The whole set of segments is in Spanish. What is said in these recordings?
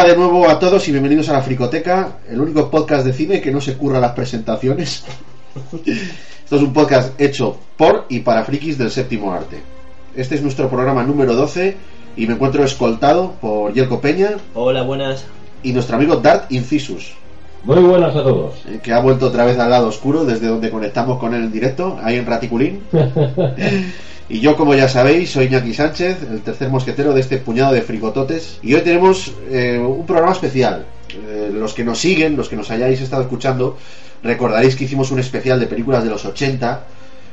Hola de nuevo a todos y bienvenidos a la Fricoteca, el único podcast de cine que no se curra las presentaciones. Esto es un podcast hecho por y para frikis del séptimo arte. Este es nuestro programa número 12 y me encuentro escoltado por Yelko Peña Hola, buenas. y nuestro amigo Dart Incisus, Muy buenas a todos. eh, que ha vuelto otra vez al lado oscuro desde donde conectamos con él en directo, ahí en Raticulín. Y yo, como ya sabéis, soy Iñaki Sánchez, el tercer mosquetero de este puñado de frigototes. Y hoy tenemos eh, un programa especial. Eh, los que nos siguen, los que nos hayáis estado escuchando, recordaréis que hicimos un especial de películas de los 80.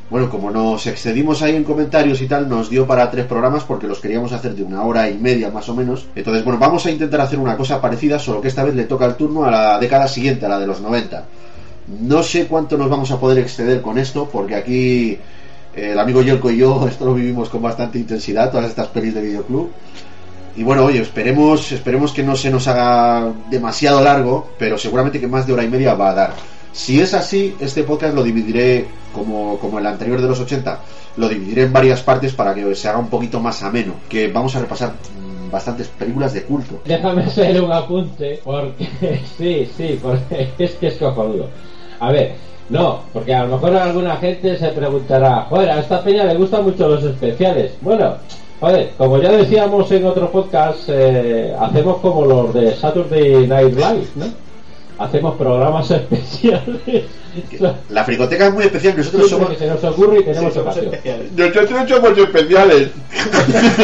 Bueno, como nos excedimos ahí en comentarios y tal, nos dio para tres programas porque los queríamos hacer de una hora y media más o menos. Entonces, bueno, vamos a intentar hacer una cosa parecida, solo que esta vez le toca el turno a la década siguiente, a la de los 90. No sé cuánto nos vamos a poder exceder con esto, porque aquí el amigo Yelko y yo esto lo vivimos con bastante intensidad, todas estas pelis de videoclub. Y bueno, oye, esperemos, esperemos que no se nos haga demasiado largo, pero seguramente que más de hora y media va a dar. Si es así, este podcast lo dividiré como, como el anterior de los 80, lo dividiré en varias partes para que se haga un poquito más ameno, que vamos a repasar bastantes películas de culto. Déjame hacer un apunte, porque sí, sí, porque es que es cojonudo. A ver, no, porque a lo mejor alguna gente se preguntará, joder, a esta peña le gustan mucho los especiales. Bueno, joder, como ya decíamos en otro podcast, eh, hacemos como los de Saturday Night Live, ¿no? Hacemos programas especiales. La fricoteca es muy especial, nosotros somos... que se nos ocurre y tenemos Sí, somos ocasión. especiales. Nosotros somos especiales.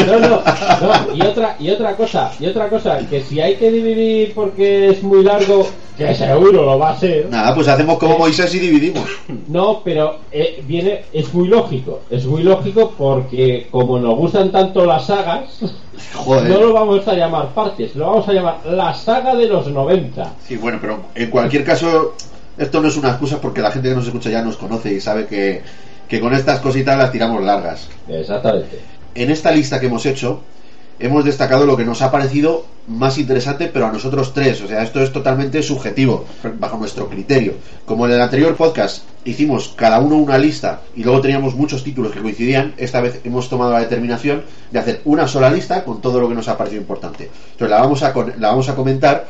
No, no, no, y otra, y otra cosa, y otra cosa, que si hay que dividir porque es muy largo, que seguro lo va a ser, Nada, pues hacemos como Moisés y dividimos. no, pero eh, viene, es muy lógico, es muy lógico porque como nos gustan tanto las sagas, Joder. no lo vamos a llamar partes, lo vamos a llamar la saga de los 90. Sí, bueno, pero en cualquier caso, esto no es una excusa porque la gente que nos escucha ya nos conoce y sabe que, que con estas cositas las tiramos largas. Exactamente. En esta lista que hemos hecho, hemos destacado lo que nos ha parecido más interesante, pero a nosotros tres. O sea, esto es totalmente subjetivo, bajo nuestro criterio. Como en el anterior podcast hicimos cada uno una lista y luego teníamos muchos títulos que coincidían, esta vez hemos tomado la determinación de hacer una sola lista con todo lo que nos ha parecido importante. Entonces la vamos a, la vamos a comentar.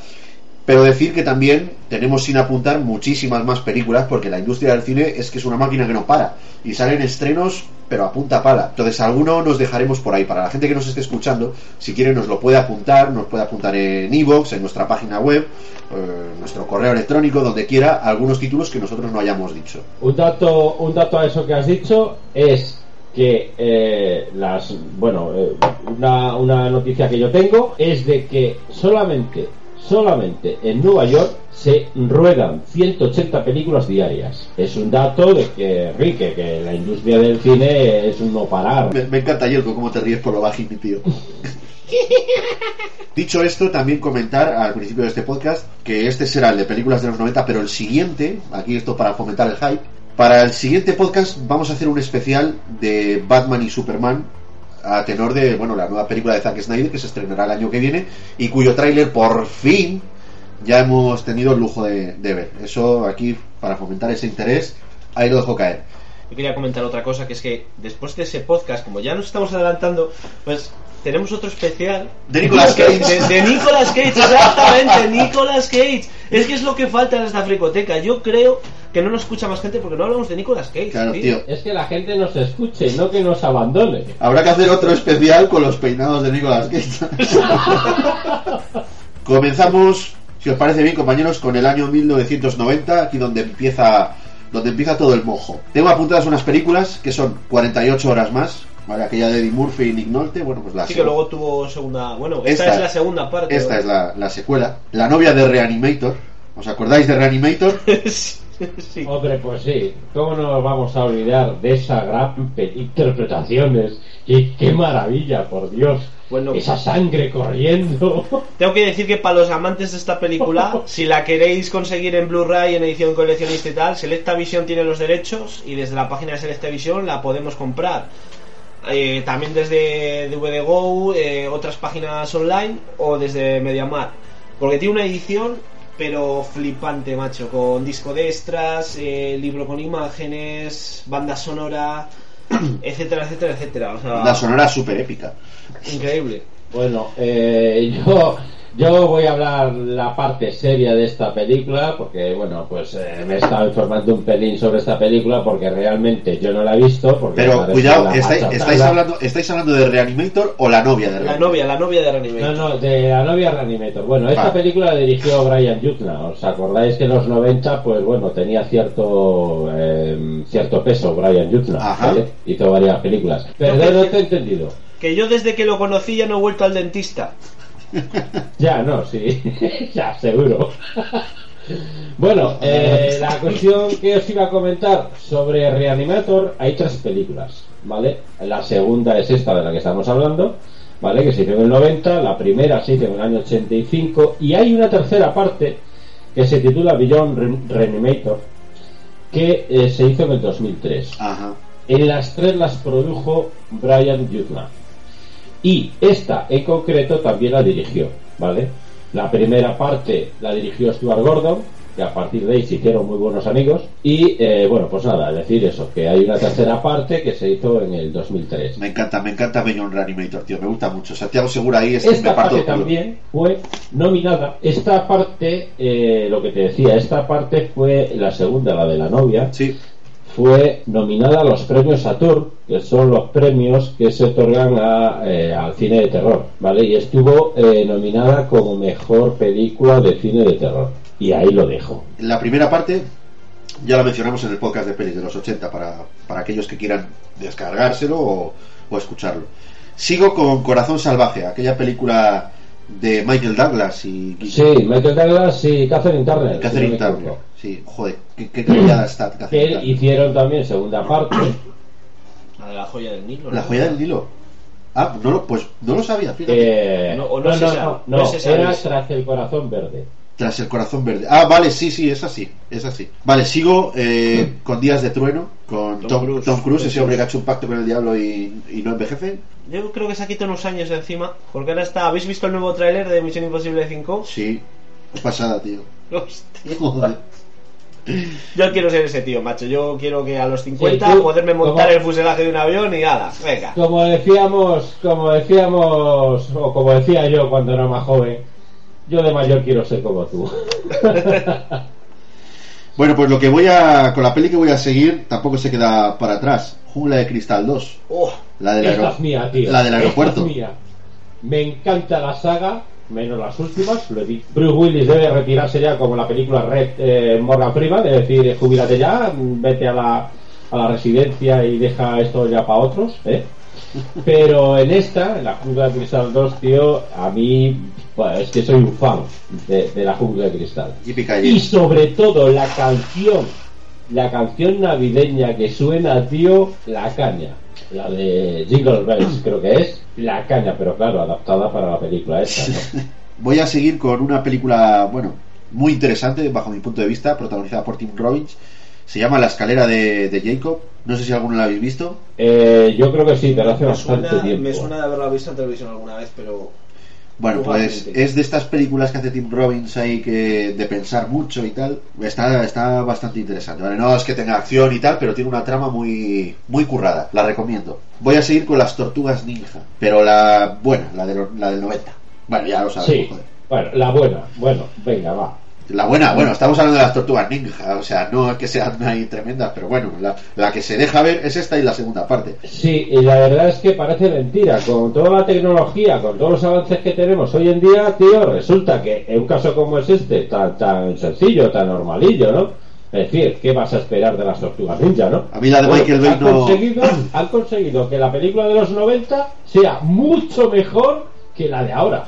Pero decir que también tenemos sin apuntar muchísimas más películas porque la industria del cine es que es una máquina que no para y salen estrenos pero a punta pala. Entonces alguno nos dejaremos por ahí. Para la gente que nos esté escuchando, si quiere nos lo puede apuntar, nos puede apuntar en iVoox, en nuestra página web, eh, nuestro correo electrónico, donde quiera, algunos títulos que nosotros no hayamos dicho. Un dato, un dato a eso que has dicho es que eh, las, bueno, eh, una, una noticia que yo tengo es de que solamente, solamente en Nueva York se ruedan 180 películas diarias. Es un dato de que, Enrique, que la industria del cine es un no parar. Me, me encanta, Yelko, cómo te ríes por lo bajín, mi tío. Dicho esto, también comentar al principio de este podcast que este será el de películas de los 90, pero el siguiente, aquí esto para fomentar el hype, para el siguiente podcast vamos a hacer un especial de Batman y Superman a tenor de, bueno, la nueva película de Zack Snyder que se estrenará el año que viene y cuyo tráiler por fin ya hemos tenido el lujo de, de ver. Eso aquí, para fomentar ese interés, ahí lo dejo caer. Yo quería comentar otra cosa, que es que después de ese podcast, como ya nos estamos adelantando, pues tenemos otro especial. De Nicolas Cage. De, de Nicolas Cage, exactamente, Nicolas Cage. Es que es lo que falta en esta fricoteca. Yo creo que no nos escucha más gente porque no hablamos de Nicolas Cage. Claro, tío. Es que la gente nos escuche, no que nos abandone. Habrá que hacer otro especial con los peinados de Nicolas Cage. Comenzamos, si os parece bien, compañeros, con el año 1990, aquí donde empieza donde empieza todo el mojo. Tengo apuntadas unas películas que son 48 horas más, ¿vale? aquella de Eddie Murphy y Nick Nolte, bueno, pues la Sí, que luego tuvo segunda. Bueno, esta, Esta- es la segunda parte. esta es la, la secuela. La novia de Reanimator. ¿Os acordáis de Reanimator? sí, sí. Hombre, pues sí, ¿cómo nos vamos a olvidar de esa gran interpretaciones? Y qué maravilla, por Dios. Bueno. Esa sangre corriendo. Tengo que decir que para los amantes de esta película, si la queréis conseguir en Blu-ray, en edición coleccionista y tal, Selecta Vision tiene los derechos y desde la página de Selecta Vision la podemos comprar. Eh, también desde DVD Go, eh, otras páginas online o desde Mediamar. Porque tiene una edición, pero flipante, macho, con disco de extras, eh, libro con imágenes, banda sonora, etcétera, etcétera, etcétera. O sea, La sonora súper épica. increíble. Bueno, eh, yo, yo voy a hablar la parte seria de esta película, porque, bueno, pues eh, me he estado informando un pelín sobre esta película, porque realmente yo no la he visto. Porque Pero cuidado, ¿estáis, hablando, ¿estáis hablando de Reanimator o la novia de La Reanimator? novia, la novia de Reanimator. No, no, de la novia Reanimator. Bueno, esta Vale. película la dirigió Brian Yuzna. ¿Os acordáis que en los 90, pues bueno, tenía cierto eh, cierto peso Brian Yuzna? Ajá. ¿vale? Hizo varias películas. Perdón, no te he entendido. Que yo desde que lo conocí ya no he vuelto al dentista. Ya, no, sí. ya, seguro. bueno, eh, la cuestión que os iba a comentar sobre Reanimator, hay tres películas, ¿vale? La segunda es esta de la que estamos hablando, ¿vale? Que se hizo en el 90, la primera se hizo en el año 85, y hay una tercera parte que se titula Beyond Re- Reanimator, que eh, se hizo en el 2003. Ajá. En las tres las produjo Brian Yuzna. Y esta en concreto también la dirigió, ¿vale? La primera parte la dirigió Stuart Gordon, que a partir de ahí se hicieron muy buenos amigos. Y eh, bueno, pues nada, decir eso, que hay una tercera parte que se hizo en el 2003. Me encanta, me encanta Beyond Reanimator, tío, me gusta mucho. Santiago Segura ahí es que Esta me parto parte también fue nominada. Esta parte, eh, lo que te decía, esta parte fue la segunda, la de la novia, Sí, fue nominada a los premios Saturn, que son los premios que se otorgan a, eh, al cine de terror, ¿vale? Y estuvo eh, nominada como mejor película de cine de terror. Y ahí lo dejo. la primera parte ya la mencionamos en el podcast de pelis de los 80 para, para aquellos que quieran descargárselo o, o escucharlo. Sigo con Corazón Salvaje, aquella película de Michael Douglas y Sí, Michael Douglas y Catherine Turner. si Catherine no Turner. Sí, joder, qué, qué callada está Que hicieron también segunda parte. La de la joya del Nilo. La joya del Nilo. Ah, no lo, pues no lo sabía, fíjate. eh, No, o no, no no, es esa, no, es era tras el corazón verde. Tras el corazón verde. Ah, vale, sí, sí, es así, es así. Vale, sigo eh, con Días de Trueno, con Tom Tom, Cruise. Tom Cruise, ese hombre que ha hecho un pacto con el diablo y, y no envejece. Yo creo que se ha quitado unos años de encima. Porque ahora está. ¿Habéis visto el nuevo tráiler de Misión Imposible 5? Sí, es pasada, tío. Hostia. Joder. Yo quiero ser ese tío, macho. Yo quiero que a los 50 Sí, tú, poderme montar como- el fuselaje de un avión y ala, venga. Como decíamos, como decíamos, o como decía yo cuando era más joven, yo de mayor quiero ser como tú. Bueno, pues lo que voy a. Con la peli que voy a seguir, tampoco se queda para atrás. Jungla de Cristal 2. Oh, La del, es mía, tío. la del Esta aeropuerto. es mía. Me encanta la saga, menos las últimas, lo he dicho. Bruce Willis debe retirarse ya como la película Red eh, Morgan Freeman, es decir, jubílate ya, vete a la, a la residencia y deja esto ya para otros, ¿eh? Pero en esta, en la Jungla de Cristal 2, tío, a mí pues, es que soy un fan de, de la Jungla de Cristal. Y sobre todo la canción, la canción navideña que suena, tío, la caña. La de Jingle Bells, creo que es. La caña, pero claro, adaptada para la película esta, ¿no? Voy a seguir con una película, bueno, muy interesante bajo mi punto de vista, protagonizada por Tim Robbins. Se llama La escalera de, de Jacob. No sé si alguno la habéis visto. Eh, yo creo que sí, pero hace me, bastante suena, tiempo. me suena de haberla visto en televisión alguna vez, pero. Bueno, pues es de estas películas que hace Tim Robbins ahí que de pensar mucho y tal. Está, está bastante interesante. ¿vale? No es que tenga acción y tal, pero tiene una trama muy, muy currada. La recomiendo. Voy a seguir con las tortugas ninja, pero la buena, la, de la del 90. Bueno, ya lo sabes. Sí, joder. bueno, la buena. Bueno, venga, va. La buena, bueno, estamos hablando de las tortugas ninja, o sea, no es que sean ahí tremendas, pero bueno, la, la que se deja ver es esta y la segunda parte. Sí, y la verdad es que parece mentira. Con toda la tecnología, con todos los avances que tenemos hoy en día, tío, resulta que en un caso como es este, tan, tan sencillo, tan normalillo, ¿no? Es decir, ¿qué vas a esperar de las tortugas ninja, no? A mí la de Michael Bay han no- Conseguido, han conseguido que la película de los 90 sea mucho mejor que la de ahora.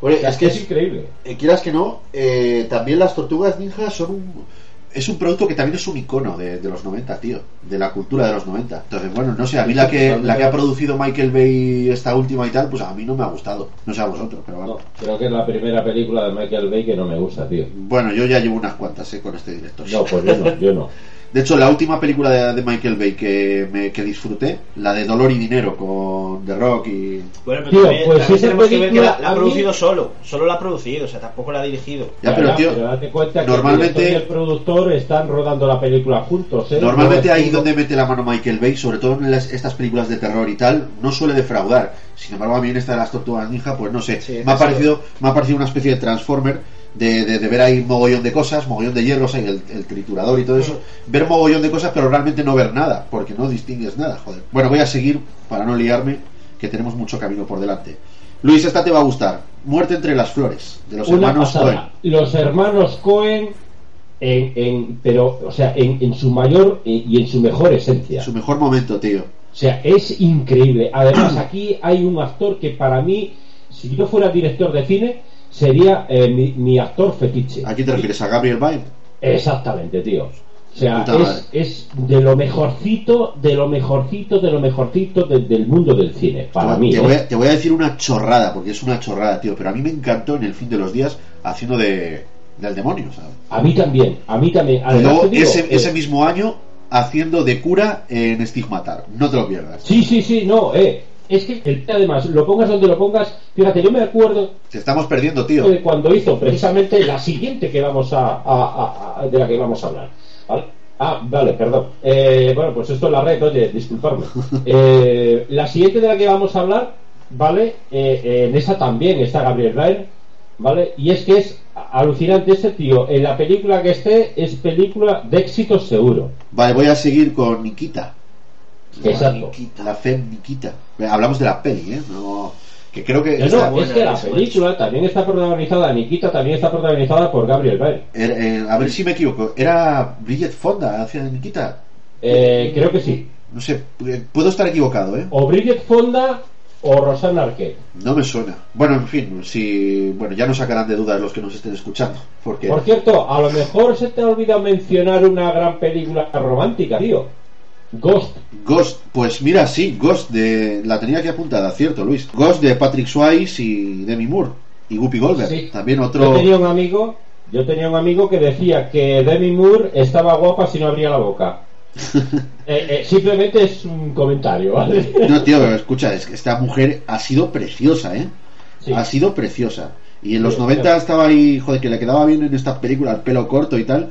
Oye, O sea, es que es increíble. eh, quieras que no, eh, también las tortugas ninja son un... Es un producto que también es un icono de, de los 90, tío, de la cultura de los 90. Entonces, bueno, no sé, a mí la que, la que ha producido Michael Bay esta última y tal, pues a mí no me ha gustado. No sé a vosotros, pero No, vamos. creo que es la primera película de Michael Bay que no me gusta, tío. Bueno, yo ya llevo unas cuantas eh, con este director. No, pues yo no, yo no. De hecho, la última película de, de Michael Bay que, me, que disfruté, la de Dolor y Dinero con The Rock y... Bueno, pero Tío, también, pues también esa que que la, película la ha mí- producido solo. Solo la ha producido, o sea, tampoco la ha dirigido. Ya, pero, tío, date cuenta que normalmente- el director y el productor están rodando la película juntos. ¿eh? Normalmente No ahí donde mete la mano Michael Bay, sobre todo en las- estas películas de terror y tal, no suele defraudar. Sin embargo, a mí en esta de las tortugas ninja, pues no sé, Sí, me, ha parecido, me ha parecido una especie de transformer de, de- de ver ahí mogollón de cosas, mogollón de hierros, ahí el, el triturador y todo eso, ver mogollón de cosas, pero realmente no ver nada, porque no distingues nada, joder. Bueno, voy a seguir para no liarme, que tenemos mucho camino por delante. Luis, esta te va a gustar. Muerte entre las flores, de los una hermanos pasada. Coen. Los hermanos Cohen, en, en- pero, o sea, en, en su mayor y y en su mejor esencia. Su mejor momento, tío. O sea, es increíble. Además, aquí hay un actor que para mí, si yo fuera director de cine, sería eh, mi, mi actor fetiche. ¿A quién te refieres? ¿A Gabriel Byrne? Exactamente, tío. O sea, es, es de lo mejorcito, de lo mejorcito, de lo mejorcito de- del mundo del cine, para te, mí. te ¿eh? voy a, te voy a decir una chorrada, porque es una chorrada, tío. Pero a mí me encantó en el fin de los días haciendo de del demonio, ¿sabes? A mí también, a mí también. Además, luego digo, ese, eh, ese mismo año haciendo de cura en Estigmatar. No te lo pierdas. Sí, sí, sí, no, eh. Es que el además, lo pongas donde lo pongas, fíjate, yo me acuerdo Te estamos perdiendo, tío. de cuando hizo precisamente la siguiente que vamos a, a- a- a- de la que vamos a hablar. ¿vale? Ah, vale, perdón. Eh, bueno, pues esto es la red, oye, disculparme. Eh, la siguiente de la que vamos a hablar, ¿vale? Eh, en esa también está Gabriel Byrne, ¿vale? Y es que es alucinante ese tío. En la película que esté, es película de éxito seguro. Vale, voy a seguir con Nikita. Exacto. La fe Nikita. Hablamos de la peli, ¿eh? No, que creo que. No, no, es que la eso, película también está protagonizada, Nikita también está protagonizada por Gabriel Byrne. er- eh, a ver si me equivoco. ¿Era Bridget Fonda hacia Nikita? Eh, creo que sí. No sé, eh, puedo estar equivocado, ¿eh? O Bridget Fonda o Rosanna Arquette. No me suena. Bueno, en fin, si. Bueno, ya nos sacarán de dudas los que nos estén escuchando. Porque. Por cierto, a lo mejor se te ha olvidado mencionar una gran película romántica, tío. Ghost. Ghost, pues mira, sí, Ghost de. La tenía aquí apuntada, cierto, Luis. Ghost de Patrick Swayze y Demi Moore. Y Guppy Goldberg. Sí. También Yo otro. tenía un amigo, yo tenía un amigo que decía que Demi Moore estaba guapa si no abría la boca. Eh, eh, simplemente es un comentario, ¿vale? No, tío, pero escucha, es que esta mujer ha sido preciosa, ¿eh? Sí. Ha sido preciosa. Y en los Sí, 90 claro. estaba ahí, joder, que le quedaba bien en esta película, el pelo corto y tal.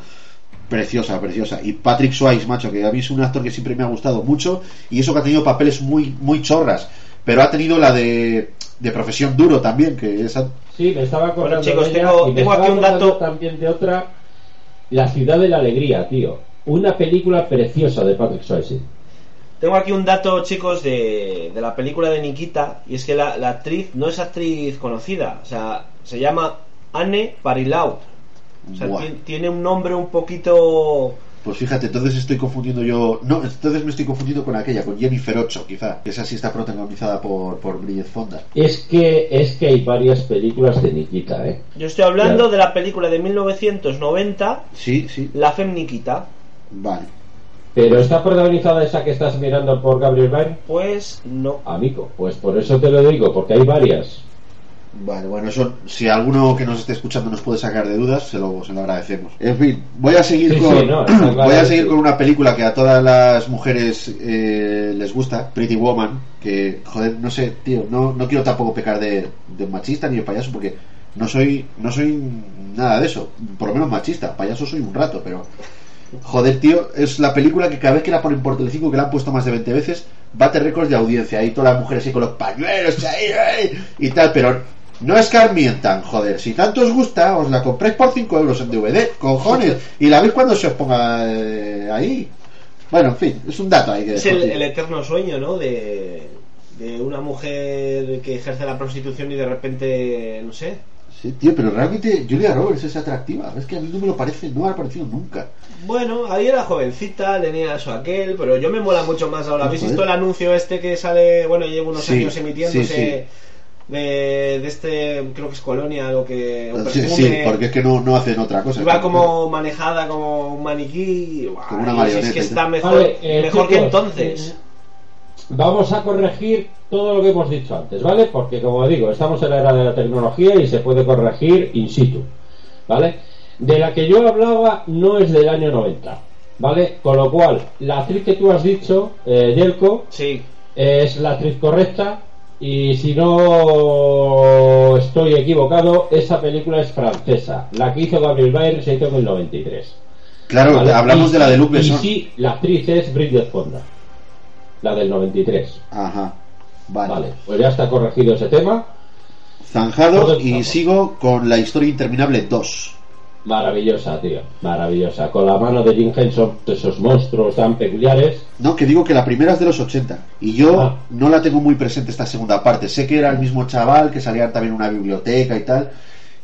Preciosa, preciosa. Y Patrick Swayze, macho, que a mí es un actor que siempre me ha gustado mucho. Y eso que ha tenido papeles muy, muy chorras. Pero ha tenido la de, de profesión duro también, que esa. Sí, me estaba acordando Bueno, chicos, de ella tengo- y me tengo estaba aquí un dato. también de otra, La ciudad de la alegría, tío. Una película preciosa de Patrick Swayze. Tengo aquí un dato, chicos, de, de la película de Nikita, y es que la, la actriz no es actriz conocida, o sea, se llama Anne Parillaud. O sea, tiene un nombre un poquito... Pues fíjate, entonces estoy confundiendo yo. No, entonces me estoy confundiendo con aquella, con Jennifer 8, quizá. Que esa sí está protagonizada por, por Bridget Fonda. Es que, es que hay varias películas de Nikita, ¿eh? Yo estoy hablando Claro. de la película de 1990, Sí, sí. La Femme Nikita. Vale. Pero está protagonizada esa que estás mirando por Gabriel Byrne. Pues no. Amigo, pues por eso te lo digo, porque hay varias. Vale, bueno, eso, si alguno que nos esté escuchando nos puede sacar de dudas, se lo, se lo agradecemos. En fin, voy a seguir Sí, con sí, no, está claro voy a seguir con una película que a todas las mujeres eh, les gusta, Pretty Woman, que joder, no sé, tío, no, no quiero tampoco pecar de, de machista ni de payaso porque no soy no soy nada de eso, por lo menos machista, payaso soy un rato, pero Joder, tío, es la película que cada vez que la ponen por Telecinco, que la han puesto más de 20 veces, bate récords de audiencia. Ahí todas las mujeres así con los pañuelos ahí, ahí, y tal, pero no escarmientan, joder. Si tanto os gusta, os la compráis por 5 euros en DVD, cojones, y la veis cuando se os ponga eh, ahí. Bueno, en fin, es un dato ahí que Es el, eterno sueño, ¿no? De, de una mujer que ejerce la prostitución y de repente, no sé. Sí, tío, pero realmente Julia Roberts es atractiva. Es que a mí no me lo parece, no me ha parecido nunca. Bueno, ahí era jovencita, tenía eso aquel, pero yo me mola mucho más ahora. ¿Habéis Joder. visto el anuncio este que sale, bueno, llevo unos Sí, años emitiéndose sí. De, de este, creo que es Colonia, lo que... Sí, porque es que no, no hacen otra cosa. Iba como manejada como un maniquí. Como una marioneta, Es que está mejor, Vale, eh, mejor que entonces. eh, Vamos a corregir todo lo que hemos dicho antes, ¿vale? Porque como digo, estamos en la era de la tecnología y se puede corregir in situ, ¿vale? De la que yo hablaba no es del año 90, ¿vale? Con lo cual, la actriz que tú has dicho, eh, Yelko, Sí, es la actriz correcta y si no estoy equivocado, esa película es francesa. La que hizo Gabriel Byrne se hizo en el 93. Claro, hablamos Y de la de Luc Y sí, la actriz es Bridget Fonda, la del 93. Ajá. Vale. Vale, pues ya está corregido ese tema. Zanjado ¿Dónde y sigo con la historia interminable 2. Maravillosa, tío, maravillosa. Con la mano de Jim Henson, esos monstruos tan peculiares. No, que digo que la primera es de los 80. Y yo Ah. no la tengo muy presente esta segunda parte. Sé que era el mismo chaval, que salía también en una biblioteca y tal.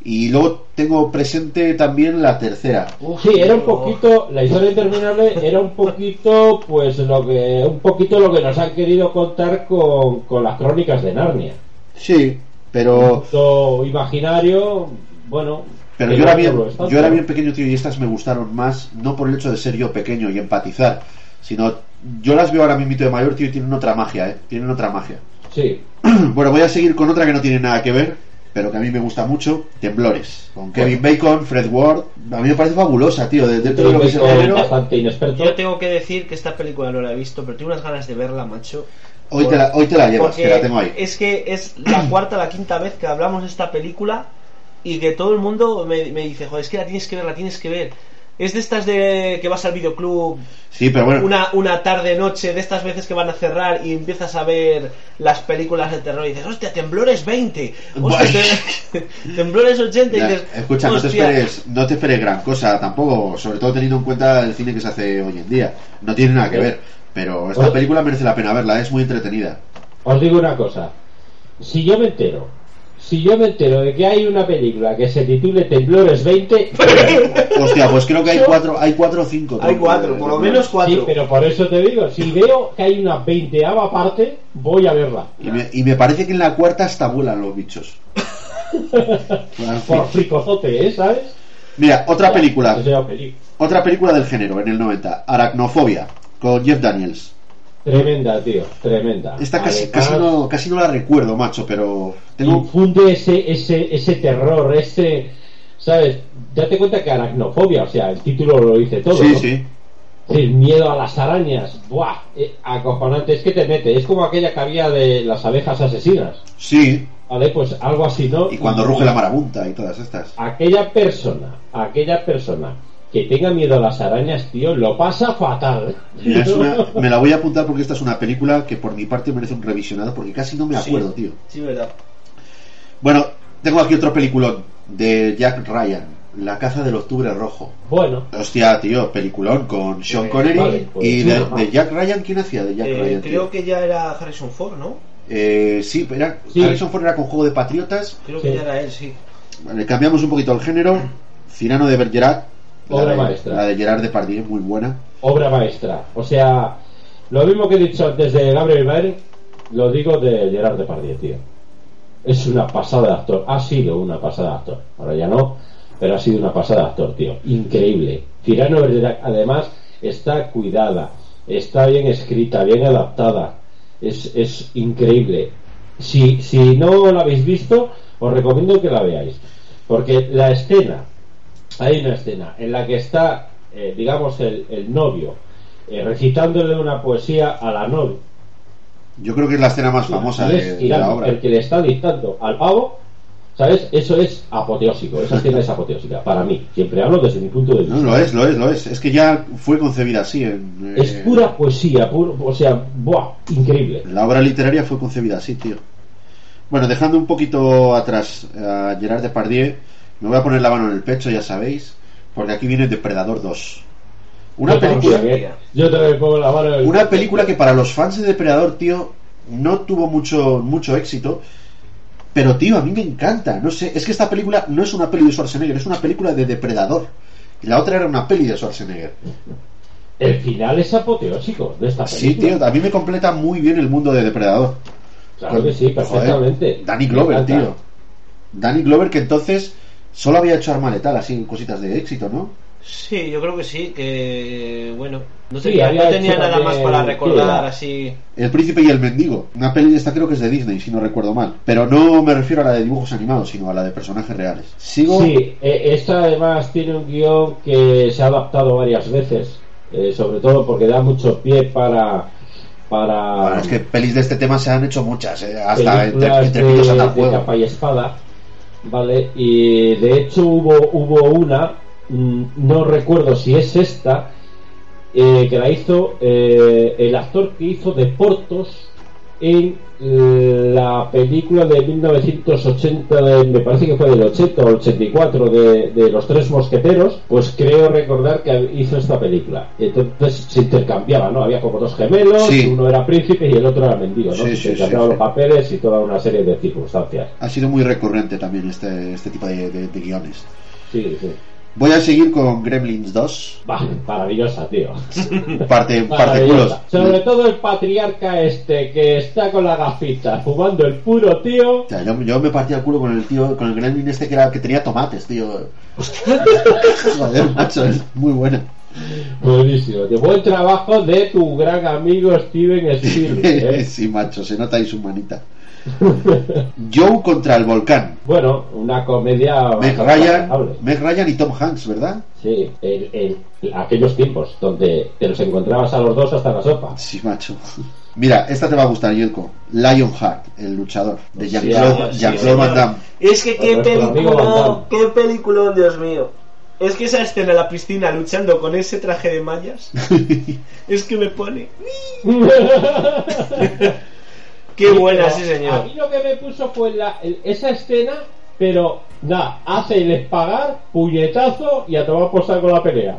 Y luego tengo presente también la tercera. Uf, Sí, era un poquito, la historia interminable era un poquito, pues lo que, un poquito lo que nos han querido contar con, con las crónicas de Narnia. Sí, pero, Lo imaginario, bueno. Pero yo, era bien, yo era bien pequeño, tío, y estas me gustaron más, no por el hecho de ser yo pequeño y empatizar, sino yo las veo ahora mismo de mayor, tío, y tienen otra magia, ¿eh? Tienen otra magia. Sí, Bueno, voy a seguir con otra que no tiene nada que ver, pero que a mí me gusta mucho, Temblores, con Kevin Bacon, Fred Ward. A mí me parece fabulosa, tío, de- dentro de lo que es el género. Yo tengo que decir que esta película no la he visto, pero tengo unas ganas de verla, macho. Hoy te la, hoy te la llevas, Porque que la tengo ahí. es que es la cuarta, la quinta vez que hablamos de esta película y que todo el mundo me, me dice, joder, es que la tienes que ver, la tienes que ver. Es de estas de que vas al videoclub Sí, pero bueno, una, una tarde, noche, de estas veces que van a cerrar y empiezas a ver las películas de terror y dices, hostia, Temblores 20, hostia, te- Temblores 80 y ya, dices, escucha, no te, esperes, no te esperes gran cosa tampoco, sobre todo teniendo en cuenta el cine que se hace hoy en día. No tiene nada que ver, pero esta Oye. película merece la pena verla, es muy entretenida. Os digo una cosa. Si yo me entero, si yo me entero de que hay una película que se titule Temblores 20, Hostia, pues creo que hay cuatro, hay cuatro o cinco. Hay cuatro, por lo menos cuatro. sí, pero por eso te digo, si veo que hay una veinteava parte, voy a verla. Y me, y me parece que en la cuarta hasta vuelan los bichos. Por fricozote, ¿eh? ¿Sabes? Mira, otra película, otra película del género en el 90, Aracnofobia, con Jeff Daniels. Tremenda, tío, tremenda. Esta casi, casi, no, casi no la recuerdo, macho, pero tengo... infunde ese, ese, ese terror, ese, ¿sabes? Date cuenta que aracnofobia, o sea, el título lo dice todo. Sí, ¿no? sí. El miedo a las arañas, ¡buah! Eh, acojonante, es que te mete, es como aquella que había de las abejas asesinas, Sí, ¿vale? Pues algo así, ¿no? y cuando ruge la marabunta y todas estas. Aquella persona, aquella persona que tenga miedo a las arañas, tío, lo pasa fatal. Mira, es una- me la voy a apuntar porque esta es una película que por mi parte merece un revisionado porque casi no me Sí. acuerdo, tío. Sí, verdad. Bueno, tengo aquí otro peliculón de Jack Ryan, La caza del octubre rojo. Bueno, Hostia, tío, peliculón con Sean Eh, Connery vale, pues, y de, Jack Ryan, ¿quién hacía de Jack Eh, Ryan? creo tío? que ya era Harrison Ford, ¿no? Eh, sí, era, Sí. Harrison Ford era con Juego de Patriotas. Creo Sí. que ya era él, sí. Vale, cambiamos un poquito el género. Cirano de Bergerac, la Obra de, maestra. la de Gerard Depardieu, muy buena. obra maestra. O sea, lo mismo que he dicho antes de Gabriel Byrne, lo digo de Gerard Depardieu, tío. Es una pasada de actor. Ha sido una pasada de actor. Ahora ya no, pero ha sido una pasada de actor, tío. Increíble. Tirano además, está cuidada, está bien escrita, bien adaptada. Es, es increíble. Si, si no la habéis visto, os recomiendo que la veáis. Porque la escena, hay una escena en la que está, eh, digamos, el, el novio eh, recitándole una poesía a la novia. Yo creo que es la escena más famosa y de, es de Irán la obra. el que le está dictando al pavo, ¿sabes? Eso es apoteósico, esa escena es apoteósica, para mí. Siempre hablo desde mi punto de vista. No, lo es, lo es, lo es. Es que ya fue concebida así. En, Es eh, pura poesía, puro, o sea, ¡buah! Increíble. La obra literaria fue concebida así, tío. Bueno, dejando un poquito atrás a Gerard Depardieu, me voy a poner la mano en el pecho, ya sabéis, porque aquí viene Depredador 2. Una Yo película. Yo también pongo la mano en el- una película que para los fans de Depredador, tío, no tuvo mucho, mucho éxito. Pero, tío, a mí me encanta. No sé, es que esta película no es una peli de Schwarzenegger, es una película de Depredador. Y la otra era una peli de Schwarzenegger. El final es apoteósico de esta Sí, película. tío, a mí me completa muy bien el mundo de Depredador. Claro que sí, perfectamente. Joder, Danny Glover, tío. Danny Glover que entonces solo había hecho arma letal, así cositas de éxito, ¿no? Sí, yo creo que sí, que bueno, no Sí, tenía, no tenía nada más para recordar sí, así. El príncipe y el mendigo. Una peli de esta creo que es de Disney, si no recuerdo mal. Pero no me refiero a la de dibujos animados, sino a la de personajes reales. Sigo. Sí, eh, esta además tiene un guion que se ha adaptado varias veces, eh, sobre todo porque da mucho pie para para Bueno, es que pelis de este tema se han hecho muchas, eh, hasta entre, entre de, de capa y espada, ¿vale? Y de hecho hubo hubo una mm, no recuerdo si es esta, eh, que la hizo eh, el actor que hizo de Portos en la película de 1980, de- me parece que fue del 80 o 84, de, de Los Tres Mosqueteros, pues creo recordar que hizo esta película. Entonces se intercambiaba, ¿no? Había como dos gemelos, Sí. uno era príncipe y el otro era mendigo, ¿no? Sí, se sí, intercambiaban los papeles y toda una serie de circunstancias. Ha sido muy recurrente también este, este tipo de, de- de guiones. Sí, sí. Voy a seguir con Gremlins 2, Bah, maravillosa, tío. parte, parte culos. Sobre todo el patriarca este que está con la gafita fumando el puro, tío. O sea, yo, yo me partía el culo con el tío, con el Gremlin este que, era, que tenía tomates, tío. Joder, macho, es muy buena. Buenísimo. tío. Buen trabajo de tu gran amigo Steven Spielberg. ¿eh? sí, macho, se nota ahí su manita. Joe contra el volcán. Bueno, una comedia. Meg Ryan. Meg Ryan y Tom Hanks, ¿verdad? Sí, en, en aquellos tiempos donde te los encontrabas a los dos hasta la sopa. Sí, macho. Mira, esta te va a gustar, Yelko. Lionheart, el luchador, de Jean-Claude sí, Jean-Claude Van. Damme. Es que qué película, qué película, Dios mío. Es que esa escena en la piscina luchando con ese traje de mallas, es que me pone. Qué buena, sí, A señor. mí lo que me puso fue la- el- esa escena, pero nada, hace el espagar, puñetazo y a tomar por saco la pelea.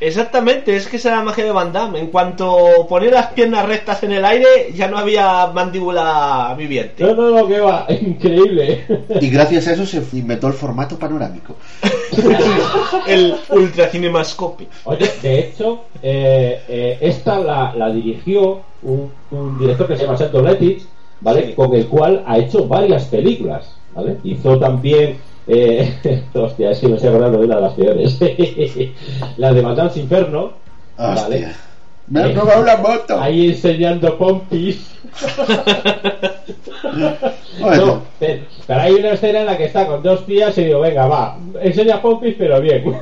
Exactamente, es que esa era la magia de Van Damme. En cuanto ponía las piernas rectas en el aire, ya no había mandíbula viviente. No, no, no, que va, increíble. Y gracias a eso se inventó el formato panorámico. El Ultra Cinemascope. Oye, de hecho, eh, eh, esta la, la dirigió un, un director que se llama Sergio Letich, ¿vale? Sí. Con el cual ha hecho varias películas, ¿vale? Hizo también, eh, hostia, es que me estoy acordando de una de las peores, la de Madame Inferno, ¿vale? Me han robado la moto. Ahí enseñando pompis. Bueno, No, pero, pero hay una escena en la que está con dos tías y digo, venga, va, enseña pompis, pero bien.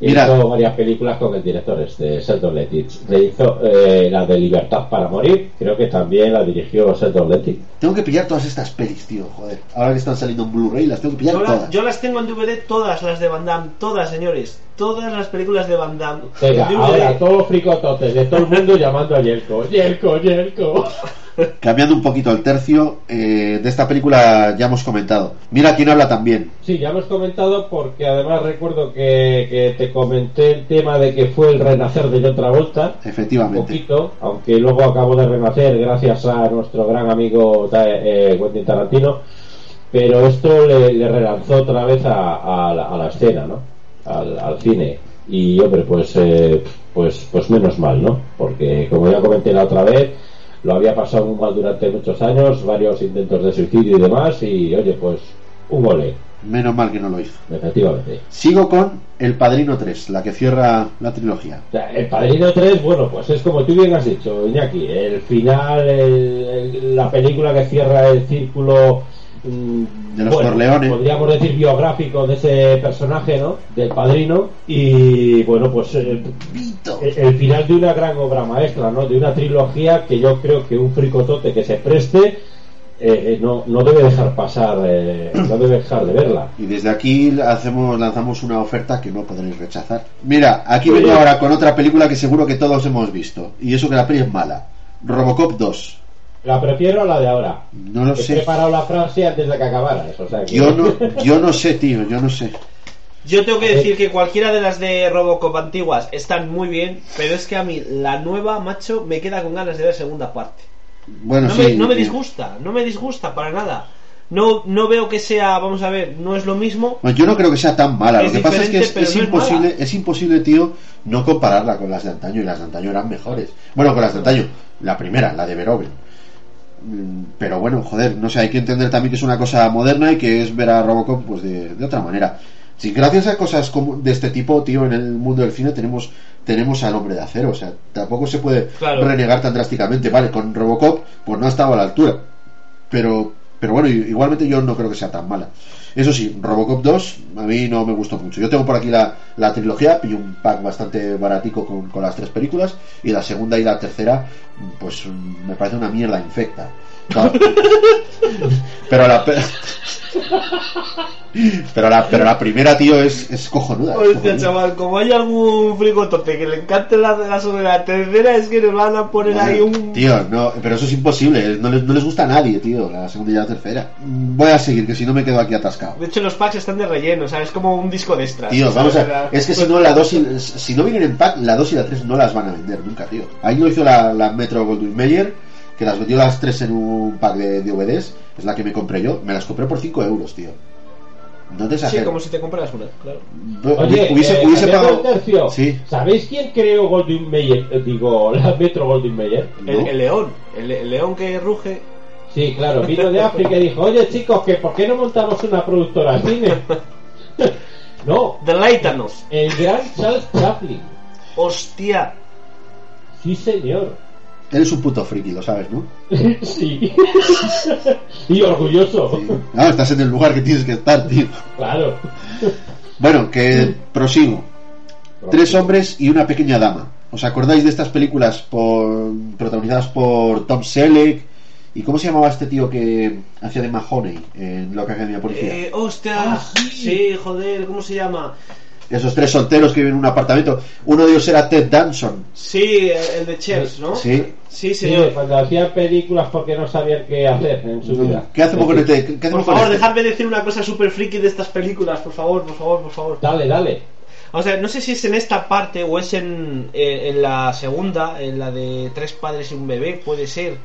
Mira. Hizo varias películas con el director este, Lettich. Le hizo eh, la de Libertad para Morir, creo que también la dirigió Sheldon Lettich. tengo que pillar todas estas pelis, tío. Joder. Ahora que están saliendo en Blu-ray, las tengo que pillar Yo, la- todas. yo las tengo en DVD, todas las de Van Damme, todas, señores. Todas las películas de Van Damme. Venga, ahora todos fricototes de todo el mundo llamando a Yelko. Yelko, Yelko. Cambiando un poquito el tercio, eh, de esta película ya hemos comentado. Mira quién habla también. Sí, ya hemos comentado porque además recuerdo que, que te comenté el tema de que fue el renacer de John Travolta. un Efectivamente. poquito, aunque luego acabó de renacer gracias a nuestro gran amigo Ta- eh, Quentin Tarantino, pero esto le, le relanzó otra vez a, a la, a la escena, ¿no? Al, al cine. Y hombre, pues, eh, pues, pues menos mal, ¿no? Porque como ya comenté la otra vez, lo había pasado muy mal durante muchos años, varios intentos de suicidio y demás, y oye, pues un gole, Menos mal que no lo hizo. efectivamente. Sigo con El Padrino 3, la que cierra la trilogía. O sea, el Padrino 3, bueno, pues es como tú bien has dicho, Iñaki, el final, el- el- la película que cierra el círculo De los. Podríamos decir biográfico de ese personaje, ¿no? Del Padrino. Y bueno, pues el, Pito. el- el final de una gran obra maestra, ¿no? De una trilogía que yo creo que un fricotote que se preste eh, eh, no, no debe dejar pasar, eh, no debe dejar de verla. Y desde aquí hacemos, lanzamos una oferta que no podréis rechazar. Mira, aquí vengo ahora con otra película que seguro que todos hemos visto. Y eso que la peli es mala. Robocop 2. La prefiero a la de ahora. No lo He sé. preparado la frase antes de que acabaras. O sea que... Yo no, yo no sé, tío, yo no sé. Yo tengo que decir que cualquiera de las de Robocop antiguas están muy bien, pero es que a mí la nueva, macho, me queda con ganas de ver segunda parte. Bueno, No, sí. me, no me eh, disgusta, no me disgusta para nada. No, no veo que sea, vamos a ver, no es lo mismo. Bueno, yo no creo que sea tan mala. Es Lo que pasa es que es, es no es imposible, mala. es imposible, tío, no compararla con las de antaño. Y las de antaño eran mejores. Bueno, con las de antaño. La primera, la de Verhoeven. Pero bueno, joder, no sé, hay que entender también que es una cosa moderna y que es ver a Robocop pues de, de otra manera. Si gracias a cosas como de este tipo, tío, en el mundo del cine tenemos tenemos al hombre de acero, o sea, tampoco se puede Claro. renegar tan drásticamente. Vale, con Robocop pues no ha estado a la altura. Pero pero bueno, igualmente yo no creo que sea tan mala. Eso sí, Robocop 2 a mí no me gustó mucho. Yo tengo por aquí la, la trilogía, pillé un pack bastante baratico con, con las tres películas y la segunda y la tercera pues me parece una mierda infecta. No. Pero la. pe- Pero la, pero la primera, tío, es, es cojonuda. es Hostia, cojonuda. chaval, como hay algún frigotote que le encante la, la sobre la tercera, es que nos van a poner ahí un. Tío, no, pero eso es imposible. No les, no les gusta a nadie, tío, la segunda y la tercera. Voy a seguir, que si no me quedo aquí atascado. De hecho, los packs están de relleno, o sea, es como un disco de extras. Tío, vamos a. Es que si no, la 2 y, si no vienen en pack, la 2 y la 3 no las van a vender nunca, tío. Ahí lo hizo la, la Metro Goldwyn Mayer, que las vendió las 3 en un pack de DVDs. Es la que me compré yo. Me las compré por 5 euros, tío. No te Sí, exagero. como si te compraras una, claro. No, Oye, hubiese, eh, hubiese pagado. tercio, Sí. ¿sabéis quién creó Golden Mayer? Eh, digo, la Metro Golden Mayer. El, ¿No? el león, el, el león que ruge. Sí, claro, vino de África y dijo, oye chicos, que ¿por qué no montamos una productora de cine? no, Deleítanos. el gran Charles Chaplin. Hostia. Sí, señor. Eres un puto friki, lo sabes, ¿no? sí. y orgulloso. No, estás en el lugar que tienes que estar, tío. Claro. Bueno, que prosigo. Tres hombres y una pequeña dama. ¿Os acordáis de estas películas por, protagonizadas por Tom Selleck? ¿Y cómo se llamaba este tío que hacía de Mahoney en la Academia de Policía? Eh, hostia. Ah, sí. sí, joder, ¿cómo se llama? Esos tres solteros que viven en un apartamento. Uno de ellos era Ted Danson. Sí, el de Chefs, ¿no? Sí. Sí, Sí, señor. cuando hacían películas porque no sabían qué hacer en su vida. ¿Qué hacemos con este? ¿Qué Por hacemos con favor, este? dejadme decir una cosa super friki de estas películas, por favor, por favor, por favor. Dale, dale. O sea, no sé si es en esta parte o es en, en, en la segunda, en la de tres padres y un bebé, puede ser.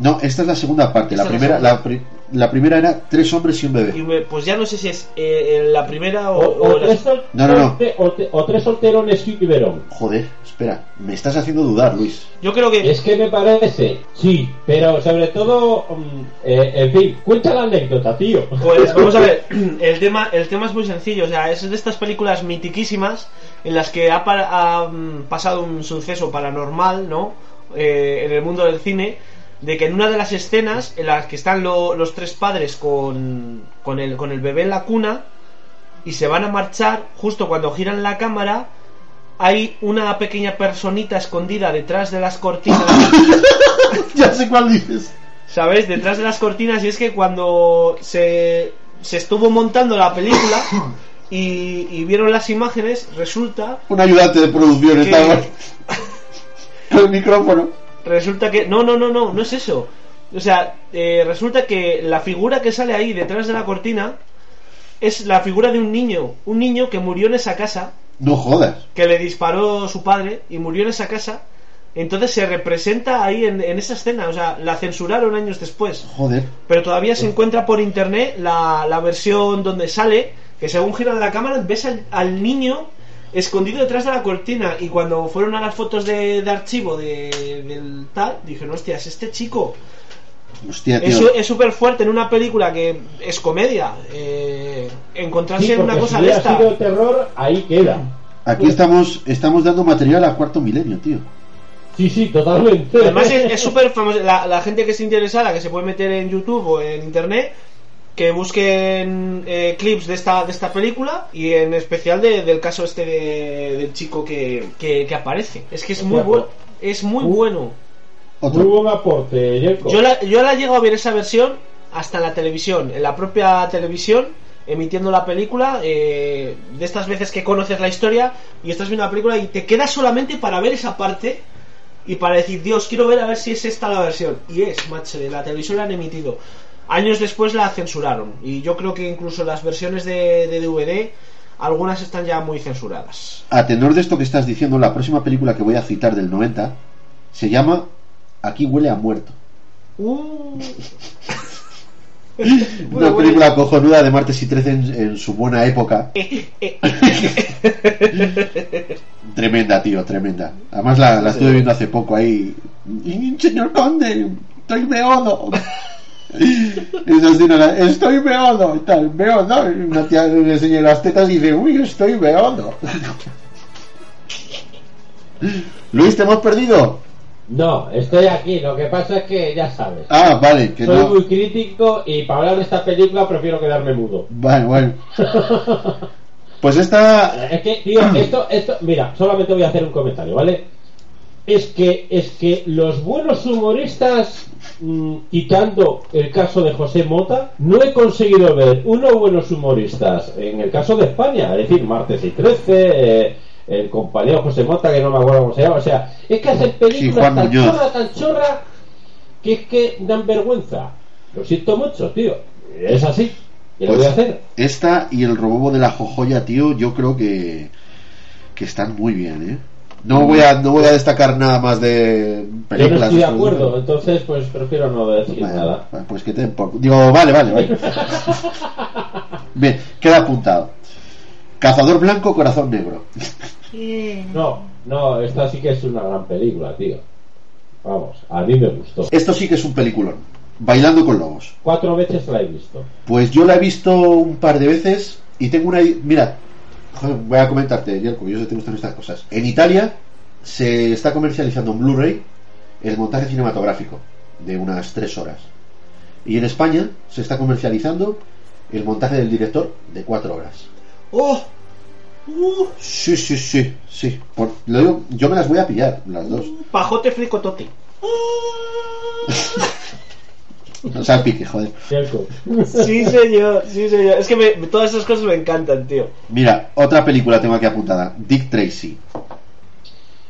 No, esta es la segunda parte. La primera, la, pri- la primera era tres hombres y un Y bebé. me- pues ya no sé si es eh, en la primera o, O, o tres, No, no, no. o te- o tres solterones y un biberón. Joder, espera. Me estás haciendo dudar, Luis. Yo creo que... Es que me parece, sí, pero sobre todo, mm, eh, en fin, cuenta la anécdota, tío. Pues vamos a ver, el tema, el tema es muy sencillo, o sea, es de estas películas mitiquísimas en las que ha, ha, mm, pasado un suceso paranormal, ¿no? Eh, en el mundo del cine, de que en una de las escenas en las que están lo- los tres padres con, con, el, con el bebé en la cuna y se van a marchar, justo cuando giran la cámara, hay una pequeña personita escondida detrás de las cortinas. ya sé cuál dices. ¿Sabes? Detrás de las cortinas. Y es que cuando se, se estuvo montando la película y, y vieron las imágenes, resulta, Un ayudante de producción Que- estaba el micrófono. Resulta que... No, no, no, no, no es eso. O sea, eh, resulta que la figura que sale ahí detrás de la cortina es la figura de un niño. Un niño que murió en esa casa, No jodas. que le disparó su padre y murió en esa casa. Entonces se representa ahí en, en esa escena. O sea, la censuraron años después. Joder. pero todavía se encuentra por internet la, la versión donde sale que según giran la cámara ves al, al niño escondido detrás de la cortina y cuando fueron a las fotos de, de archivo de, del tal dijeron hostia es este chico Hostia, tío. es súper fuerte en una película que es comedia eh, encontrarse Sí, en una cosa si de esta sido terror, ahí queda. Aquí estamos, estamos dando material a cuarto milenio, tío. Sí, sí, totalmente. Además es es súper famoso. La, la gente que esté interesada, que se puede meter en YouTube o en Internet, que busquen eh, clips de esta, de esta película y en especial de- del caso este de- del chico que, que, que aparece. Es que es muy bueno. Es muy Uh. bueno. Otro. Muy buen aporte. Yo la, yo la llego a ver esa versión hasta en la televisión, en la propia televisión, emitiendo la película, eh, de estas veces que conoces la historia y estás viendo la película y te quedas solamente para ver esa parte y para decir, Dios, quiero ver a ver si es esta la versión. Y es, macho, de la televisión la han emitido. Años después la censuraron y yo creo que incluso las versiones de, de DVD, algunas están ya muy censuradas. A tenor de esto que estás diciendo, la próxima película que voy a citar del 90 se llama Aquí huele a muerto. Uh. Una película cojonuda de martes y 13 en, en su buena época. Tremenda, tío, tremenda. Además la, la estuve viendo hace poco ahí. Señor conde, estoy meodo. Escena, estoy meodo y tal, meodo. Y una tía le enseña las tetas y dice, uy, estoy meodo. Luis, ¿te hemos perdido? No, estoy aquí. Lo que pasa es que ya sabes. Ah, vale, que Soy no. muy crítico y para hablar de esta película prefiero quedarme mudo. Bueno, bueno. Pues esta. Es que, tío, esto, esto, mira, solamente voy a hacer un comentario, ¿vale? Es que es que los buenos humoristas mm, quitando el caso de José Mota no he conseguido ver unos buenos humoristas en el caso de España es decir martes y 13 eh, el compañero José Mota que no me acuerdo cómo se llama o sea es que hacen películas tan Muñoz. chorra tan chorra que es que dan vergüenza lo siento mucho tío es así ¿qué le voy a Pues, hacer? Esta y el robobo de la jojoya, tío, yo creo que, que están muy bien, ¿eh? No voy a, no voy a destacar nada más de yo no películas. estoy de acuerdo entonces pues prefiero no decir nada Pues que te por- Digo, vale, vale, vale. Bien, queda apuntado. Cazador blanco, corazón negro. No, no, esta sí que es una gran película, tío. Vamos, a mí me gustó. Esto sí que es un peliculón. Bailando con lobos. Cuatro veces la he visto. Pues yo la he visto un par de veces y tengo una... Mira, voy a comentarte, Yerko, yo sé que te gustan estas cosas. En Italia se está comercializando en Blu-ray el montaje cinematográfico de unas tres horas. Y en España se está comercializando el montaje del director de cuatro horas. ¡Oh! ¡Uh! Sí, sí, sí, sí. Por- lo digo, yo me las voy a pillar, las dos. Pajote fricotote. No salpique, joder. Cierto. Sí, señor, sí, señor. Es que me- todas esas cosas me encantan, tío. Mira, otra película tengo aquí apuntada. Dick Tracy.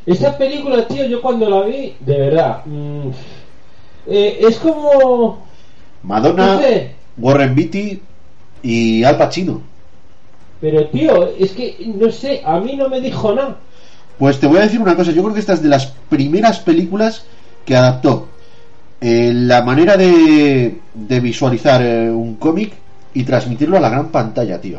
Esa película, tío, yo cuando la vi, de verdad, mm, eh, es como... Madonna, No sé. Warren Beatty y Al Pacino. Pero, tío, es que, no sé, a mí no me dijo nada. Pues te voy a decir una cosa, yo creo que esta es de las primeras películas que adaptó eh, la manera de, de visualizar eh, un cómic y transmitirlo a la gran pantalla, tío.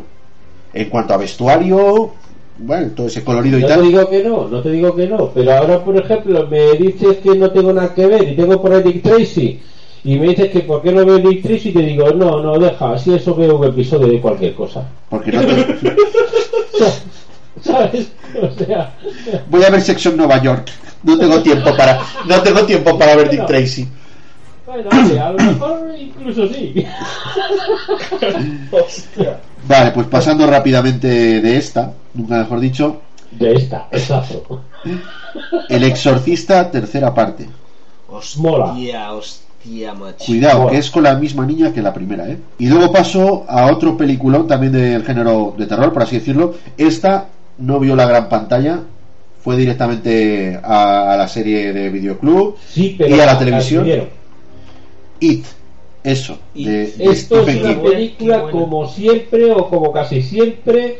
En cuanto a vestuario, bueno, todo ese colorido y No te tal. digo que no, no te digo que no, pero ahora, por ejemplo, me dices que no tengo nada que ver y tengo por ahí Dick Tracy y me dices que por qué no veo Dick Tracy y te digo, no, no, deja, así eso veo un episodio de cualquier cosa. Porque no te- ¿Sabes? O sea, Voy a ver Sexo en Nueva York. No tengo tiempo para, no tengo tiempo para ver Dick Tracy. Bueno, oye, a lo mejor incluso sí. Hostia. Vale, pues pasando rápidamente de esta, nunca mejor dicho, De esta, exacto. El Exorcista, tercera parte. Mola. Hostia, hostia, macho. Cuidado, Mola. que es con la misma niña que la primera, ¿eh? Y luego paso a otro peliculón también del género de terror, por así decirlo. Esta no vio la gran pantalla, fue directamente a, a la serie de videoclub. Sí, pero ¿Y a la televisión? admitieron. It, eso, It. de, de Esto es una King. película como siempre o como casi siempre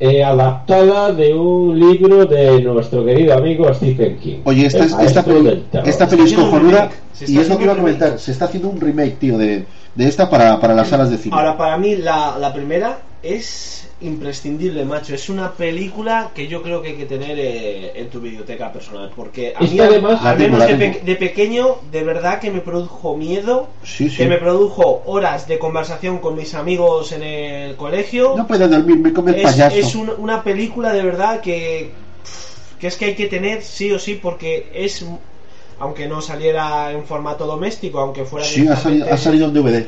eh, adaptada de un libro de nuestro querido amigo Stephen King. Oye, esta, es- esta, peli, esta peli es cojonuda y es lo que iba a comentar. Se está haciendo un remake, tío, de, de esta para, para las salas de cine. Ahora, para mí, la, la primera es imprescindible, macho. Es una película que yo creo que hay que tener eh, en tu biblioteca personal. Porque a mí, además- al menos de, pe- de pequeño, de verdad que me produjo miedo. Sí, sí. Que me produjo horas de conversación con mis amigos en el colegio. No puedo dormir, me come el es, payaso. es un- una película de verdad que que es que hay que tener sí o sí porque es aunque no saliera en formato doméstico aunque fuera Sí, ha salido, ha salido en DVD.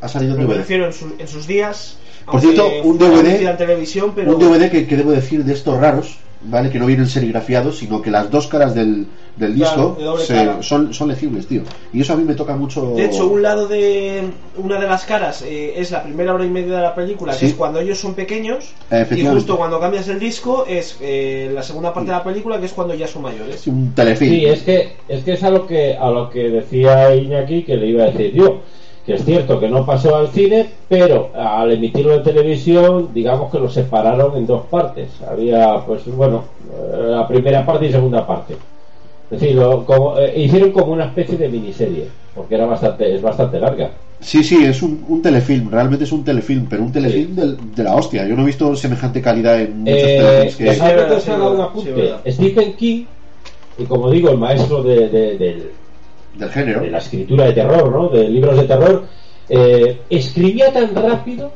Ha salido en pero me DVD. refiero en, su- en sus días Por cierto, un DVD televisión pero Un DVD que, que debo decir de estos raros, ¿vale? Que no vienen serigrafiados, sino que las dos caras del, del Claro, disco de se- son, son legibles, tío. Y eso a mí me toca mucho. de hecho un lado de una de las caras eh, es la primera hora y media de la película Sí. que es cuando ellos son pequeños y justo cuando cambias el disco es eh, la segunda parte de la película que es cuando ya son mayores Es un telefilm. Sí, es que es que es a lo que a lo que decía Iñaki que le iba a decir yo, que es cierto que no pasó al cine, pero al emitirlo en televisión, digamos que lo separaron en dos partes. Había, pues bueno, eh, la primera parte y segunda parte. Es decir, lo- como, eh, hicieron como una especie de miniserie, porque era bastante es bastante larga. Sí, sí, es un, un telefilm. Realmente es un telefilm, pero un telefilm del- de la hostia. Yo no he visto semejante calidad en muchos Eh, telefilms que. es- dejadme verdad, sí, verdad, un sí, apunte. Stephen King, y como digo, el maestro de- de- del, del género. de la escritura de terror, ¿no? De libros de terror, eh, escribía tan rápido,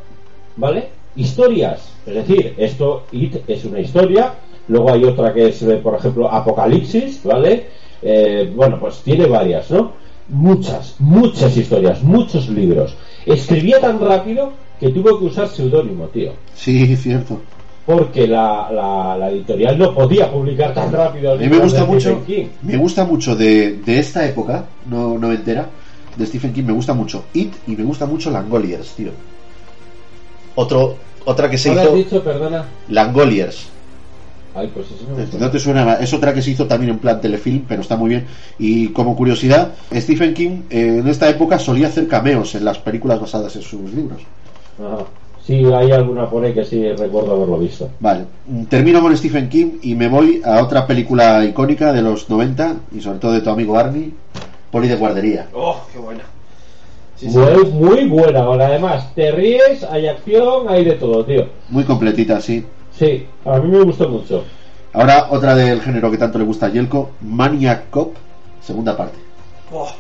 ¿vale? Historias. Es decir, esto It es una historia, luego hay otra que es, eh, por ejemplo, Apocalipsis, ¿vale? Eh, bueno, pues tiene varias, ¿no? Muchas, muchas historias, muchos libros. Escribía tan rápido que tuvo que usar seudónimo, tío. Sí, cierto. porque la, la, la editorial no podía publicar tan rápido. A mí me gusta mucho, me gusta mucho de, de esta época, no noventera, de Stephen King, me gusta mucho It y me gusta mucho Langoliers, tío. Otro, otra que se ¿Cuál has hizo, dicho, perdona? Langoliers. Ay, pues eso no me No te suena, es otra que se hizo también en plan telefilm, pero está muy bien. Y como curiosidad, Stephen King eh, en esta época solía hacer cameos en las películas basadas en sus libros. Ajá. Sí, hay alguna por ahí que sí recuerdo haberlo visto. Vale, termino con Stephen King y me voy a otra película icónica de los 90 y sobre todo de tu amigo Arnie, Poli de guardería. Oh, qué buena. Sí, sí. Muy, muy buena. Ahora, además, te ríes, hay acción, hay de todo, tío. Muy completita, sí. Sí, a mí me gustó mucho. Ahora otra del género que tanto le gusta a Yelko, Maniac Cop, segunda parte. Oh,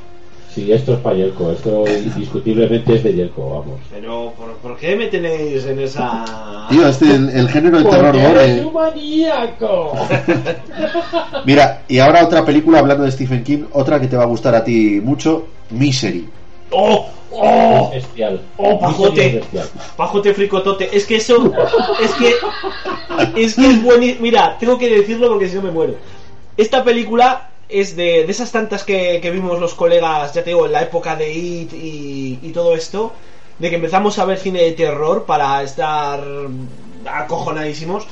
Sí, esto es para Yelko, esto indiscutiblemente es de Yelko, vamos. pero ¿por, por qué me tenéis en esa...? Tío, este el, el género de terror gore. un maníaco. Mira, y ahora otra película hablando de Stephen King, otra que te va a gustar a ti mucho, Misery. ¡Oh! ¡Oh! Es bestial. ¡Oh, pajote! Es bestial. Pajote fricotote. Es que eso. Es que. Es que es buenísimo. Mira, tengo que decirlo porque si no me muero. Esta película es de, de esas tantas que, que vimos los colegas, ya te digo, en la época de It y, y todo esto. De que empezamos a ver cine de terror para estar acojonadísimos.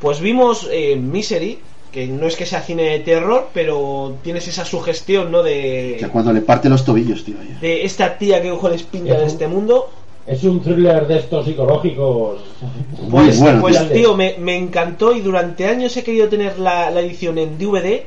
Pues vimos eh, Misery, que no es que sea cine de terror, pero tienes esa sugestión, ¿no? Que De, cuando le parte los tobillos, tío. ya. de esta tía que cojones pinta de este mundo. Es un thriller de estos psicológicos. Muy Pues, bueno, pues tío. tío, me, me encantó y durante años he querido tener la, la edición en DVD,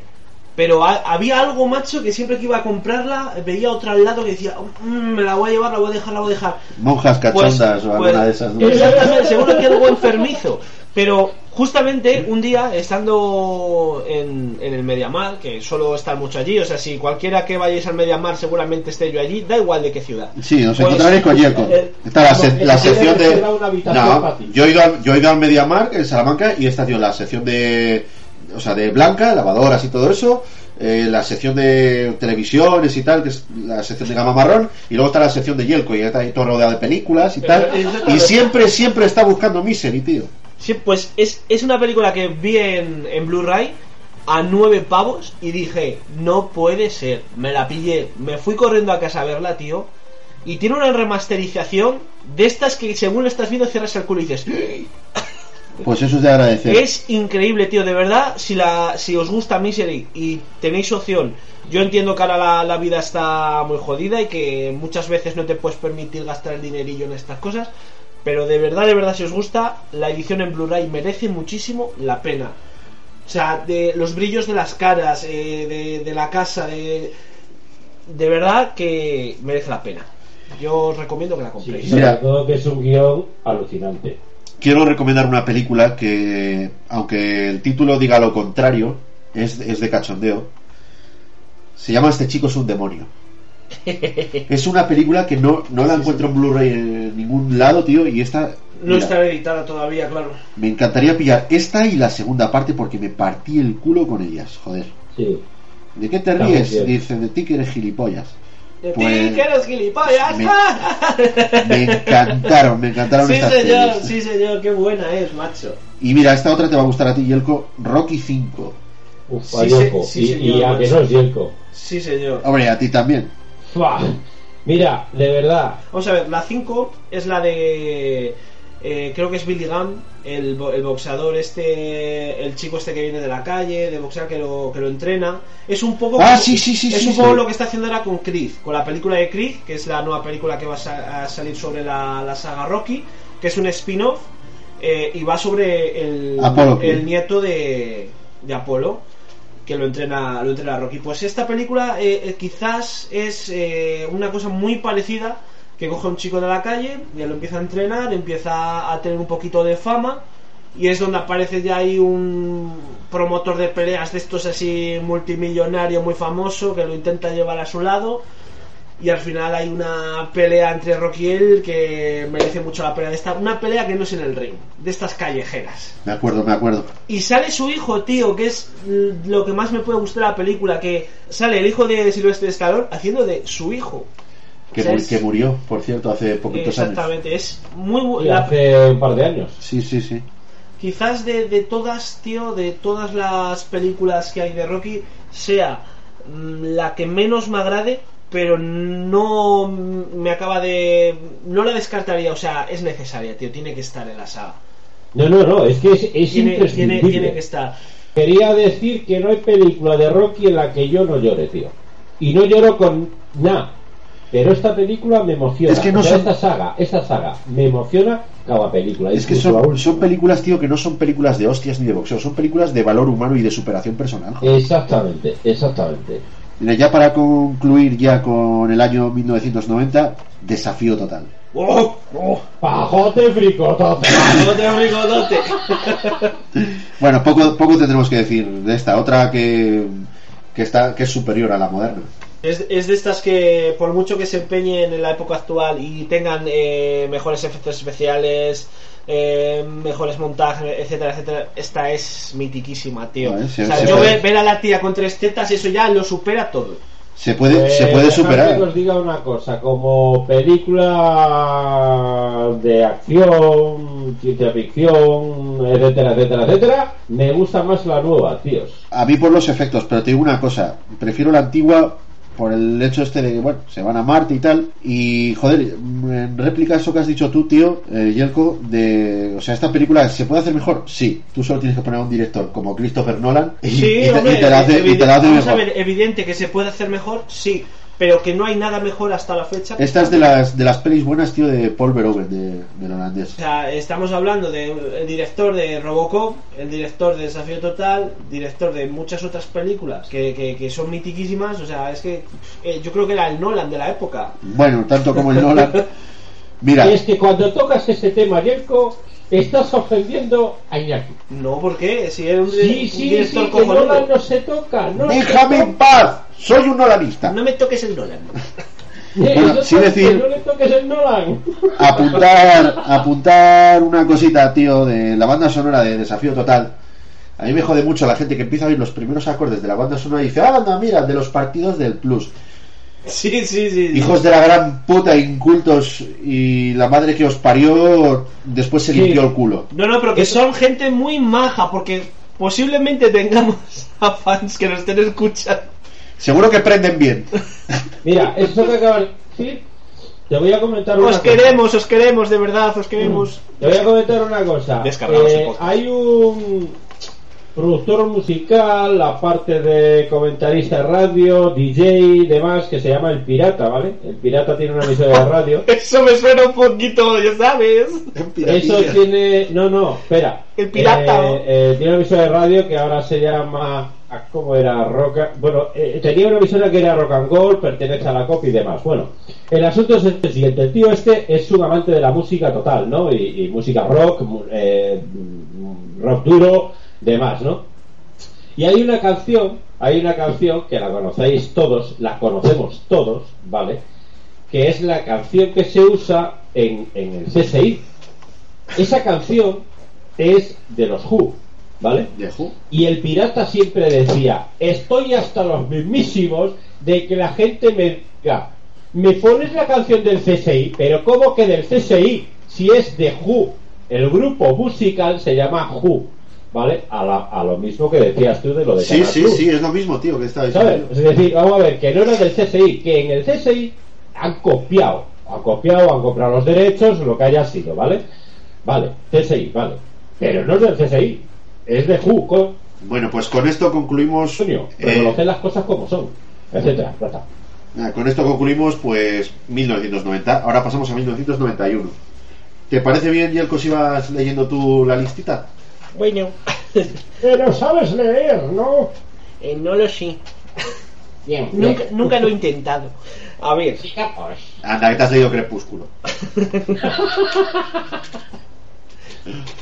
pero ha- había algo, macho, que siempre que iba a comprarla veía otra al lado que decía, "Mm, me la voy a llevar, la voy a dejar, la voy a dejar. Monjas cachondas o pues- alguna de esas. ¿no? Exactamente, seguro que algo enfermizo. Pero justamente un día, estando en, en el Mediamar, que suelo estar mucho allí, o sea, si cualquiera que vayáis al Mediamar seguramente esté yo allí, da igual de qué ciudad. Sí, nos Pues, encontraréis con Yelko. eh, Está la, se- la sección de. No, yo he ido al, yo he ido al MediaMarkt en Salamanca y esta, tío, la sección de. O sea, de blanca, lavadoras y todo eso. eh, la sección de televisiones y tal, que es la sección de gama marrón. Y luego está la sección de Yelko y está ahí todo rodeado de películas y tal. Y siempre, siempre está buscando Misery, tío. Sí, pues es, es una película que vi en, en Blu-ray a nueve pavos y dije, no puede ser. Me la pillé, me fui corriendo a casa a verla, tío. Y tiene una remasterización de estas que según lo estás viendo cierras el culo y dices, Pues eso es de agradecer. es increíble, tío, de verdad, si la si os gusta Misery y tenéis opción, yo entiendo que ahora la, la vida está muy jodida y que muchas veces no te puedes permitir gastar el dinerillo en estas cosas, pero de verdad, de verdad, si os gusta, la edición en Blu-ray merece muchísimo la pena. O sea, de los brillos de las caras, eh, de, de la casa, de... De verdad que merece la pena. Yo os recomiendo que la Sí, compréis. sobre todo que es un guion alucinante. Quiero recomendar una película que, aunque el título diga lo contrario, es, es de cachondeo. Se llama Este chico es un demonio. Es una película que no, no la encuentro en Blu-ray en ningún lado, tío, y esta... No mira, está editada todavía, claro. Me encantaría pillar esta y la segunda parte porque me partí el culo con ellas, joder. Sí. ¿De qué te ríes? Dicen de ti que eres gilipollas. De Pues- ti que eres gilipollas. Me- Me encantaron, me encantaron sí, estas señor, sí, señor, qué buena es, macho. Y mira, esta otra te va a gustar a ti, Yelko, Rocky 5. Uf, Sí, y, señor, y a que no es Yelko. Sí, señor. Hombre, a ti también. Fua. Mira, de verdad, Vamos a ver, la 5 es la de. Eh, creo que es Billy Gunn, el, el boxeador este, el chico este que viene de la calle, de boxear que lo, que lo entrena. Es un poco. Ah, sí, sí, sí, Es un poco lo que está haciendo ahora con Creed, con la película de Creed, que es la nueva película que va a, sa- a salir sobre la, la saga Rocky, que es un spin-off eh, y va sobre el, Apolo el nieto de, de Apolo que lo entrena lo entrena Rocky pues esta película eh, eh, quizás es eh, una cosa muy parecida que coge a un chico de la calle y lo empieza a entrenar empieza a tener un poquito de fama y es donde aparece ya ahí un promotor de peleas de estos así multimillonario muy famoso que lo intenta llevar a su lado y al final hay una pelea entre Rocky y él que merece mucho la pena de esta una pelea que no es en el ring de estas callejeras Me acuerdo, me acuerdo. y sale su hijo, tío, que es lo que más me puede gustar de la película, que sale el hijo de Silvestre Stallone haciendo de su hijo. Que, O sea, mu- es- que murió, por cierto, hace poquitos años. Exactamente, es muy la- hace un par de años. Sí, sí, sí. quizás de, de todas, tío, de todas las películas que hay de Rocky, sea mm, la que menos me agrade, pero no me acaba de... No la descartaría, o sea, es necesaria, tío, tiene que estar en la saga. No, no, no, es que es, es Tiene, tiene, tiene que estar. Quería decir que no hay película de Rocky en la que yo no llore, tío. Y no lloro con nada. Pero esta película me emociona. Es que no O sea, son- esta saga, esta saga me emociona cada película. Es que son, películas, tío, que no son películas de hostias ni de boxeo, son películas de valor humano y de superación personal. joder. Exactamente, exactamente. Mira, ya para concluir ya con el año 1990, desafío total. ¡Oh! ¡Oh! Pajote fricotote. ¡Bigote, bigote! Bueno, poco, poco tendremos que decir de esta, otra que, que, está, que es superior a la moderna. Es, es de estas que, por mucho que se empeñen en la época actual y tengan eh, mejores efectos especiales, eh, mejores montajes, etcétera, etcétera, esta es mitiquísima, tío. O sea, se yo puede- ver, ver a la tía con tres tetas, eso ya lo supera todo. Se puede, Pues, se puede superar. que os diga una cosa, como película de acción, ciencia ficción, etcétera, etcétera, etcétera, me gusta más la nueva, tíos. A mí por los efectos, pero te digo una cosa, prefiero la antigua por el hecho este de que, bueno, se van a Marte y tal. Y, joder, en réplica a eso que has dicho tú, tío, eh, Yelko, de, o sea, esta película se puede hacer mejor, sí. Tú solo tienes que poner a un director como Christopher Nolan y, Sí, y te, hombre, y te la hace, y te la hace vamos a mejor. ver, evidente que se puede hacer mejor, sí, pero que no hay nada mejor hasta la fecha. Esta es de las, de las pelis buenas, tío, de Paul Verhoeven, de, del holandés. O sea, estamos hablando del director de Robocop, el director de Desafío Total, director de muchas otras películas que, que, que son mitiquísimas. O sea, es que eh, yo creo que era el Nolan de la época. Bueno, tanto como el Nolan. Mira, Y es que cuando tocas ese tema, Yerko, estás ofendiendo a Iñaki. No, ¿por qué? Si era un, Sí, un sí, director sí, que. Nolan no se toca. No se déjame en paz, soy un nolanista. No me toques el Nolan. Bueno, es que decir- No le toques el Nolan. apuntar apuntar una cosita, tío, de la banda sonora de Desafío Total. A mí me jode mucho la gente que empieza a oír los primeros acordes de la banda sonora y dice, ah, anda, mira, de los partidos del Plus. Sí, sí, sí. sí. Hijos de la gran puta, incultos, y la madre que os parió después se Sí. limpió el culo. No, no, pero que son gente muy maja, porque posiblemente tengamos a fans que nos estén escuchando. Seguro que prenden bien. Mira, eso que acabas de decir, te voy a comentar una Os cosa. queremos, os queremos, de verdad, os queremos. Te voy a comentar una cosa. Descargamos Eh, el podcast. hay un productor musical, aparte de comentarista de radio, DJ y demás, que se llama El Pirata, ¿vale? El Pirata tiene una emisora de radio. Eso me suena un poquito, ya sabes. Eso tiene. No, no, espera. El pirata, Eh, eh, tiene una emisora de radio que ahora se llama. ah, ¿Cómo era? Rock. Bueno, eh, tenía una emisora que era Rock and Gold, pertenece a la COP y demás. Bueno, el asunto es el siguiente: el tío este es un amante de la música total, ¿no? Y, y música rock, mu- eh, rock duro, demás, ¿no? Y hay una canción, hay una canción que la conocéis todos, la conocemos todos, ¿vale? Que es la canción que se usa en, en el CSI. Esa canción es de los Who, ¿vale? ¿De Who? Y el pirata siempre decía, estoy hasta los mismísimos de que la gente me diga, me pones la canción del CSI, pero ¿cómo que del CSI? Si es de Who. El grupo musical se llama Who, ¿vale? A, la- a lo mismo que decías tú de lo de Sí, Canal sí, Plus. sí, es lo mismo, tío, que estaba ¿Sabes? diciendo. Es decir, vamos a ver, que no era del CSI, que en el CSI han copiado, han copiado, han comprado los derechos, lo que haya sido, ¿vale? Vale, CSI, vale. Pero no es del CSI, es de Who, co- Bueno, pues con esto concluimos. coño, eh, reconocer las cosas como son, etcétera, ya está. Ah, Con esto concluimos pues 1990. Ahora pasamos a 1991. ¿Te parece bien, Yelko, si vas leyendo tú la listita? Bueno, Pero sabes leer, ¿no? eh, no lo sé. Bien, Nunca, nunca lo he intentado. A ver. Anda, que te has leído Crepúsculo.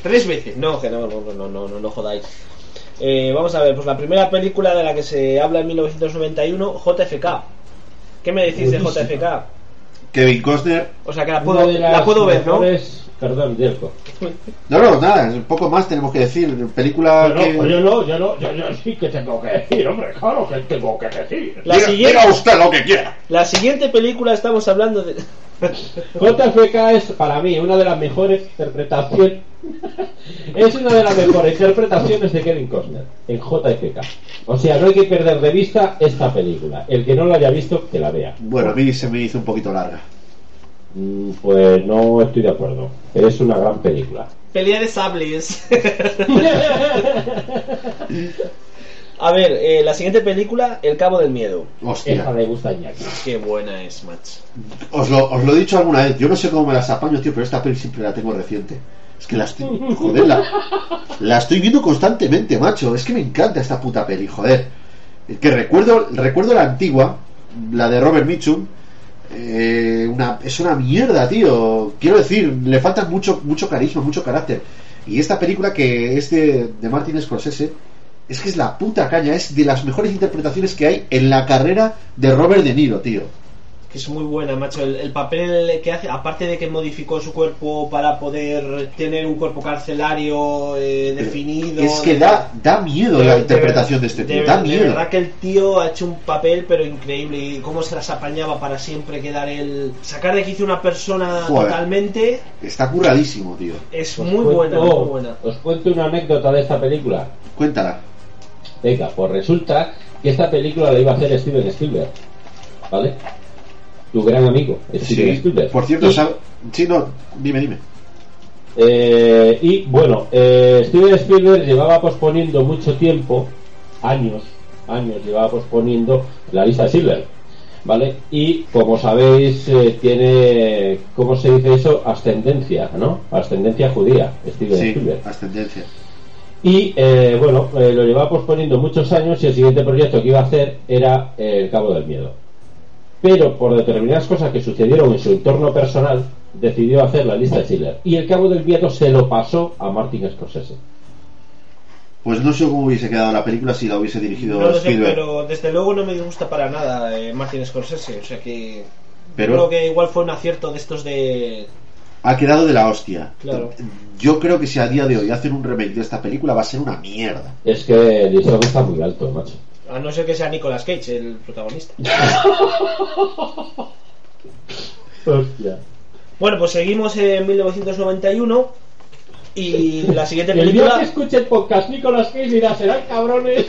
tres veces. No, que no, no, no, no, no, no jodáis. Eh, vamos a ver, pues la primera película de la que se habla en 1991, JFK. ¿Qué me decís de. JFK? Kevin Costner. O sea que la puedo, la puedo ver, ¿no? mejores- Perdón, Diego. No, no, nada, un poco más tenemos que decir. Película No, que. no, yo no, yo no, yo, yo sí que tengo que decir, hombre, claro que tengo que decir. La Diga- siguiente, diga usted lo que quiera. la siguiente película estamos hablando de... JFK es para mí una de las mejores interpretaciones Es una de las mejores interpretaciones de Kevin Costner en JFK. O sea, no hay que perder de vista esta película. El que no la haya visto, que la vea. Bueno, a mí se me hizo un poquito larga. Mm, Pues no estoy de acuerdo. Es una gran película. Pelea de sables. A ver, eh, la siguiente película, El Cabo del Miedo. Esta Hostia. le gusta a Iñaki. Qué buena es, macho. Os lo, os lo he dicho alguna vez. Yo no sé cómo me las apaño, tío, pero esta peli siempre la tengo reciente. Es que la estoy. Joder, la, estoy viendo constantemente, macho. Es que me encanta esta puta peli, joder. Que recuerdo, recuerdo la antigua, la de Robert Mitchum. eh, una, es una mierda, tío. Quiero decir, le falta mucho, mucho carisma, mucho carácter. Y esta película que es de, de Martin Scorsese, es que es la puta caña, es de las mejores interpretaciones que hay en la carrera de Robert De Niro, tío. Que es muy buena, macho. El, el papel que hace, aparte de que modificó su cuerpo para poder tener un cuerpo carcelario eh, definido. Es que de- da, da miedo de- la interpretación de este tío, de- da de miedo. verdad que el tío ha hecho un papel pero increíble y cómo se las apañaba para siempre quedar el sacar de quicio una persona Joder. totalmente Está curradísimo, tío. es muy cuento- buena, muy buena. Os cuento una anécdota de esta película. Cuéntala. Venga, pues resulta que esta película la iba a hacer Steven Spielberg. ¿Vale? Tu gran amigo, Steven Sí, Spielberg. por cierto, Y- sab- sí, no, dime, dime. Eh, y bueno, eh, Steven Spielberg llevaba posponiendo mucho tiempo, años, años llevaba posponiendo la lista de Silver, ¿vale? Y como sabéis, eh, tiene, ¿cómo se dice eso? Ascendencia, ¿no? Ascendencia judía, Steven Sí, Spielberg. ascendencia. Y eh, bueno, eh, lo llevaba posponiendo muchos años y el siguiente proyecto que iba a hacer era El Cabo del Miedo. Pero por determinadas cosas que sucedieron en su entorno personal, decidió hacer la lista de Schiller. Y El Cabo del Miedo se lo pasó a Martin Scorsese. Pues no sé cómo hubiese quedado la película si la hubiese dirigido No lo sé, Spielberg. pero desde luego no me disgusta para nada eh, Martin Scorsese, o sea que Pero- creo que igual fue un acierto de estos de Ha quedado de la hostia. Claro. Yo creo que si a día de hoy hacen un remake de esta película va a ser una mierda. Es que el está muy alto, macho. A no ser que sea Nicolas Cage el protagonista. Hostia. Bueno, pues seguimos en 1991 y la siguiente El día que película escuche el podcast Nicolas Cage dirá, serán cabrones.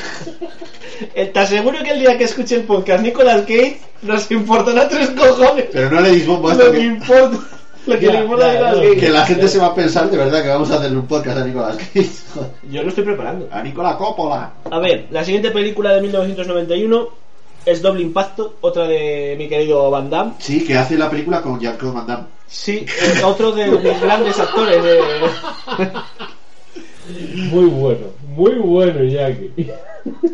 Eh, Te aseguro que el día que escuche el podcast Nicolas Cage nos importará tres cojones. Pero no le dis bombo a esto Lo que, importa, lo que Ya, le importa a ya, Nicolas Cage. que la gente se va a pensar de verdad que vamos a hacerle un podcast a Nicolas Cage. Joder. Yo lo estoy preparando. A Nicola Coppola. A ver, la siguiente película de 1991 es Doble Impacto, otra de mi querido Van Damme. Sí, que hace la película con Jean-Claude Van Damme. Sí, eh, otro de mis grandes actores. de- Muy bueno, muy bueno, Jackie.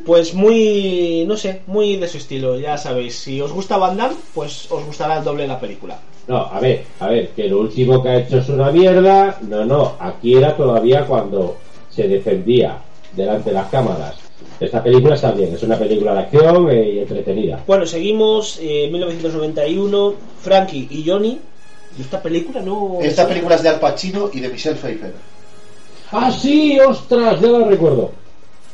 Pues muy, no sé, muy de su estilo, ya sabéis. Si os gusta Van Damme, pues os gustará el doble de la película. No, a ver, a ver, que lo último que ha hecho es una mierda. No, no, aquí era todavía cuando se defendía delante de las cámaras. Esta película está bien, es una película de acción eh, y entretenida. Bueno, seguimos, eh, 1991, Frankie y Johnny. ¿Y esta película no...? Esta película es de Al Pacino y de Michelle Pfeiffer. ¡Ah, sí! ¡Ostras! Ya la recuerdo.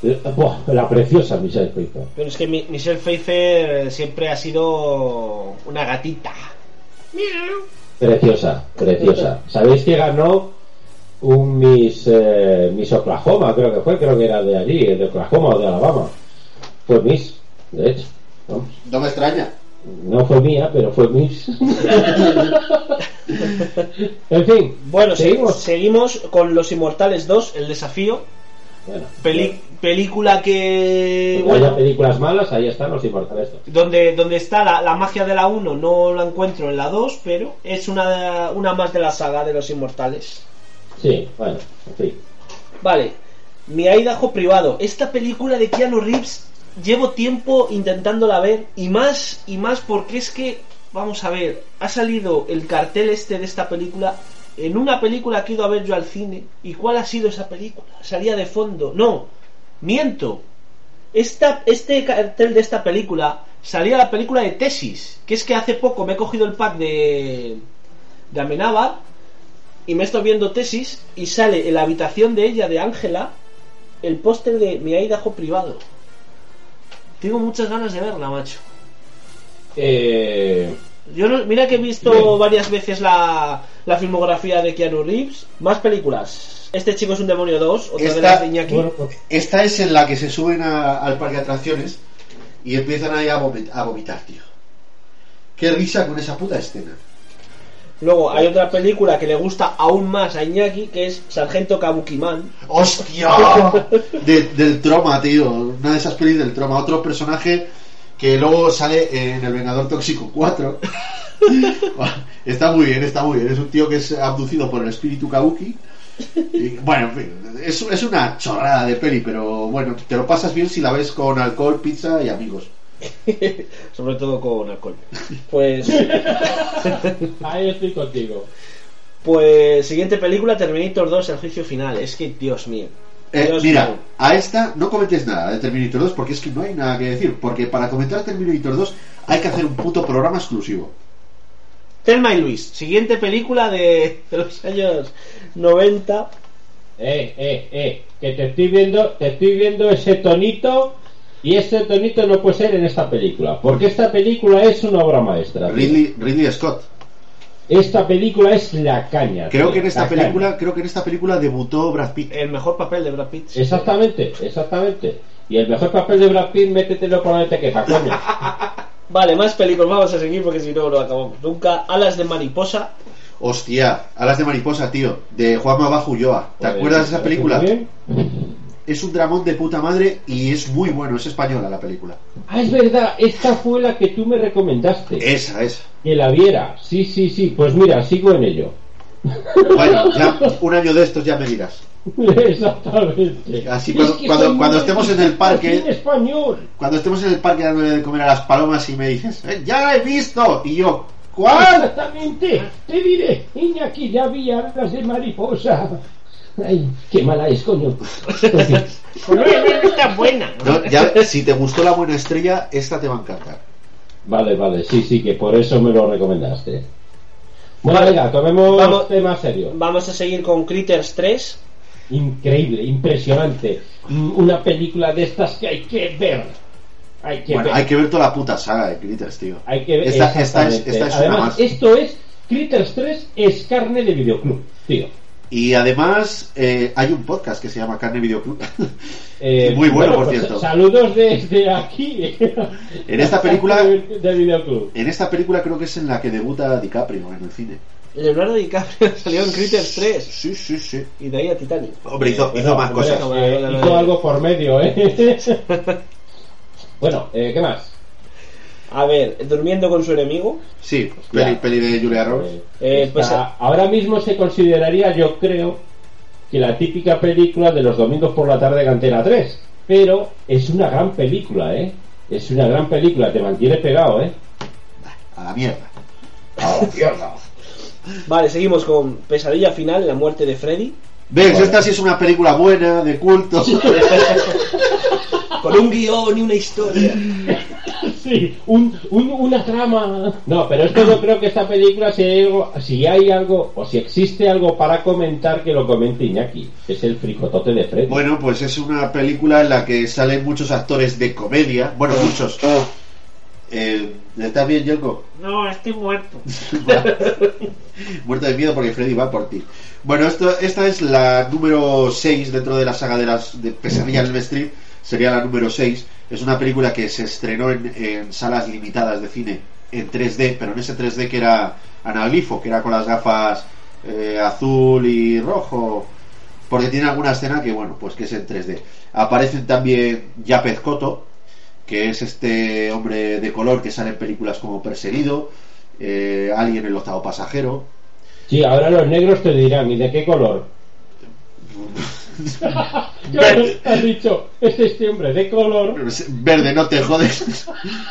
Eh, buah, la preciosa Michelle Pfeiffer. Pero es que Mi- Michelle Pfeiffer siempre ha sido una gatita. Preciosa, preciosa. ¿Sabéis que ganó un Miss, eh, Miss Oklahoma? Creo que fue, creo que era de allí, de Oklahoma o de Alabama. Fue Miss, de hecho. Vamos. No me extraña. No fue mía, pero fue Miss. en fin, Bueno, seguimos. seguimos. con Los Inmortales 2, El Desafío. Bueno, película que... haya bueno, películas malas, ahí están los inmortales. donde, donde está la, la magia de la 1 no la encuentro en la 2, pero es una, una más de la saga de Los Inmortales. Sí, bueno, en fin. Vale, mi Idaho privado. Esta película de Keanu Reeves llevo tiempo intentándola ver y más y más porque es que vamos a ver, ha salido el cartel este de esta película en una película que he ido a ver yo al cine. ¿Y cuál ha sido esa película? Salía de fondo. No, miento. Esta, este cartel de esta película salía la película de Tesis, que es que hace poco me he cogido el pack de de Amenábar y me estoy viendo tesis y sale en la habitación de ella, de Ángela, el póster de mi Idaho privado. Tengo muchas ganas de verla, macho. Eh, Yo no- mira que he visto Bien. varias veces la, la filmografía de Keanu Reeves. Más películas. Este chico es un demonio 2, otra de Esta- las de Iñaki. Bueno, Esta es en la que se suben a- al parque de atracciones y empiezan ahí a, vomit- a vomitar, tío. Qué risa con esa puta escena. Luego hay otra película que le gusta aún más a Iñaki, que es Sargento Kabukiman. ¡Hostia! De- del trauma, tío. Una de esas pelis del trauma. Otro personaje que luego sale en El Vengador Tóxico 4. está muy bien, está muy bien. Es un tío que es abducido por el espíritu Kabuki. Y, bueno, en fin, es, es una chorrada de peli, pero bueno, te lo pasas bien si la ves con alcohol, pizza y amigos. Sobre todo con alcohol. Pues, ahí estoy contigo. pues siguiente película, Terminator 2, el juicio final. Es que, Dios mío. Eh, Dios mira, mío. a esta no comentes nada de Terminator 2 porque es que no hay nada que decir. Porque para comentar Terminator 2 hay que hacer un puto programa exclusivo. Thelma y Luis, siguiente película de, de los años 90. Eh, eh, eh, que te estoy viendo, te estoy viendo ese tonito y ese tonito no puede ser en esta película, porque esta película es una obra maestra. tío. Ridley, Ridley Scott. Esta película es la caña. Creo tío, que en esta caña. película, creo que en esta película debutó Brad Pitt. El mejor papel de Brad Pitt. Exactamente, exactamente. Y el mejor papel de Brad Pitt, métetelo por donde te quepa, coño. Vale, más películas, vamos a seguir porque si no, no acabamos nunca. Alas de mariposa. Hostia, Alas de mariposa, tío, de Juanma Bajo Ulloa. ¿Te Pues, acuerdas de esa película? Es un dramón de puta madre y es muy bueno, es española la película. Ah, es verdad, esta fue la que tú me recomendaste. Esa, esa. Que la viera. Sí, sí, sí. Pues mira, sigo en ello. Bueno, ya un año de estos ya me dirás. Exactamente. Así Es cuando- que cuando- cuando estemos en el parque- En español. Cuando estemos en el parque dándole de comer a las palomas y me dices, "Eh, ya la he visto, y yo, ¿cuál? Exactamente. Te diré, Iñaki, ya vi alas de mariposa. Ay, qué mala es, coño. Pues no, no, no está buena. No, ya, si te gustó la buena estrella, esta te va a encantar. Vale, vale, sí, sí, que por eso me lo recomendaste. Bueno, Vale. venga, tomemos Vamos- tema serio. Vamos a seguir con Critters 3. Increíble, impresionante. Una película de estas que hay que ver. Hay que Bueno, ver. hay que ver toda la puta saga de Critters, tío. Hay que ver. Esta, esta es, exactamente. esta es una Además, más. esto es Critters 3 es carne de videoclub, tío. Y además, eh, hay un podcast que se llama Carne Videoclub. Eh, Muy bueno, por pues, cierto. Saludos desde aquí. En esta película- de, de videoclub. en esta película creo que es en la que debuta DiCaprio en el cine. Leonardo DiCaprio salió en Critters 3. Sí, sí, sí. Y de ahí a Titanic. Hombre, hizo, Bueno, hizo más cosas. hizo algo por medio, ¿eh? bueno, eh, ¿qué más? A ver, durmiendo con su enemigo. Sí, peli, peli de Julia Roberts. Eh, Eh, pues, ahora mismo se consideraría, yo creo, que la típica película de los domingos por la tarde de Antena 3. Pero es una gran película, ¿eh? Es una gran película, te mantiene pegado, ¿eh? A la mierda. Vale, seguimos con Pesadilla Final, la muerte de Freddy. ¿Ves? Vale. Esta sí es una película buena, de culto. Con un guion y una historia. Sí, un, un- una trama. No, pero esto yo creo que esta película, si hay, algo, si hay algo, o si existe algo para comentar, que lo comente Iñaki. Es el fricotote de Freddy. Bueno, pues es una película en la que salen muchos actores de comedia. Bueno, muchos. Eh, ¿Estás bien, Yoko? No, estoy muerto. Muerto de miedo porque Freddy va por ti. Bueno, esto, esta es la número 6 dentro de la saga de las de Pesadilla en el Street. Sería la número 6. Es una película que se estrenó en, en salas limitadas de cine en 3D, pero en ese 3D que era anaglifo, que era con las gafas eh, azul y rojo. Porque tiene alguna escena que, bueno, pues que es en 3D. Aparecen también Yapez Koto, que es este hombre de color que sale en películas como Perseguido, eh, Alien el octavo pasajero. Sí, ahora los negros te dirán, ¿y de qué color? Claro, has dicho, es este hombre de color. Verde, no te jodes.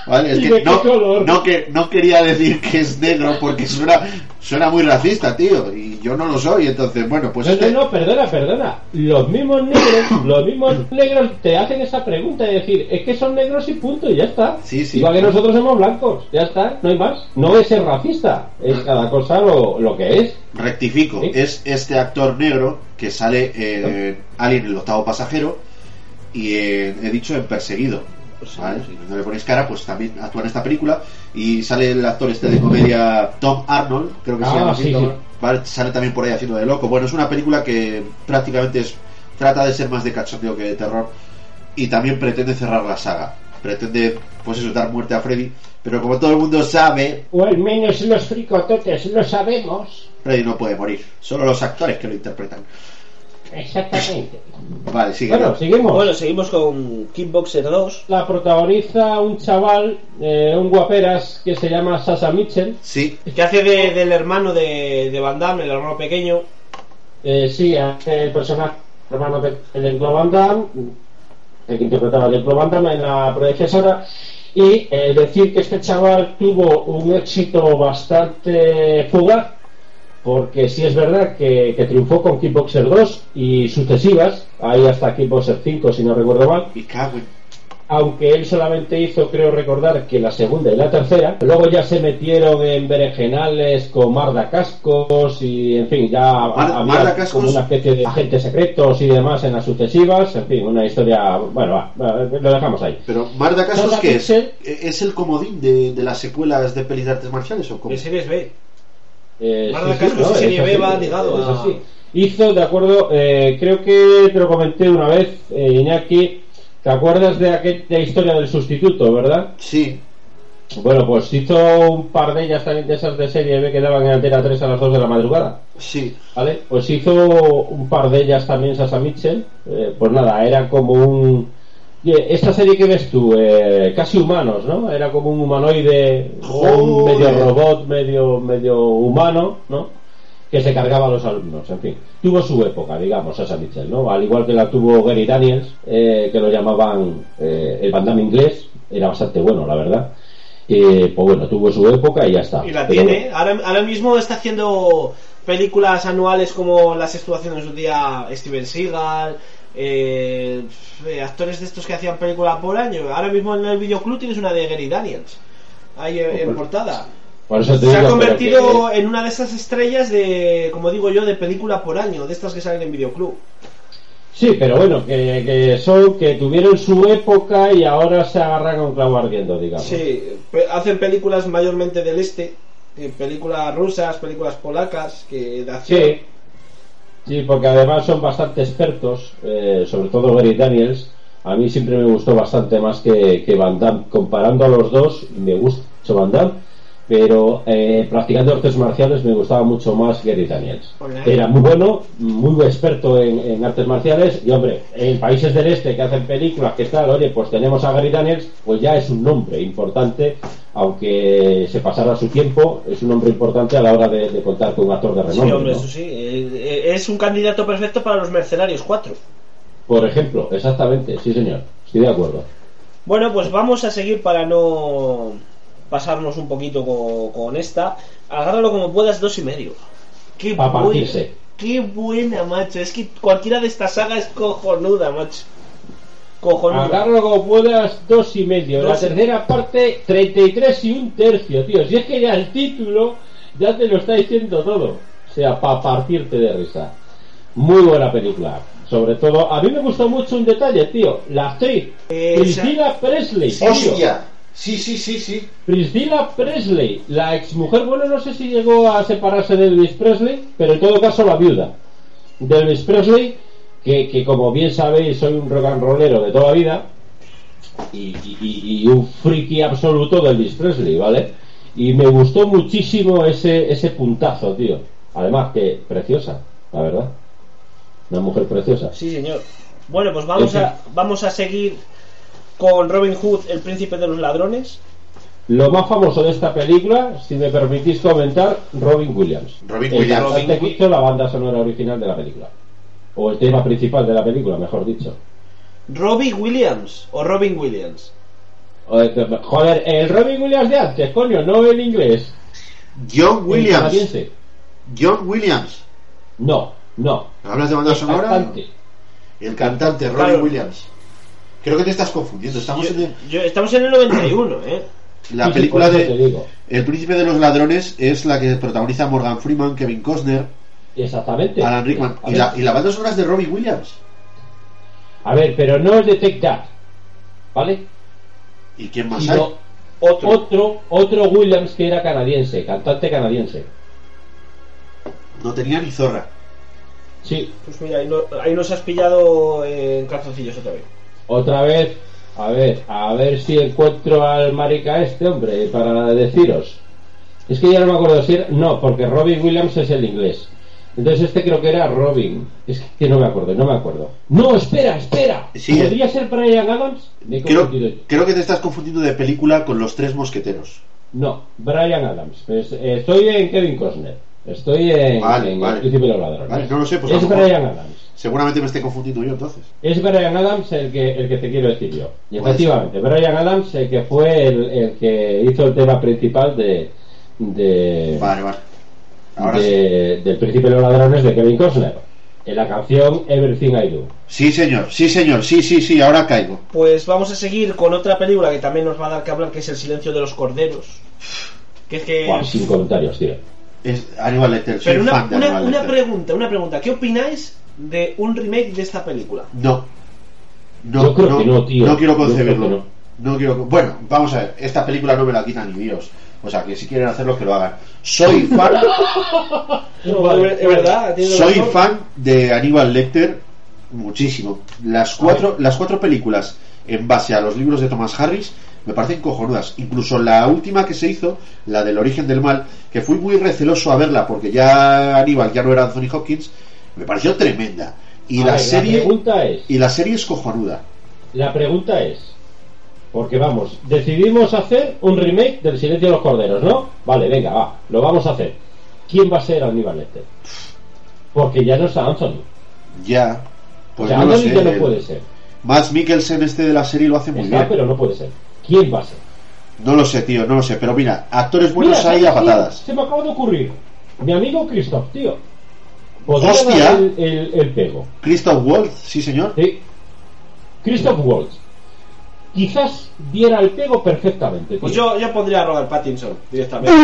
Vale, es ¿Y que no, color? no, que, no quería decir que es negro porque suena, suena muy racista, tío. Y yo no lo soy, entonces, bueno, pues No, este- no, no, perdona, perdona. Los mismos negros, los mismos negros te hacen esa pregunta y decir, es que son negros y punto, y ya está. Sí, sí. Igual que nosotros somos blancos, ya está, no hay más. No es ser racista, es cada cosa lo, lo que es. rectifico, Sí. es este actor negro que sale en Alien el octavo pasajero y en- he dicho en Perseguido. Pues no le ponéis cara, pues también actúa en esta película. Y sale el actor este de comedia Tom Arnold, creo que se Ah, llama así, sí, Tom, sí. ¿vale? Sale también por ahí haciendo de loco. Bueno, es una película que prácticamente es, trata de ser más de cachondeo que de terror y también pretende cerrar la saga. Pretende, pues eso, dar muerte a Freddy, pero como todo el mundo sabe, O al menos los fricototes lo sabemos. Freddy no puede morir, solo los actores que lo interpretan. Exactamente. Vale, sigue. Bueno, seguimos. Bueno, seguimos con Kickboxer 2. La protagoniza un chaval, eh, un guaperas, que se llama Sasha Mitchell. Sí, Que hace de- del hermano de, de Van Damme, el hermano pequeño. Eh, sí, hace el personaje hermano de, de Van Damme, el que interpretaba de Claude Van Damme en la predecesora. Y eh, decir que este chaval tuvo un éxito bastante fugaz, porque sí es verdad que, que triunfó con Kickboxer 2 y sucesivas, ahí hasta Kickboxer 5 si no recuerdo mal, y cago aunque él solamente hizo, creo recordar, que la segunda y la tercera. Luego ya se metieron en berenjenales con Marda Cascos y, en fin, ya Mar- había Marda Cascos- como una especie de agentes secretos y demás en las sucesivas. En fin, una historia. Bueno, va, va, lo dejamos ahí. Pero Marda Cascos, Sasha ¿qué es? Mitchell. ¿Es el comodín de, de las secuelas de pelis de artes marciales o cómo? De series B. Eh, Marda Cascos y es Serie B va ligado es a- así. Hizo, de acuerdo, eh, creo que te lo comenté una vez, eh, Iñaki. ¿Te acuerdas de aquella historia del sustituto, verdad? Sí, Bueno, pues hizo un par de ellas también de esas de serie B que daban en Antena 3 a las 2 de la madrugada. sí. ¿Vale? Pues hizo un par de ellas también Sasa Mitchell. Eh, pues nada, era como un. Oye, Esta serie que ves tú, eh, casi humanos, ¿no? Era como un humanoide, un medio robot, medio, medio humano, ¿no? Que se cargaba a los alumnos, en fin. Tuvo su época, digamos, Sasa Mitchell, ¿no? Al igual que la tuvo Gary Daniels, eh, que lo llamaban eh, el Van Damme inglés, era bastante bueno, la verdad. Eh, pues bueno, tuvo su época y ya está. Y la Pero tiene. Ahora, ahora mismo está haciendo películas anuales como las estuvo haciendo en su día Steven Seagal. eh, eh, actores de estos que hacían película por año. Ahora mismo en el videoclub tienes una de Gary Daniels. Ahí en, en portada. Por eso te Se digo, ha convertido que- en una de esas estrellas de, como digo yo, de película por año, de estas que salen en videoclub. Sí, pero bueno, que, que son que tuvieron su época y ahora se agarran un clavo ardiendo, digamos. Sí, hacen películas mayormente del este, eh, películas rusas, películas polacas, que de acción. Sí, sí, porque además son bastante expertos, eh, sobre todo Gary Daniels. A mí siempre me gustó bastante más que, que Van Damme. Comparando a los dos, me gusta mucho Van Damme, pero eh, practicando artes marciales me gustaba mucho más Gary Daniels. Hola. Era muy bueno, muy experto en, en artes marciales y hombre, en países del este que hacen películas, que tal, oye, pues tenemos a Gary Daniels, pues ya es un nombre importante, aunque se pasara su tiempo, es un nombre importante a la hora de, de contar con un actor de Sí, renombre. hombre, ¿no? eso sí. eh, eh, es un candidato perfecto para los Mercenarios 4. Por ejemplo, exactamente, sí señor, estoy de acuerdo. Bueno, pues vamos a seguir para no pasarnos un poquito con, con esta. Agárralo como puedas, dos y medio. Qué Pa' buena, partirse. qué buena, macho. Es que cualquiera de estas sagas es cojonuda, macho. Cojonuda. Agarro como puedas dos y medio. Dos la y- tercera parte, 33 y un tercio, tío. Si es que ya el título ya te lo está diciendo todo. O sea, para partirte de risa. Muy buena película. Sobre todo, a mí me gustó mucho un detalle, tío. La actriz, Eh, Priscilla Presley. tío. ¡Hostia! Sí, sí, sí, sí. Priscilla Presley, la exmujer, bueno, no sé si llegó a separarse de Elvis Presley, pero en todo caso la viuda de Elvis Presley, que, que como bien sabéis soy un rock and rollero de toda la vida y, y- y un friki absoluto de Elvis Presley, ¿vale? Y me gustó muchísimo ese, ese puntazo, tío. Además que preciosa, la verdad. Una mujer preciosa. Sí, señor. Bueno, pues vamos a, vamos a seguir con Robin Hood, el príncipe de los ladrones. Lo más famoso de esta película, si me permitís comentar, Robin Williams. Robin el Williams. cantante Robin que hizo la banda sonora original de la película. O el tema principal de la película, mejor dicho. Robbie Williams o Robin Williams. Eh, Joder, el Robin Williams de antes, coño, no el inglés. John Williams. John Williams. No, no. ¿Hablas de banda El sonora? cantante. El cantante, Robin Claro. Williams. Creo que te estás confundiendo. Estamos Yo- en el- yo- estamos en el 91, ¿eh? la Sí, película de. El Príncipe de los Ladrones es la que protagoniza Morgan Freeman, Kevin Costner, Exactamente. Alan Rickman. Y la, y la banda sonora es de Robin Williams. A ver, pero no es de Take That. ¿Vale? ¿Y quién más Sino hay? Otro. otro, otro Williams que era canadiense, cantante canadiense. No tenía ni zorra. Sí, Pues mira, ahí, no- ahí nos has pillado en calzoncillos otra vez. Otra vez, a ver, a ver si encuentro al marica este hombre para deciros. Es que ya no me acuerdo si era. No, porque Robin Williams es el inglés. Entonces este creo que era Robin. Es que no me acuerdo, no me acuerdo. No, espera, espera. Sí, ¿Podría ser Brian Adams? Creo, creo que te estás confundiendo de película con los tres mosqueteros. No, Brian Adams. Pues, eh, estoy en Kevin Costner. Estoy en, Vale, en vale. El Príncipe de los Ladrones. Vale, no lo sé, pues es Brian Adams. Seguramente me esté confundiendo yo entonces. Es Brian Adams el que, el que te quiero decir yo. Y Puede efectivamente, Brian Adams el que fue el, el que hizo el tema principal de, de, Vale, vale. Ahora sí. de- del Príncipe de los Ladrones de Kevin Costner. En la canción Everything I Do. Sí, señor, sí, señor, sí, sí, sí, ahora caigo. Pues vamos a seguir con otra película que también nos va a dar que hablar, que es El silencio de los corderos. Que es que... Sin comentarios, tío. Es Aníbal Lecter, soy Pero una, fan de una, pregunta, una pregunta. ¿Qué opináis de un remake de esta película? No. No, Yo creo que no, tío. No quiero Yo creo concebirlo. que no. quiero. Bueno, vamos a ver. Esta película no me la quita ni Dios. O sea, que si quieren hacerlo, que lo hagan. Soy fan, Vale, es verdad, soy razón. fan de Aníbal Lecter muchísimo. Las cuatro, las cuatro películas en base a los libros de Thomas Harris me parecen cojonudas. Incluso la última que se hizo, la del origen del mal, que fui muy receloso a verla porque ya Aníbal ya no era Anthony Hopkins, me pareció tremenda. Y A la ver, serie La pregunta es. y la serie es cojonuda. La pregunta es, porque vamos, decidimos hacer un remake del Silencio de los Corderos, ¿no? Vale, venga, va, lo vamos a hacer. ¿Quién va a ser Aníbal Lecter? Porque ya no está Anthony. Ya, pues o sea, no lo Anthony sé. ya no puede ser. Max Mikkelsen este de la serie lo hace muy Está, bien. pero no puede ser. ¿Quién va a ser? No lo sé, tío, no lo sé. Pero mira, actores buenos Mira, hay ¿sabes a patadas. Se me acaba de ocurrir. Mi amigo Christoph, tío. Podría Hostia. dar el, el- el pego. Christoph Waltz, sí señor. Sí. Christoph Waltz. Quizás diera el pego perfectamente. Pues yo, yo pondría a Robert Pattinson directamente.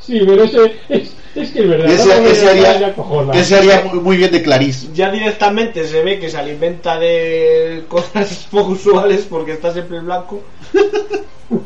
Sí, pero ese, es, es que es verdad. Ese, no me ese vaya haría, a cojonar. ese haría muy, muy bien de Clarice. ya directamente se ve que se alimenta de cosas poco usuales porque está siempre en blanco.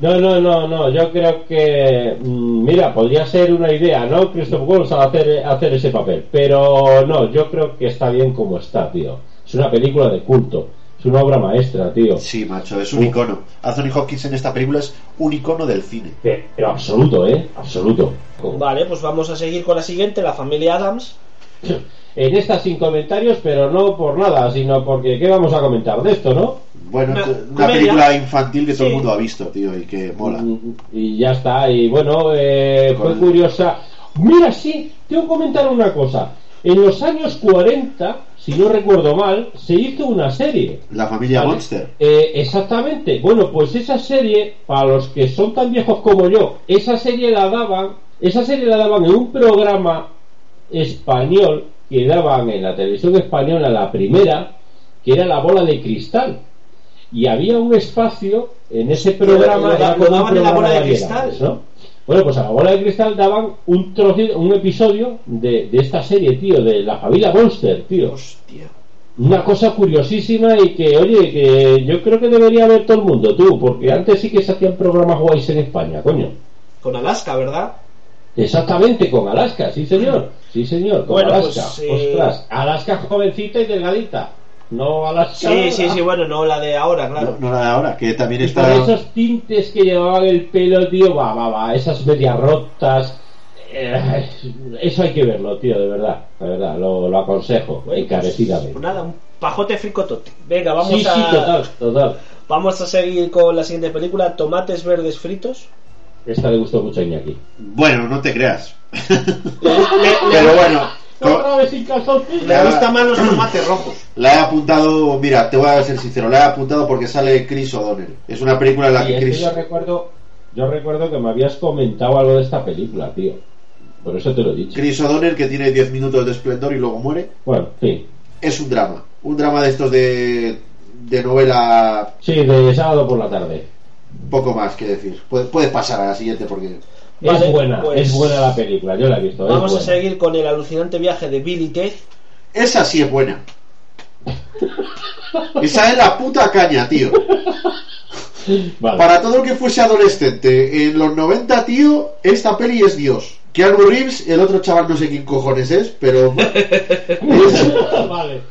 No, no, no, no. Yo creo que. mm, Mira, podría ser una idea, ¿no? Christoph Waltz a hacer, hacer ese papel. Pero no, yo creo que está bien como está, tío. Es una película de culto. Es una obra maestra, tío. Sí, macho, es un Uf. icono. Anthony Hopkins en esta película es un icono del cine. Pe- Pero absoluto, ¿eh? Absoluto. Vale, pues vamos a seguir con la siguiente, la familia Adams. En esta sin comentarios, pero no por nada, sino porque ¿qué vamos a comentar de esto, no? Bueno, Una película infantil que todo el mundo ha visto, tío, y que mola. Mm, Y ya está, y bueno, eh, fue curiosa. Mira, sí, tengo que comentar una cosa. En los años 40, si no recuerdo mal, se hizo una serie. La familia ¿vale? Monster. Eh, exactamente. Bueno, pues esa serie, para los que son tan viejos como yo, esa serie la daban, esa serie la daban en un programa español que daban en la televisión española la primera, que era la bola de cristal. Y había un espacio en ese programa, daban en la bola de cristal. ¿no? Bueno, pues a la bola de cristal daban un trocito, un episodio de, de esta serie, tío, de la familia Monster, tío. Hostia. Una cosa curiosísima y que, oye, que yo creo que debería ver todo el mundo, tú, porque antes sí que se hacían programas guays en España, coño. Con Alaska, ¿verdad? Exactamente, con Alaska, sí señor, sí señor, con Bueno, Alaska. pues, eh, Ostras, Alaska jovencita y delgadita, no Alaska. Sí, sí, sí, bueno, no la de ahora, claro. No, no la de ahora, que también Y está. por esos tintes que llevaban el pelo, tío, va, va, va, esas medias rotas. eh, eso hay que verlo, tío, de verdad, de verdad, lo, lo aconsejo, Bueno, encarecidamente. Pues nada, un pajote fricotote. Venga, vamos sí, a sí, total, total. vamos a seguir con la siguiente película, Tomates verdes fritos. Esta le gustó mucho a Iñaki. Bueno, no te creas. Pero bueno, le gustan más los tomates rojos. la he apuntado. Mira, te voy a ser sincero, la he apuntado porque sale Chris O'Donnell. Es una película en la Y que es que Chris. yo recuerdo, yo recuerdo que me habías comentado algo de esta película, tío. Por eso te lo he dicho. Chris O'Donnell, que tiene 10 minutos de esplendor y luego muere. Bueno, sí. Es un drama. Un drama de estos de. de novela. Sí, de sábado por la tarde. Poco más que decir. Puedes, pasar a la siguiente porque. Vale, es buena, pues- es buena la película, yo la he visto. Vamos a seguir con el alucinante viaje de Billy Ted. Esa sí es buena. Esa es la puta caña, tío. Vale. Para todo el que fuese adolescente en los 90, tío, esta peli es Dios. Keanu Reeves, el otro chaval no sé quién cojones es, pero... vale.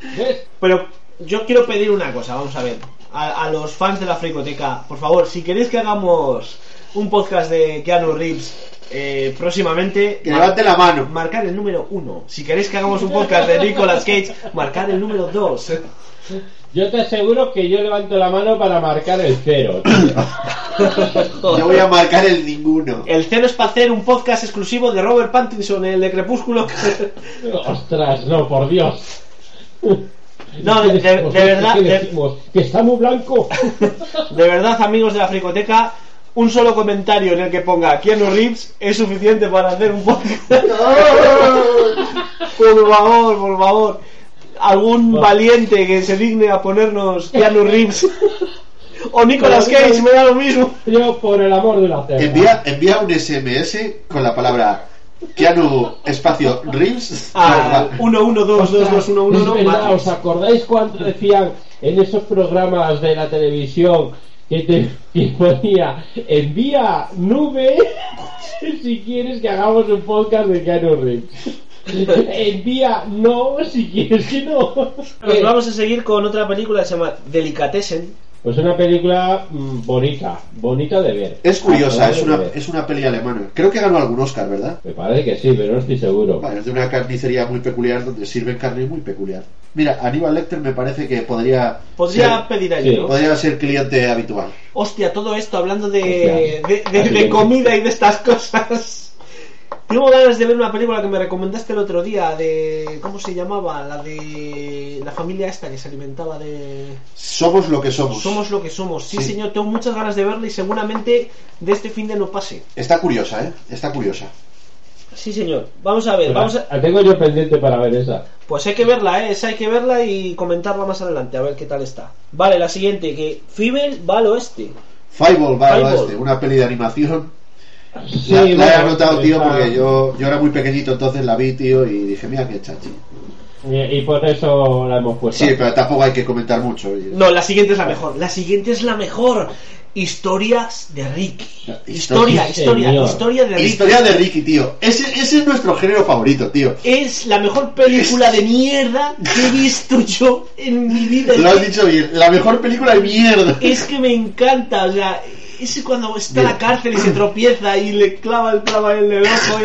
Pero yo quiero pedir una cosa, vamos a ver. A, a los fans de la Fricoteca, por favor, si queréis que hagamos un podcast de Keanu Reeves eh, próximamente, Que levante la mano. marcar el número uno. Si queréis que hagamos un podcast de Nicolas Cage, marcar el número dos. Yo te aseguro que yo levanto la mano para marcar el cero. Yo voy a marcar el ninguno. El cero es para hacer un podcast exclusivo de Robert Pattinson, el de Crepúsculo. Ostras, no, por Dios. No, de- de- de Nosotros, verdad, ¿qué de- decimos? Que está muy blanco. De verdad, amigos de la Fricoteca, un solo comentario en el que ponga Keanu Reeves es suficiente para hacer un podcast. por favor, por favor. Algún valiente que se digne a ponernos Keanu Reeves. o Nicolas Cage, me da lo mismo. Yo, por el amor de la tierra. Envía, envía un SMS con la palabra Keanu espacio Reeves. A 1 1 2 2 2 1 1 Es 1 verdad, ¿os acordáis cuando decían en esos programas de la televisión que te que ponía envía nube si quieres que hagamos un podcast de Keanu Reeves? envía no si quieres que no. Pues vamos a seguir con otra película que se llama Delicatessen. Pues una película mm, bonita, bonita de ver. Es curiosa, es una, es una peli alemana. Creo que ganó algún Oscar, ¿verdad? Me parece que sí, pero no estoy seguro. Bueno, es de una carnicería muy peculiar donde sirven carne muy peculiar. Mira, Aníbal Lecter me parece que podría Podría ser, pedir Sí. ¿no? podría ser cliente habitual. Hostia, todo esto hablando de, Hostia. de, de- de comida y de estas cosas. Tengo ganas de ver una película que me recomendaste el otro día de... ¿Cómo se llamaba? La de... La familia esta que se alimentaba de... Somos lo que somos. Somos lo que somos. Sí, Sí. señor, tengo muchas ganas de verla y seguramente de este fin de no pase. Está curiosa, ¿eh? Está curiosa. Sí, señor. Vamos a ver, vamos a... la tengo yo pendiente para ver esa. Pues hay que verla, ¿eh? Esa hay que verla y comentarla más adelante, a ver qué tal está. Vale, la siguiente, que Fibel va al oeste. Fireball va al oeste, una peli de animación. Sí, la, la he bueno, anotado, tío, está- porque yo, yo era muy pequeñito entonces la vi, tío, y dije, mira qué chachi. Y, y por eso la hemos puesto. Sí, pero tampoco hay que comentar mucho. oye. No, la siguiente es la mejor. La siguiente es la mejor. Historias de Ricky. Historia, historia, historia de Ricky. Historia de Ricky, tío. Ese, ese es nuestro género favorito, tío. Es la mejor película de mierda que he visto yo en mi vida. Lo has dicho bien, la mejor película de mierda. Es que me encanta, o sea, ese cuando está en la cárcel y se tropieza y le clava el clava en el ojo.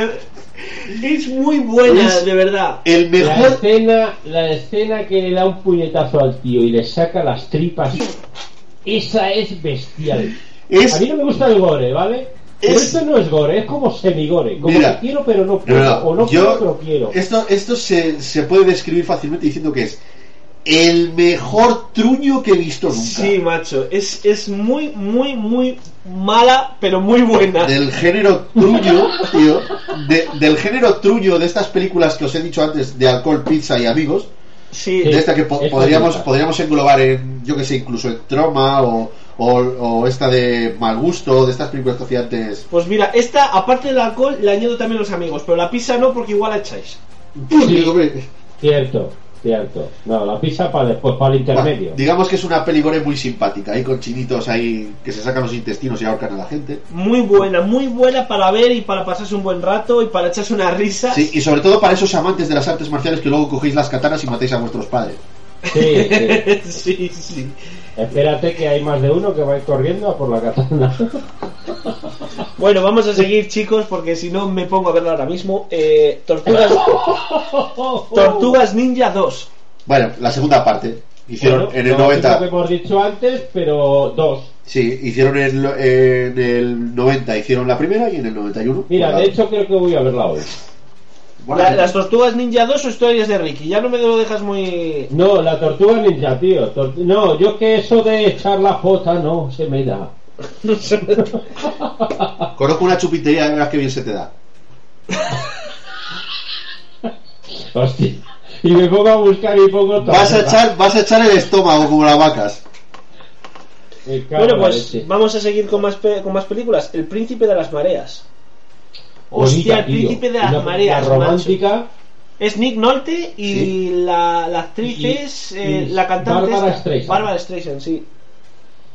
Es muy buena, Es- de verdad. El La mejor. escena, la escena que le da un puñetazo al tío y le saca las tripas, esa es bestial. Es. A mí no me gusta el gore, ¿vale? Pero Es- esto no es gore, es como semigore. Como Mira. que quiero pero no No, puedo, no, o no yo- quiero pero quiero. Esto, esto se, se puede describir fácilmente diciendo que es el mejor truño que he visto nunca. Sí, macho, es, es muy, muy, muy mala, pero muy buena. Del género truño, tío. de- del género truño de estas películas que os he dicho antes de alcohol, pizza y amigos. Sí, De esta que po- podríamos, podríamos englobar en, yo que sé, incluso en Troma o, o, o esta de Mal Gusto, de estas películas que hacía antes. Pues mira, esta, aparte del alcohol, le añado también los amigos, pero la pizza no, porque igual la echáis. Sí, hombre. Cierto, cierto. No, la pizza para después, para el intermedio. Bueno, digamos que es una peligore muy simpática, ahí con chinitos ahí que se sacan los intestinos y ahorcan a la gente. Muy buena, muy buena para ver y para pasarse un buen rato y para echarse una risa. Sí, y sobre todo para esos amantes de las artes marciales que luego cogéis las katanas y matéis a vuestros padres. Sí, sí. sí, sí. Espérate que hay más de uno que va a ir corriendo a por la katana. Bueno, vamos a seguir, chicos, porque si no me pongo a verla ahora mismo. Eh, Tortugas, Tortugas Ninja 2. Bueno, la segunda parte. Hicieron Bueno, en el lo mismo 90. que hemos dicho antes, pero dos. Sí, hicieron en, en el 90, hicieron la primera y en el 91. Mira, de hecho creo que voy a verla hoy. La- las Tortugas Ninja 2 o historias de Ricky. Ya no me lo dejas muy. No, la tortuga ninja, tío. Tor- no, yo que eso de echar la jota no se me da. Conozco una chupitería, verás que bien se te da. Hostia. Y me pongo a buscar y pongo todo. Vas a echar, vas a echar el estómago como las vacas. Me cago Bueno, la pues leche. vamos a seguir con más, pe- con más películas. El Príncipe de las Mareas. Hostia, el. Príncipe de las Una Mareas. macho. romántica. Es Nick Nolte y Sí. la, la actriz Y- es eh, y la cantante Bárbara. Streisand. Bárbara Streisand, sí.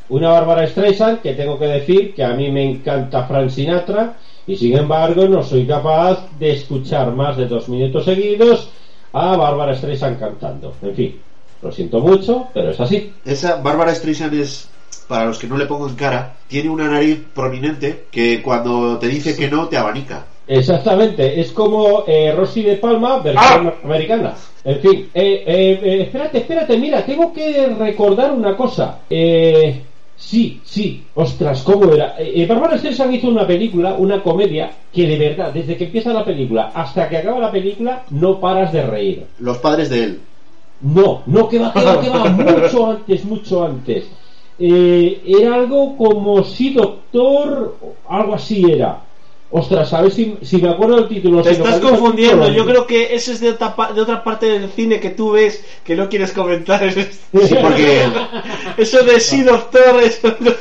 Una Bárbara Streisand que tengo que decir que a mí me encanta Frank Sinatra y sin embargo no soy capaz de escuchar más de dos minutos seguidos a Bárbara Streisand cantando. En fin, lo siento mucho, pero es así. Esa Bárbara Streisand es, para los que no le pongo en cara, tiene una nariz prominente que cuando te dice que no, te abanica. Exactamente, es como eh, Rosy de Palma, versión americana. En fin, eh, eh, eh, espérate, espérate, mira, tengo que recordar una cosa. Eh, sí, sí, ostras, ¿cómo era? Eh, Bárbara Streisand hizo una película, una comedia, que de verdad, desde que empieza la película hasta que acaba la película, no paras de reír. Los padres de él. No, no, que va, que va, que va, mucho antes, mucho antes. Eh, era algo como si doctor, algo así era. Ostras, a ver si, si me acuerdo del título. Te si estás confundiendo. Yo creo que ese es de otra, pa- de otra parte del cine que tú ves que no quieres comentar. Sí, porque Eso de sí, doctor. Eso no.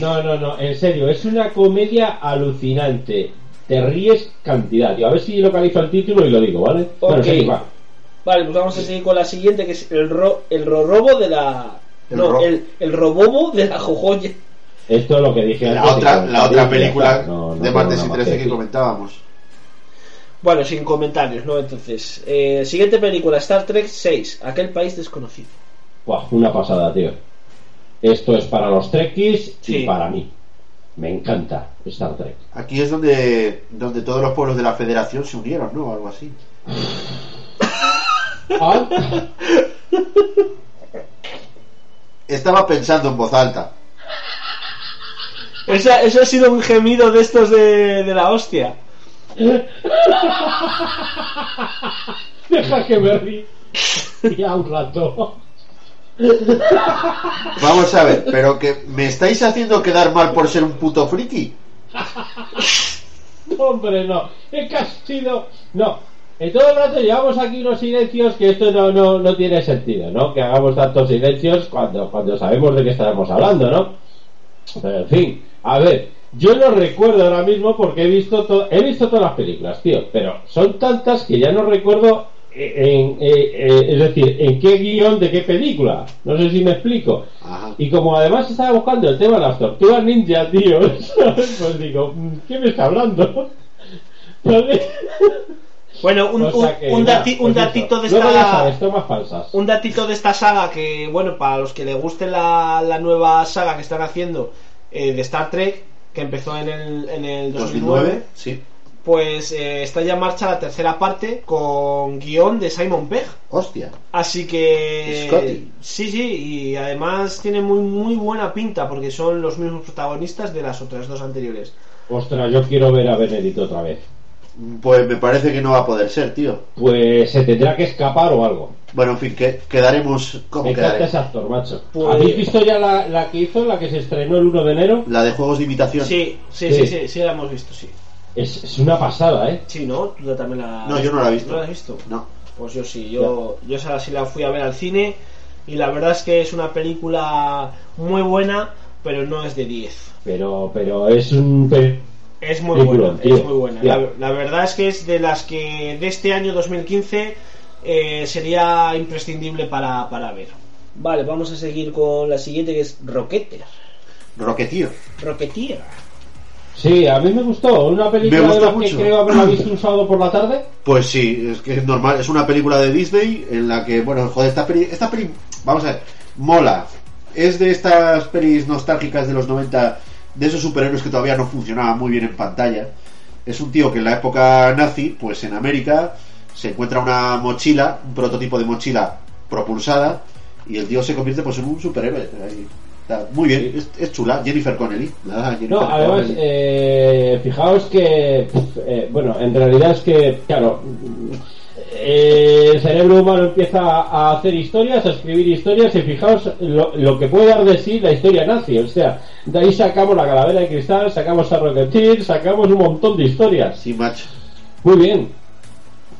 No, no, no, en serio, es una comedia alucinante. Te ríes cantidad. Yo a ver si localizo el título y lo digo, ¿vale? Bueno, Ok. sí, va. Vale, pues vamos a seguir con la siguiente que es el, ro, el rorobo de la. El no, ro- el, el robobo de la jojoya. Esto es lo que dije la antes. otra, la otra película está. No, no de martes y más 13 que comentábamos. Bueno, sin comentarios, ¿no? Entonces, eh, siguiente película, Star Trek 6, aquel país desconocido. Buah, una pasada, tío. Esto es para los trekkies Sí. y para mí. Me encanta Star Trek. Aquí es donde, donde todos los pueblos de la federación se unieron, ¿no? Algo así. Ah, Estaba pensando en voz alta. Esa, eso ha sido un gemido de estos de, de la hostia. Deja que me ríe. Ya un rato. Vamos a ver, pero que me estáis haciendo quedar mal por ser un puto friki. Hombre, no. Es que ha sido. No. En todo el rato llevamos aquí unos silencios que esto no, no, no tiene sentido, ¿no? Que hagamos tantos silencios cuando, cuando sabemos de qué estaremos hablando, ¿no? Pero en fin, a ver, yo no recuerdo ahora mismo porque he visto to- he visto todas las películas, tío, pero son tantas que ya no recuerdo eh, en, eh, eh, es decir, en qué guion de qué película. No sé si me explico. Ajá. Y como además estaba buscando el tema de las tortugas ninja, tío, ¿sabes? pues digo, mm, ¿qué me está hablando? ¿Vale? Bueno, un, O sea que, un, dati- pues un datito eso. de esta. Un datito de esta saga que, bueno, para los que les guste la, la nueva saga que están haciendo eh, de Star Trek, que empezó en el, en el 2009, 2009, sí. pues eh, está ya en marcha la tercera parte con guion de Simon Pegg. Hostia. Así que Scotty. sí, sí, y además tiene muy muy buena pinta porque son los mismos protagonistas de las otras dos anteriores. Ostras, yo quiero ver a Benedito otra vez. Pues me parece que no va a poder ser, tío. Pues se tendrá que escapar o algo. Bueno, en fin, que quedaremos. ¿Cómo Me encanta quedaremos? ese actor, macho. Pues- ¿Habéis visto ya la, la que hizo, la que se estrenó el 1 de enero? La de juegos de imitación. Sí, sí, Sí. sí, sí, sí, la hemos visto, sí. Es, es una pasada, ¿eh? Sí, ¿no? Tú también la No, yo no la he visto. ¿No la has visto? No. Pues yo sí, yo, yo esa sí la fui a ver al cine y la verdad es que es una película muy buena, pero no es de 10. Pero, pero es un... Es muy Película, buena, tío. es muy buena. La, la verdad es que es de las que de este año 2015 eh, sería imprescindible para, para ver. Vale, vamos a seguir con la siguiente que es Rocketeer. Rocketeer. Rocketeer. Sí, a mí me gustó. Una película Me gustó de mucho. que creo haberla visto un sábado por la tarde. Pues sí, es que es normal. Es una película de Disney en la que, bueno, joder, esta peli, esta peli, vamos a ver, mola. Es de estas pelis nostálgicas de los 90, de esos superhéroes que todavía no funcionaban muy bien en pantalla. Es un tío que en la época nazi, pues en América, se encuentra una mochila, un prototipo de mochila propulsada, y el tío se convierte pues en un superhéroe. Está. Muy bien, es, es chula. Jennifer Connelly. Nada, Jennifer No, además, Connelly. eh, fijaos que, eh, bueno, en realidad es que, claro, eh, el cerebro humano empieza a hacer historias, a escribir historias, y fijaos lo, lo que puede dar de sí la historia nazi. O sea, de ahí sacamos la calavera de cristal, sacamos a Rocketeer, sacamos un montón de historias. Sí, macho. Muy bien.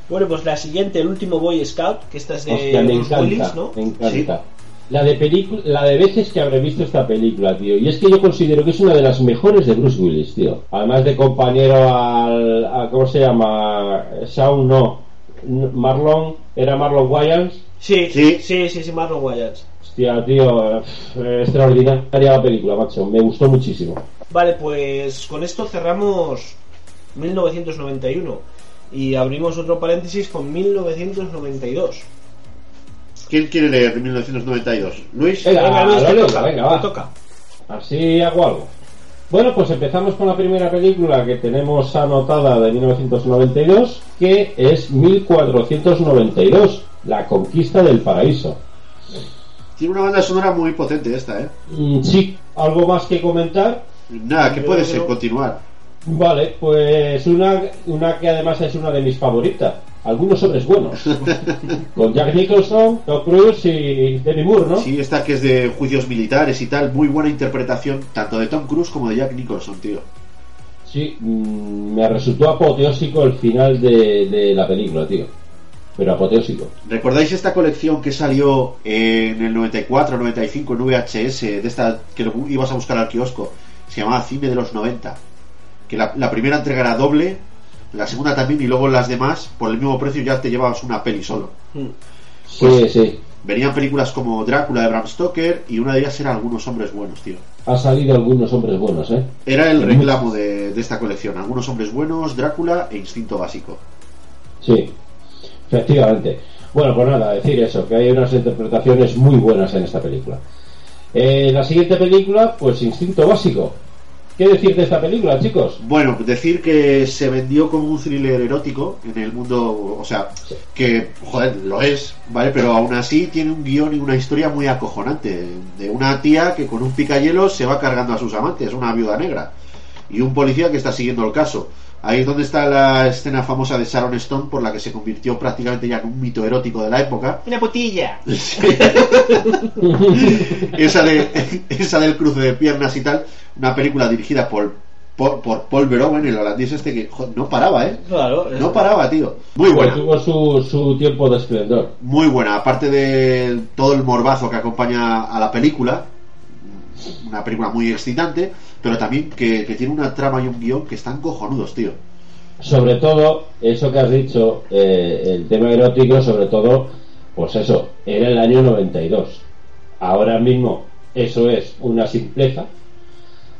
Bueno, pues la siguiente, el último Boy Scout, que esta es de Hostia, me Bruce encanta, Willis, ¿no? me encanta. La de película, la de veces que habré visto esta película, tío. Y es que yo considero que es una de las mejores de Bruce Willis, tío. Además de compañero al, a- ¿cómo se llama? Shaun no. Marlon, ¿era Marlon Wayans? Sí, Sí. sí, sí, sí, Marlon Wayans. Hostia, tío, eh, extraordinaria la película, macho. Me gustó muchísimo. Vale, pues con esto cerramos 1991 y abrimos otro paréntesis con 1992. ¿Quién quiere leer 1992? ¿Luis? Venga, Venga, Luis, te toca, venga, te va. toca. Así hago algo. Bueno, pues empezamos con la primera película que tenemos anotada de 1992, que es 1492, La Conquista del Paraíso. Tiene una banda sonora muy potente esta, ¿eh? Mm, sí, ¿algo más que comentar? Nada, ¿qué Yo puede ser? Continuar. Vale, pues una, una que además es una de mis favoritas. Algunos hombres buenos. Con Jack Nicholson, Tom Cruise y Demi Moore, ¿no? Sí, esta que es de juicios militares y tal, muy buena interpretación, tanto de Tom Cruise como de Jack Nicholson, tío. Sí, mm, me resultó apoteósico el final de, de la película, tío. Pero apoteósico. ¿Recordáis esta colección que salió en el 94, 95 en VHS, de esta que lo ibas a buscar al kiosco? Se llamaba Cine de los 90. Que la, la primera entrega era doble, la segunda también, y luego las demás, por el mismo precio, ya te llevabas una peli solo. Mm. Sí, Pues- sí. Venían películas como Drácula de Bram Stoker y una de ellas era Algunos Hombres Buenos, tío. Ha salido algunos hombres buenos, ¿eh? Era el reclamo de, de esta colección. Algunos Hombres Buenos, Drácula e Instinto Básico. Sí, efectivamente. Bueno, pues nada, decir eso, que hay unas interpretaciones muy buenas en esta película. Eh, la siguiente película, pues Instinto Básico. ¿Qué decir de esta película, chicos? Bueno, decir que se vendió como un thriller erótico en el mundo, o sea, que, joder, lo es, ¿vale? Pero aún así tiene un guion y una historia muy acojonante. De una tía que con un picahielos se va cargando a sus amantes, una viuda negra. Y un policía que está siguiendo el caso. Ahí es donde está la escena famosa de Sharon Stone, por la que se convirtió prácticamente ya en un mito erótico de la época. Una putilla. esa, de, esa del cruce de piernas y tal, una película dirigida por, por, por Paul Verhoeven, el holandés este que jo, no paraba, ¿eh? Claro. No paraba, tío. Muy Pues buena, tuvo su, su tiempo de esplendor. muy buena. Aparte de todo el morbazo que acompaña a la película, una película muy excitante, pero también que, que tiene una trama y un guion que están cojonudos, tío. Sobre todo, eso que has dicho, eh, el tema erótico, sobre todo, pues eso, era el año 92. Ahora mismo, eso es una simpleza.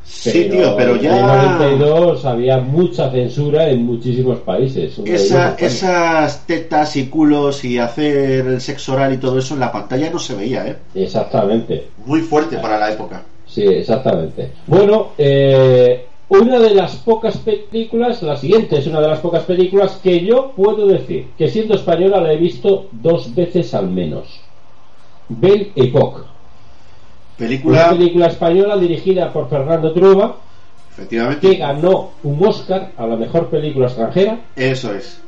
Sí, tío, pero En el ya 92 había mucha censura en muchísimos países. Esa, esas tetas y culos y hacer el sexo oral y todo eso en la pantalla no se veía, ¿eh? Exactamente. Muy fuerte para la época. Sí, exactamente. Bueno, eh, una de las pocas películas, la siguiente es una de las pocas películas que yo puedo decir que siendo española la he visto dos veces al menos. Belle Époque. Una Película, película española dirigida por Fernando Trueba que efectivamente, ganó un Oscar a la mejor película extranjera, eso es.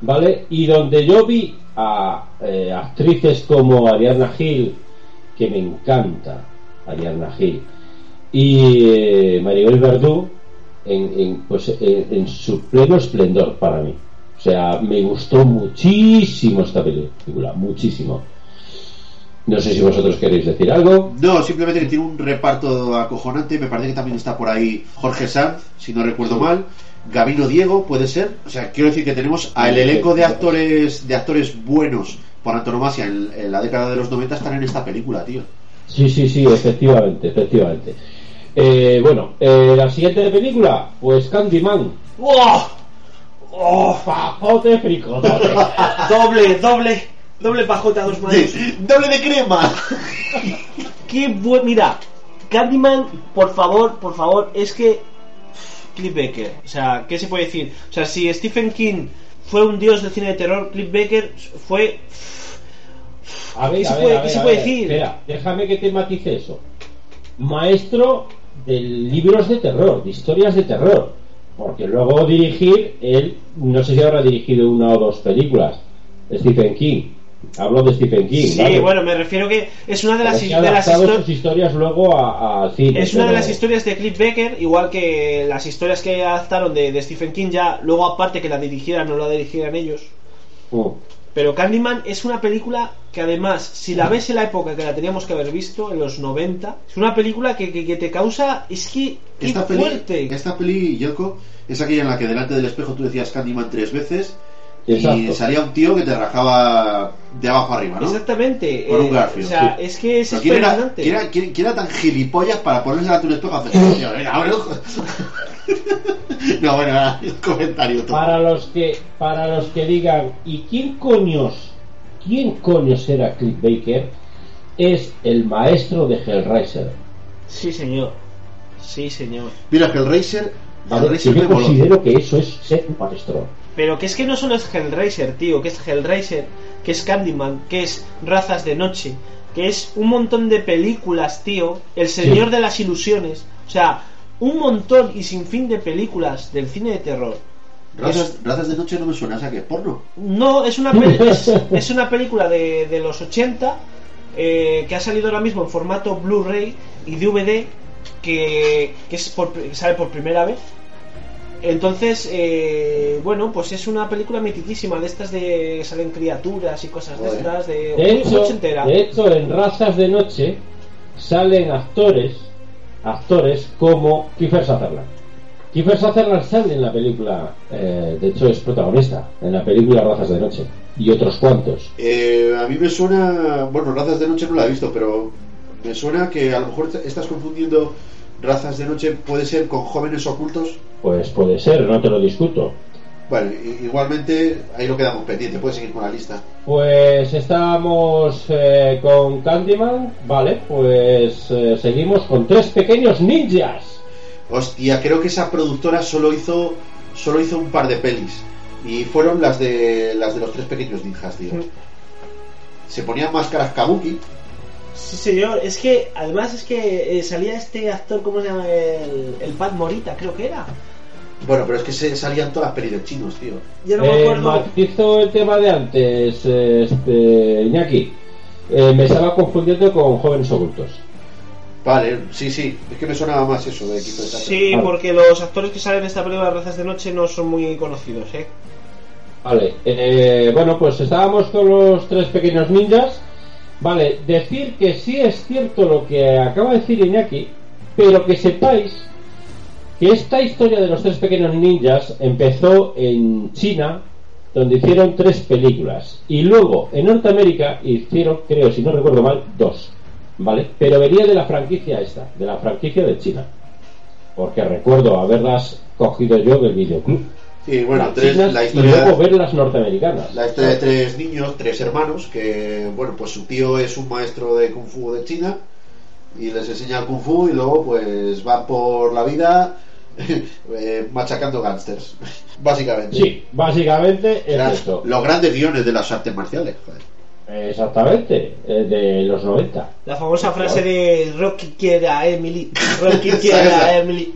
¿vale? Y donde yo vi a eh, actrices como Ariadna Gil, que me encanta, Ariadna Gil, y eh, Maribel Verdú, en, en, pues, en, en su pleno esplendor para mí. O sea, me gustó muchísimo esta película, muchísimo. No sé si vosotros queréis decir algo. No, simplemente que tiene un reparto acojonante. Me parece que también está por ahí Jorge Sanz, si no recuerdo mal. Gabino Diego, puede ser. O sea, quiero decir que tenemos al elenco de actores de actores buenos por antonomasia en, en la década de los 90 están en esta película, tío. Sí, sí, sí, efectivamente, efectivamente. Eh, bueno, eh, la siguiente película, pues Candyman. ¡Wow! ¡Oh! Fajote fricotote. Doble, doble, doble pajota a dos manos. ¡Doble de crema! Qué buen. Mira, Candyman, por favor, por favor, es que. Cliff Baker. O sea, ¿qué se puede decir? O sea, si Stephen King fue un dios del cine de terror, Cliff Baker fue. A ver, ¿Qué se ver, puede- a ver, qué se a puede ver. decir? Espera, déjame que te matice eso. Maestro de libros de terror, de historias de terror. Porque luego dirigir, él, no sé si habrá dirigido una o dos películas. Stephen King. Hablo de Stephen King. Sí, ¿vale? bueno, me refiero que es una de las, de las adaptado histo- sus historias luego a- cine. Es una de las historias de Cliff Baker, igual que las historias que adaptaron de, de Stephen King ya, luego aparte que la dirigieran no la dirigieran ellos. Mm. Pero Candyman es una película que además, si la ves en la época que la teníamos que haber visto, en los 90, es una película que, que- que te causa... Es que... ¡Qué Esta peli, fuerte! esta peli, Yoko, es aquella en la que delante del espejo tú decías Candyman tres veces y salía un tío que te rajaba de abajo arriba, ¿no? Exactamente. Con un eh, Garfield, o sea, sí. es que es ¿quién, era, quién era- quién- quién era tan gilipollas para ponerse a tu espejo y hacer No, bueno, nada, el comentario. tú. Para los que para los que digan, ¿y quién coños? ¿Quién coños era Cliff Baker? Es el maestro de Hellraiser. Sí, señor. Sí, señor. Mira. Hellraiser Que yo considero que eso es ser un maestro. Pero que es que no solo es Hellraiser, tío, que es Hellraiser, que es Candyman, que es Razas de Noche, que es un montón de películas, tío, El Señor Sí. de las Ilusiones, o sea, un montón y sin fin de películas del cine de terror. Razas, razas de noche no me suena, o sea que es porno. No, es una, pel- es, es una película de, de los 80 eh, que ha salido ahora mismo en formato Blu-ray y DVD que, que es por- que sale por primera vez. Entonces, eh, bueno, pues es una película mitiquísima de estas de que salen criaturas y cosas de estas de, De hecho, ochentera. de hecho, en Razas de Noche salen actores, actores como Kiefer Sutherland. Kiefer Sutherland sale en la película, eh, de hecho es protagonista en la película Razas de Noche y otros cuantos. Eh, a mí me suena, bueno, razas de noche no la he visto, pero me suena que a lo mejor estás confundiendo razas de noche, puede ser con jóvenes ocultos. Pues puede ser, no te lo discuto. Bueno, igualmente ahí lo quedamos pendiente, puedes seguir con la lista. Pues estábamos eh, con Candyman, vale, pues eh, seguimos con tres pequeños ninjas. Hostia, creo que esa productora solo hizo solo hizo un par de pelis y fueron las de las de los tres pequeños ninjas, tío. Mm. Se ponían máscaras kabuki. Sí, señor, es que además es que eh, salía este actor, ¿cómo se llama? El, el Pat Morita, creo que era. Bueno, pero es que se salían todas las pelis de chinos, tío. Ya no me Eh, acuerdo. matizo el tema de antes, eh, este, Iñaki. Eh, me estaba confundiendo con jóvenes ocultos. Vale, sí, sí, es que me sonaba más eso de equipo de Sí, Vale. porque los actores que salen en esta película de Razas de Noche no son muy conocidos, ¿eh? Vale, eh, bueno, pues estábamos con los tres pequeños ninjas. Vale, decir que sí es cierto lo que acaba de decir Iñaki, pero que sepáis que esta historia de los tres pequeños ninjas empezó en China, donde hicieron tres películas, y luego en Norteamérica hicieron, creo, si no recuerdo mal, dos. ¿Vale? Pero venía de la franquicia esta, de la franquicia de China. Porque recuerdo haberlas cogido yo del videoclub. Sí, bueno, tres, la y historia luego ver las norteamericanas. La historia de tres niños, tres hermanos, que, bueno, pues su tío es un maestro de Kung Fu de China y les enseña el Kung Fu y luego pues van por la vida eh, machacando gángsters, básicamente. Sí, básicamente es eso. los grandes guiones de las artes marciales, joder. Exactamente, eh, de los 90. La famosa frase de Rocky quiere a Emily. Rocky quiere a Emily.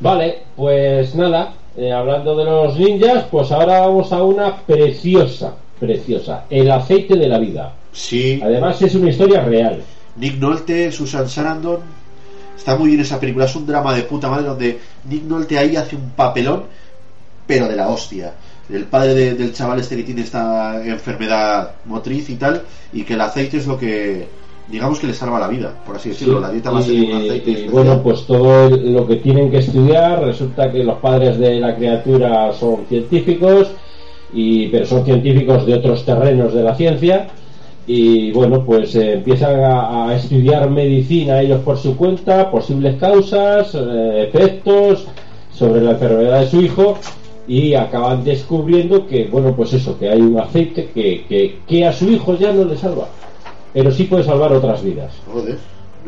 Vale, pues nada, eh, hablando de los ninjas, pues ahora vamos a una preciosa, preciosa, El aceite de la vida. Sí, Además es una historia real. Nick Nolte, Susan Sarandon, está muy bien esa película, es un drama de puta madre donde Nick Nolte ahí hace un papelón, pero de la hostia. El padre de- del chaval este que tiene esta enfermedad motriz y tal, y que el aceite es lo que, digamos que le salva la vida, por así decirlo, la dieta y, un aceite y bueno, pues todo lo que tienen que estudiar, resulta que los padres de la criatura son científicos, y, pero son científicos de otros terrenos de la ciencia, y bueno, pues eh, empiezan a, a estudiar medicina ellos por su cuenta, posibles causas, eh, efectos sobre la enfermedad de su hijo, y acaban descubriendo que, bueno, pues eso, que hay un aceite que, que, que a su hijo ya no le salva, pero sí puede salvar otras vidas. Joder.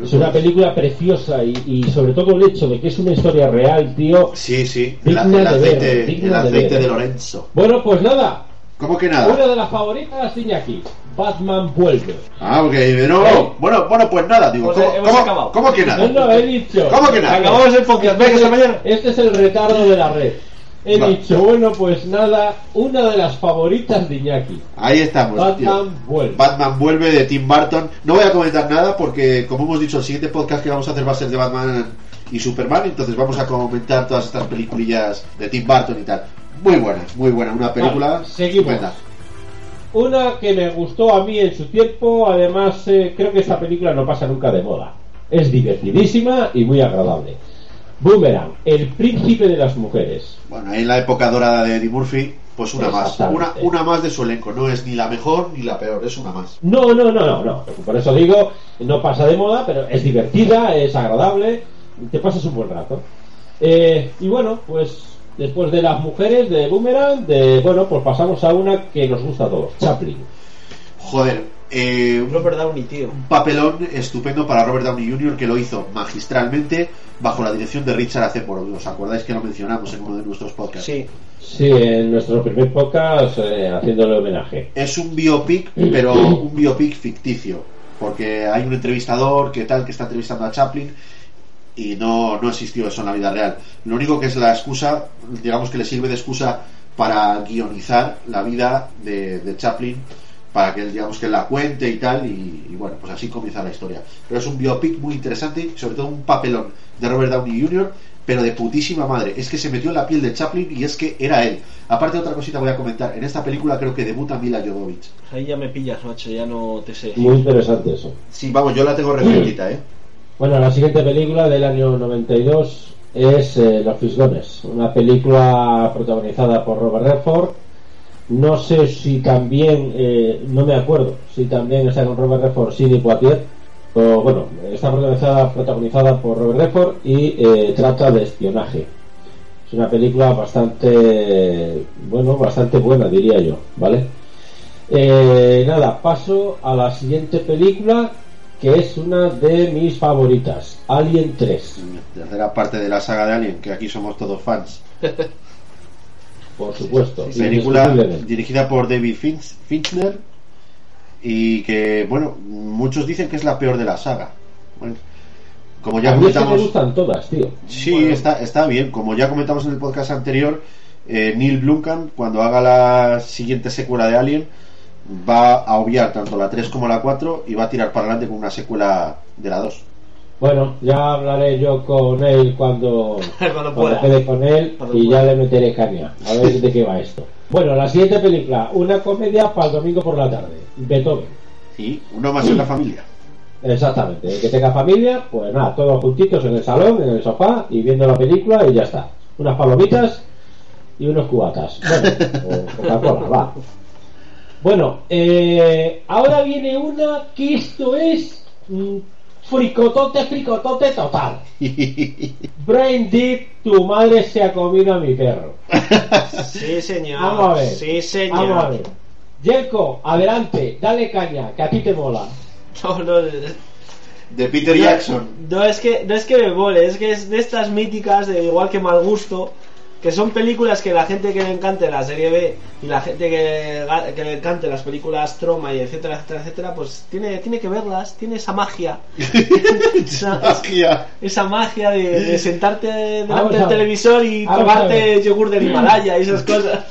Es una película preciosa y, y sobre todo el hecho de que es una historia real, tío. Sí, sí, el, Digna el de aceite, ver, digna el de aceite ver. de Lorenzo. Bueno, pues nada, ¿Cómo que una nada? de las favoritas de Iñaki, Batman vuelve. Ah, porque no, ¿Eh? bueno, bueno, pues nada, digo, Pues, ¿cómo, cómo- cómo que nada? No, no, he dicho. ¿Cómo que nada? Acabamos el podcast, venga, hasta mañana. Este es el retardo de la red. He Va. dicho, bueno, pues nada, una de las favoritas de Iñaki. Ahí estamos, Batman tío. vuelve. Batman vuelve de Tim Burton. No voy a comentar nada porque, como hemos dicho, el siguiente podcast que vamos a hacer va a ser de Batman y Superman. Entonces vamos a comentar todas estas peliculillas de Tim Burton y tal. Muy buena, muy buena. Una película Vale, seguimos. estupenda. Una que me gustó a mí en su tiempo, además eh, creo que esta película no pasa nunca de moda. Es divertidísima y muy agradable. Boomerang, el príncipe de las mujeres. Bueno, ahí en la época dorada de Eddie Murphy, pues una más. Una, una más de su elenco. No es ni la mejor ni la peor, es una más. No, no, no, no, no. Por eso digo, no pasa de moda, pero es divertida, es agradable, te pasas un buen rato. Eh, y bueno, pues después de las mujeres, de Boomerang, de bueno, pues pasamos a una que nos gusta a todos, Chaplin. Joder, eh, un Robert Downey, tío. papelón estupendo para Robert Downey Jr. que lo hizo magistralmente bajo la dirección de Richard Attenborough. ¿Os acordáis que lo mencionamos en uno de nuestros podcasts? Sí. Sí, en nuestro primer podcast eh, haciéndole homenaje. Es un biopic, pero un biopic ficticio. Porque hay un entrevistador que tal que está entrevistando a Chaplin y no, no existió eso en la vida real. Lo único que es la excusa, digamos que le sirve de excusa para guionizar la vida de, de Chaplin, para que él, digamos que la cuente y tal, y, y bueno, pues así comienza la historia. Pero es un biopic muy interesante, sobre todo un papelón de Robert Downey Jr., pero de putísima madre. Es que se metió en la piel de Chaplin y es que era él. Aparte, otra cosita voy a comentar. En esta película creo que debuta Mila Jovovich. Ahí ya me pillas, macho, ya no te sé. Muy interesante eso. Sí, vamos, yo la tengo refresquita, ¿eh? Bueno, la siguiente película del año 92 es eh, Los Fisgones, una película protagonizada por Robert Redford. No sé si también, eh, no me acuerdo, si también está con Robert Redford Sidney Poitier, o bueno, está protagonizada, protagonizada por Robert Redford y eh, trata de espionaje. Es una película bastante, bueno, bastante buena, diría yo, ¿vale? Nada, paso a la siguiente película que es una de mis favoritas, Alien 3, Tercera parte de la saga de Alien, que aquí somos todos fans. por supuesto. Película dirigida por David Finch- Fincher y que, bueno, muchos dicen que es la peor de la saga. Bueno, como ya A mí es que me comentamos... gustan todas, tío. Sí, Bueno. está, está bien. Como ya comentamos en el podcast anterior, eh, Neil Blomkamp, cuando haga la siguiente secuela de Alien, va a obviar tanto la 3 como la 4 y va a tirar para adelante con una secuela de la 2. Bueno, ya hablaré yo con él cuando, Cuando pueda. quede con él Cuando y pueda. ya le meteré caña. A ver de qué va esto. Bueno, la siguiente película, una comedia para el domingo por la tarde, Beethoven. Y uno más en la familia. Exactamente, el que tenga familia, pues nada, todos juntitos en el salón, en el sofá y viendo la película y ya está. Unas palomitas y unos cubatas. Bueno, o Coca-Cola, va. Bueno, eh, ahora viene una que esto es mm, fricotote, fricotote total. Brain Deep, tu madre se ha comido a mi perro. Sí, señor. Vamos a ver. Sí, señor. Vamos a ver. Jelko, adelante, dale caña, que a ti te mola. No, no, De Peter Jackson. No es que no es que me mole, es que es de estas míticas de igual que mal gusto, que son películas que la gente que le encante la serie B y la gente que, que le encante las películas Troma y etcétera, etcétera, etcétera, pues tiene, tiene que verlas, tiene esa magia. esa, Magia. esa magia de, de sentarte delante Vamos del televisor y Vamos tomarte yogur del Himalaya y esas cosas.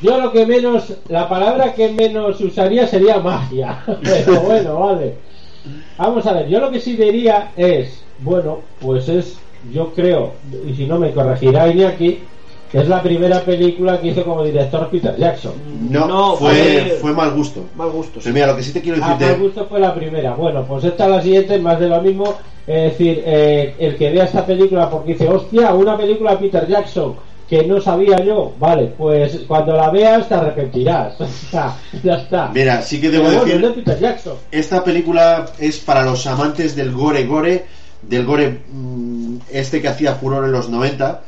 Yo lo que menos, la palabra que menos usaría sería magia. Pero bueno, vale. Vamos a ver, yo lo que sí diría es, bueno, pues es, yo creo, y si no me corregirá Iñaki, que es la primera película que hizo como director Peter Jackson. No, No, fue, fue- fue mal gusto. Mal gusto. sí. Pero mira, lo que sí te quiero A decir mal de... gusto fue la primera. Bueno, pues esta la siguiente, más de lo mismo. Es decir, eh, el que vea esta película porque dice, hostia, una película de Peter Jackson que no sabía yo. Vale, pues cuando la veas te arrepentirás. Ya está. Mira, sí que Pero debo bueno, decir... es de Peter Jackson. Esta película es para los amantes del gore gore, del gore mm, este que hacía furor en los 90,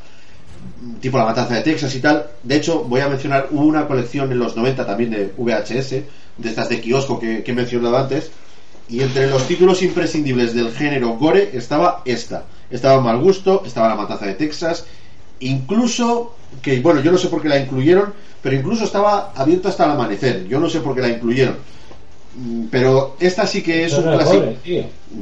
mm, tipo La Matanza de Texas y tal. De hecho, voy a mencionar una colección en los 90 también de VHS, de estas de kiosco que, que he mencionado antes. Y entre los títulos imprescindibles del género gore estaba esta. Estaba Mal Gusto, estaba La Matanza de Texas, incluso, que bueno, yo no sé por qué la incluyeron, pero incluso estaba abierto hasta el amanecer. Yo no sé por qué la incluyeron. Mm, Pero esta sí que es un clásico.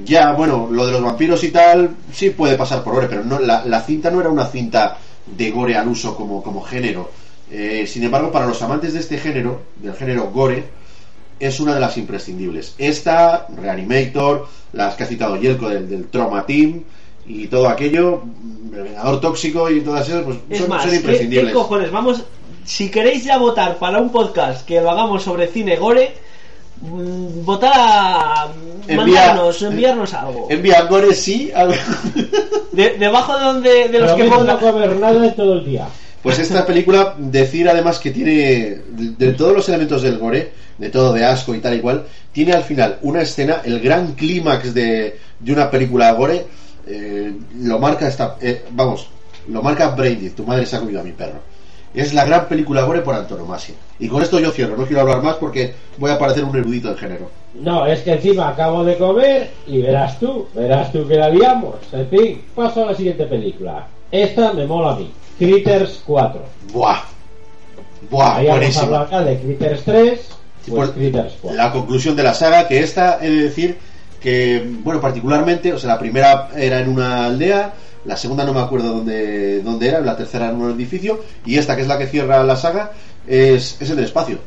Ya, bueno, lo de los vampiros y tal, sí puede pasar por gore, pero no, la, la cinta no era una cinta de gore al uso como, como género. Eh, sin embargo, para los amantes de este género, del género gore, es una de las imprescindibles. Esta, Reanimator, las que ha citado Yelko del, del Trauma Team y todo aquello, mm, el Vengador Tóxico y todas esas, pues Es son, más, son ¿qué, imprescindibles. qué cojones? Vamos, si queréis ya votar para un podcast que lo hagamos sobre cine gore, votar a Envía- mandarnos, enviarnos algo. Envía gore sí. De- debajo de donde de los que pongan no comer nada de todo el día. Pues esta película, decir además que tiene, de, de todos los elementos del gore, de todo de asco y tal y cual, tiene al final una escena, el gran clímax de, de una película gore, eh, lo marca esta, eh, vamos, lo marca Brady, tu madre se ha comido a mi perro. Es la gran película gore por antonomasia. Y con esto yo cierro, no quiero hablar más porque voy a parecer un erudito del género. No, es que encima acabo de comer y verás tú, verás tú que la liamos. En fin, paso a la siguiente película. Esta me mola a mí. Critters 4. ¡Buah! ¡Buah! Ahí vamos a buenísimo. hablar ya de Critters 3, Sí, pues pues, Critters 4. la conclusión de la saga, que esta, he de decir que, bueno, particularmente, o sea, la primera era en una aldea, la segunda no me acuerdo dónde, dónde era, la tercera en un edificio, y esta, que es la que cierra la saga, es, es en el espacio.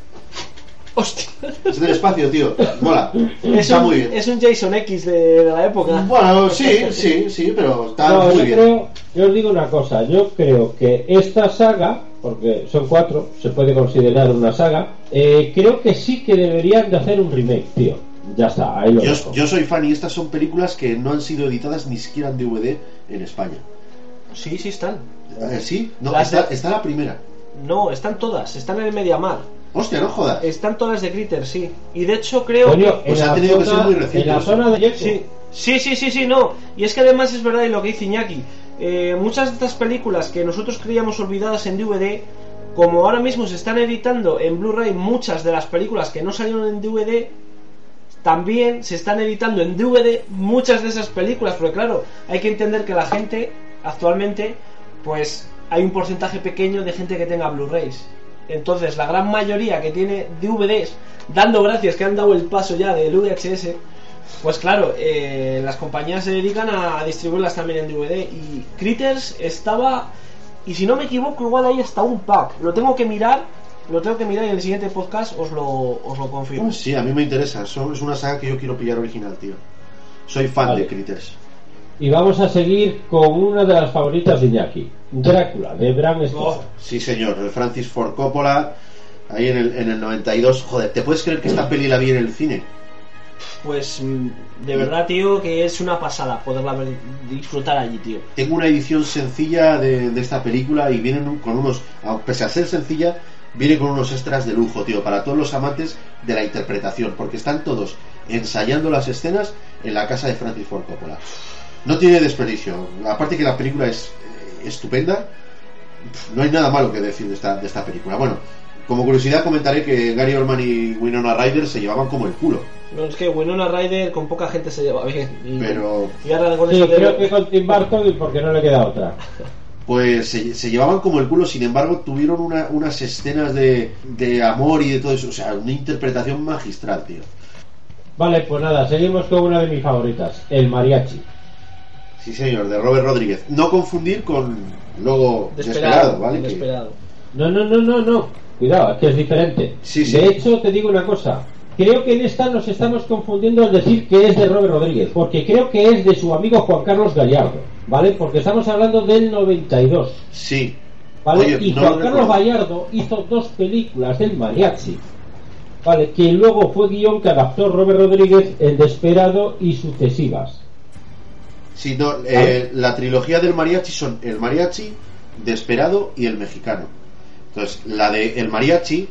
Hostia. Es en el espacio, tío. Mola. Es Está un, muy bien. es un Jason X de, de la época. Bueno, sí, sí, sí, pero está No, muy yo bien. creo, yo os digo una cosa, yo creo que esta saga, porque son cuatro, se puede considerar una saga, eh, creo que sí que deberían de hacer un remake, tío. Ya está, ahí lo Yo, dejo. yo soy fan y estas son películas que no han sido editadas ni siquiera en DVD en España. Sí, sí están. Eh, ¿Sí? No, Las está, de- está la primera. No, están todas. Están en el Mediamar. Hostia, no jodas. Están todas de Critter, sí. Y de hecho creo Coño, que... Pues en ha la tenido que zona- ser muy reciente En la zona de Yeco. Sí, sí, sí, sí, sí, no. Y es que además es verdad y lo que dice Iñaki. eh, muchas de estas películas que nosotros creíamos olvidadas en DVD, como ahora mismo se están editando en Blu-ray muchas de las películas que no salieron en DVD, también se están editando en DVD muchas de esas películas. Porque claro, hay que entender que la gente actualmente, pues hay un porcentaje pequeño de gente que tenga Blu-rays. Entonces, la gran mayoría que tiene DVDs, dando gracias que han dado el paso ya del VHS, pues claro, eh, las compañías se dedican a, distribuirlas también en DVD. Y Critters estaba, y si no me equivoco, igual ahí está un pack. Lo tengo que mirar, lo tengo que mirar y en el siguiente podcast os lo, os lo confirmo. Oh, Sí, a mí me interesa. Son- es una saga que yo quiero pillar original, tío. Soy fan Vale. de Critters. Y vamos a seguir con una de las favoritas de Iñaki, Drácula, de Bram Stoker. Oh, Sí, señor. de Francis Ford Coppola. Ahí en el, en el 92. Joder, ¿te puedes creer que esta peli la vi en el cine? Pues mm, de verdad, tío, que es una pasada poderla ver, disfrutar allí, tío. Tengo una edición sencilla de, de esta película y vienen con unos, pese a ser sencilla, viene con unos extras de lujo, tío, para todos los amantes de la interpretación, porque están todos ensayando las escenas en la casa de Francis Ford Coppola. No tiene desperdicio, aparte que la película es eh, estupenda, no hay nada malo que decir de esta, de esta película. Bueno, como curiosidad comentaré que Gary Oldman y Winona Ryder se llevaban como el culo, No, es que Winona Ryder con poca gente se lleva bien. Y, pero y ahora con Sí, eso de- creo que con Tim Burton y porque no le queda otra. pues se, se llevaban como el culo, sin embargo tuvieron una- unas escenas de, de amor y de todo eso, o sea, una interpretación magistral, tío. Vale, pues nada, seguimos con una de mis favoritas, el mariachi. Sí, señor, de Robert Rodríguez. No confundir con luego Desesperado, ¿vale? Que-. No, no, no, no, no. Cuidado, es que es diferente. Sí, sí. De hecho, te digo una cosa. Creo que en esta nos estamos confundiendo al decir que es de Robert Rodríguez, porque creo que es de su amigo Juan Carlos Gallardo, ¿vale? Porque estamos hablando del 92, Sí. ¿vale? Oye, y no Juan lo Carlos. Gallardo hizo dos películas del mariachi, ¿vale? Que luego fue guion que adaptó Robert Rodríguez en Desperado y sucesivas. Sí, no, eh, la trilogía del mariachi son el mariachi, Desperado y el mexicano. Entonces, la de el mariachi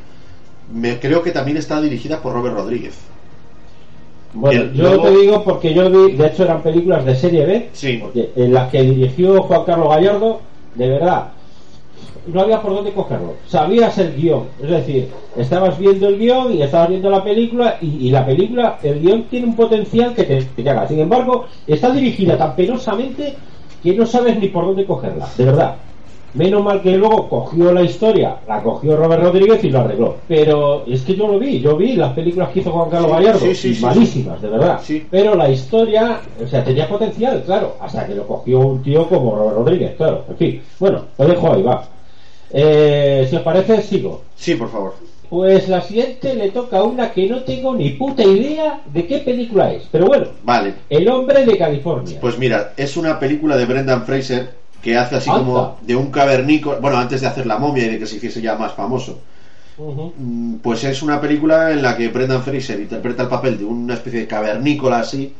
me creo que también está dirigida por Robert Rodríguez. Bueno, yo luego- te digo porque yo vi, de hecho eran películas de serie B, Sí. porque en las que dirigió Juan Carlos Gallardo, de verdad, no había por dónde cogerlo. Sabías el guion, es decir, estabas viendo el guion y estabas viendo la película y, y la película, el guion tiene un potencial que te, te caga. Sin embargo, está dirigida tan penosamente que no sabes ni por dónde cogerla, de verdad. Menos mal que luego cogió la historia, la cogió Robert Rodríguez y lo arregló. Pero es que yo lo vi, yo vi las películas que hizo Juan Carlos Sí, Gallardo, sí, sí, malísimas, de verdad. Sí. Pero la historia, o sea, tenía potencial, claro, hasta que lo cogió un tío como Robert Rodríguez, claro. En fin, bueno, lo dejo ahí, va. Eh, si os parece, sigo. Sí, por favor. Pues la siguiente le toca a una que no tengo ni puta idea de qué película es. Pero bueno, Vale. El hombre de California. Pues mira, es una película de Brendan Fraser que hace así como de un cavernícola, bueno, antes de hacer la momia y de que se hiciese ya más famoso. Mm, Pues es una película en la que Brendan Fraser interpreta el papel de una especie de cavernícola así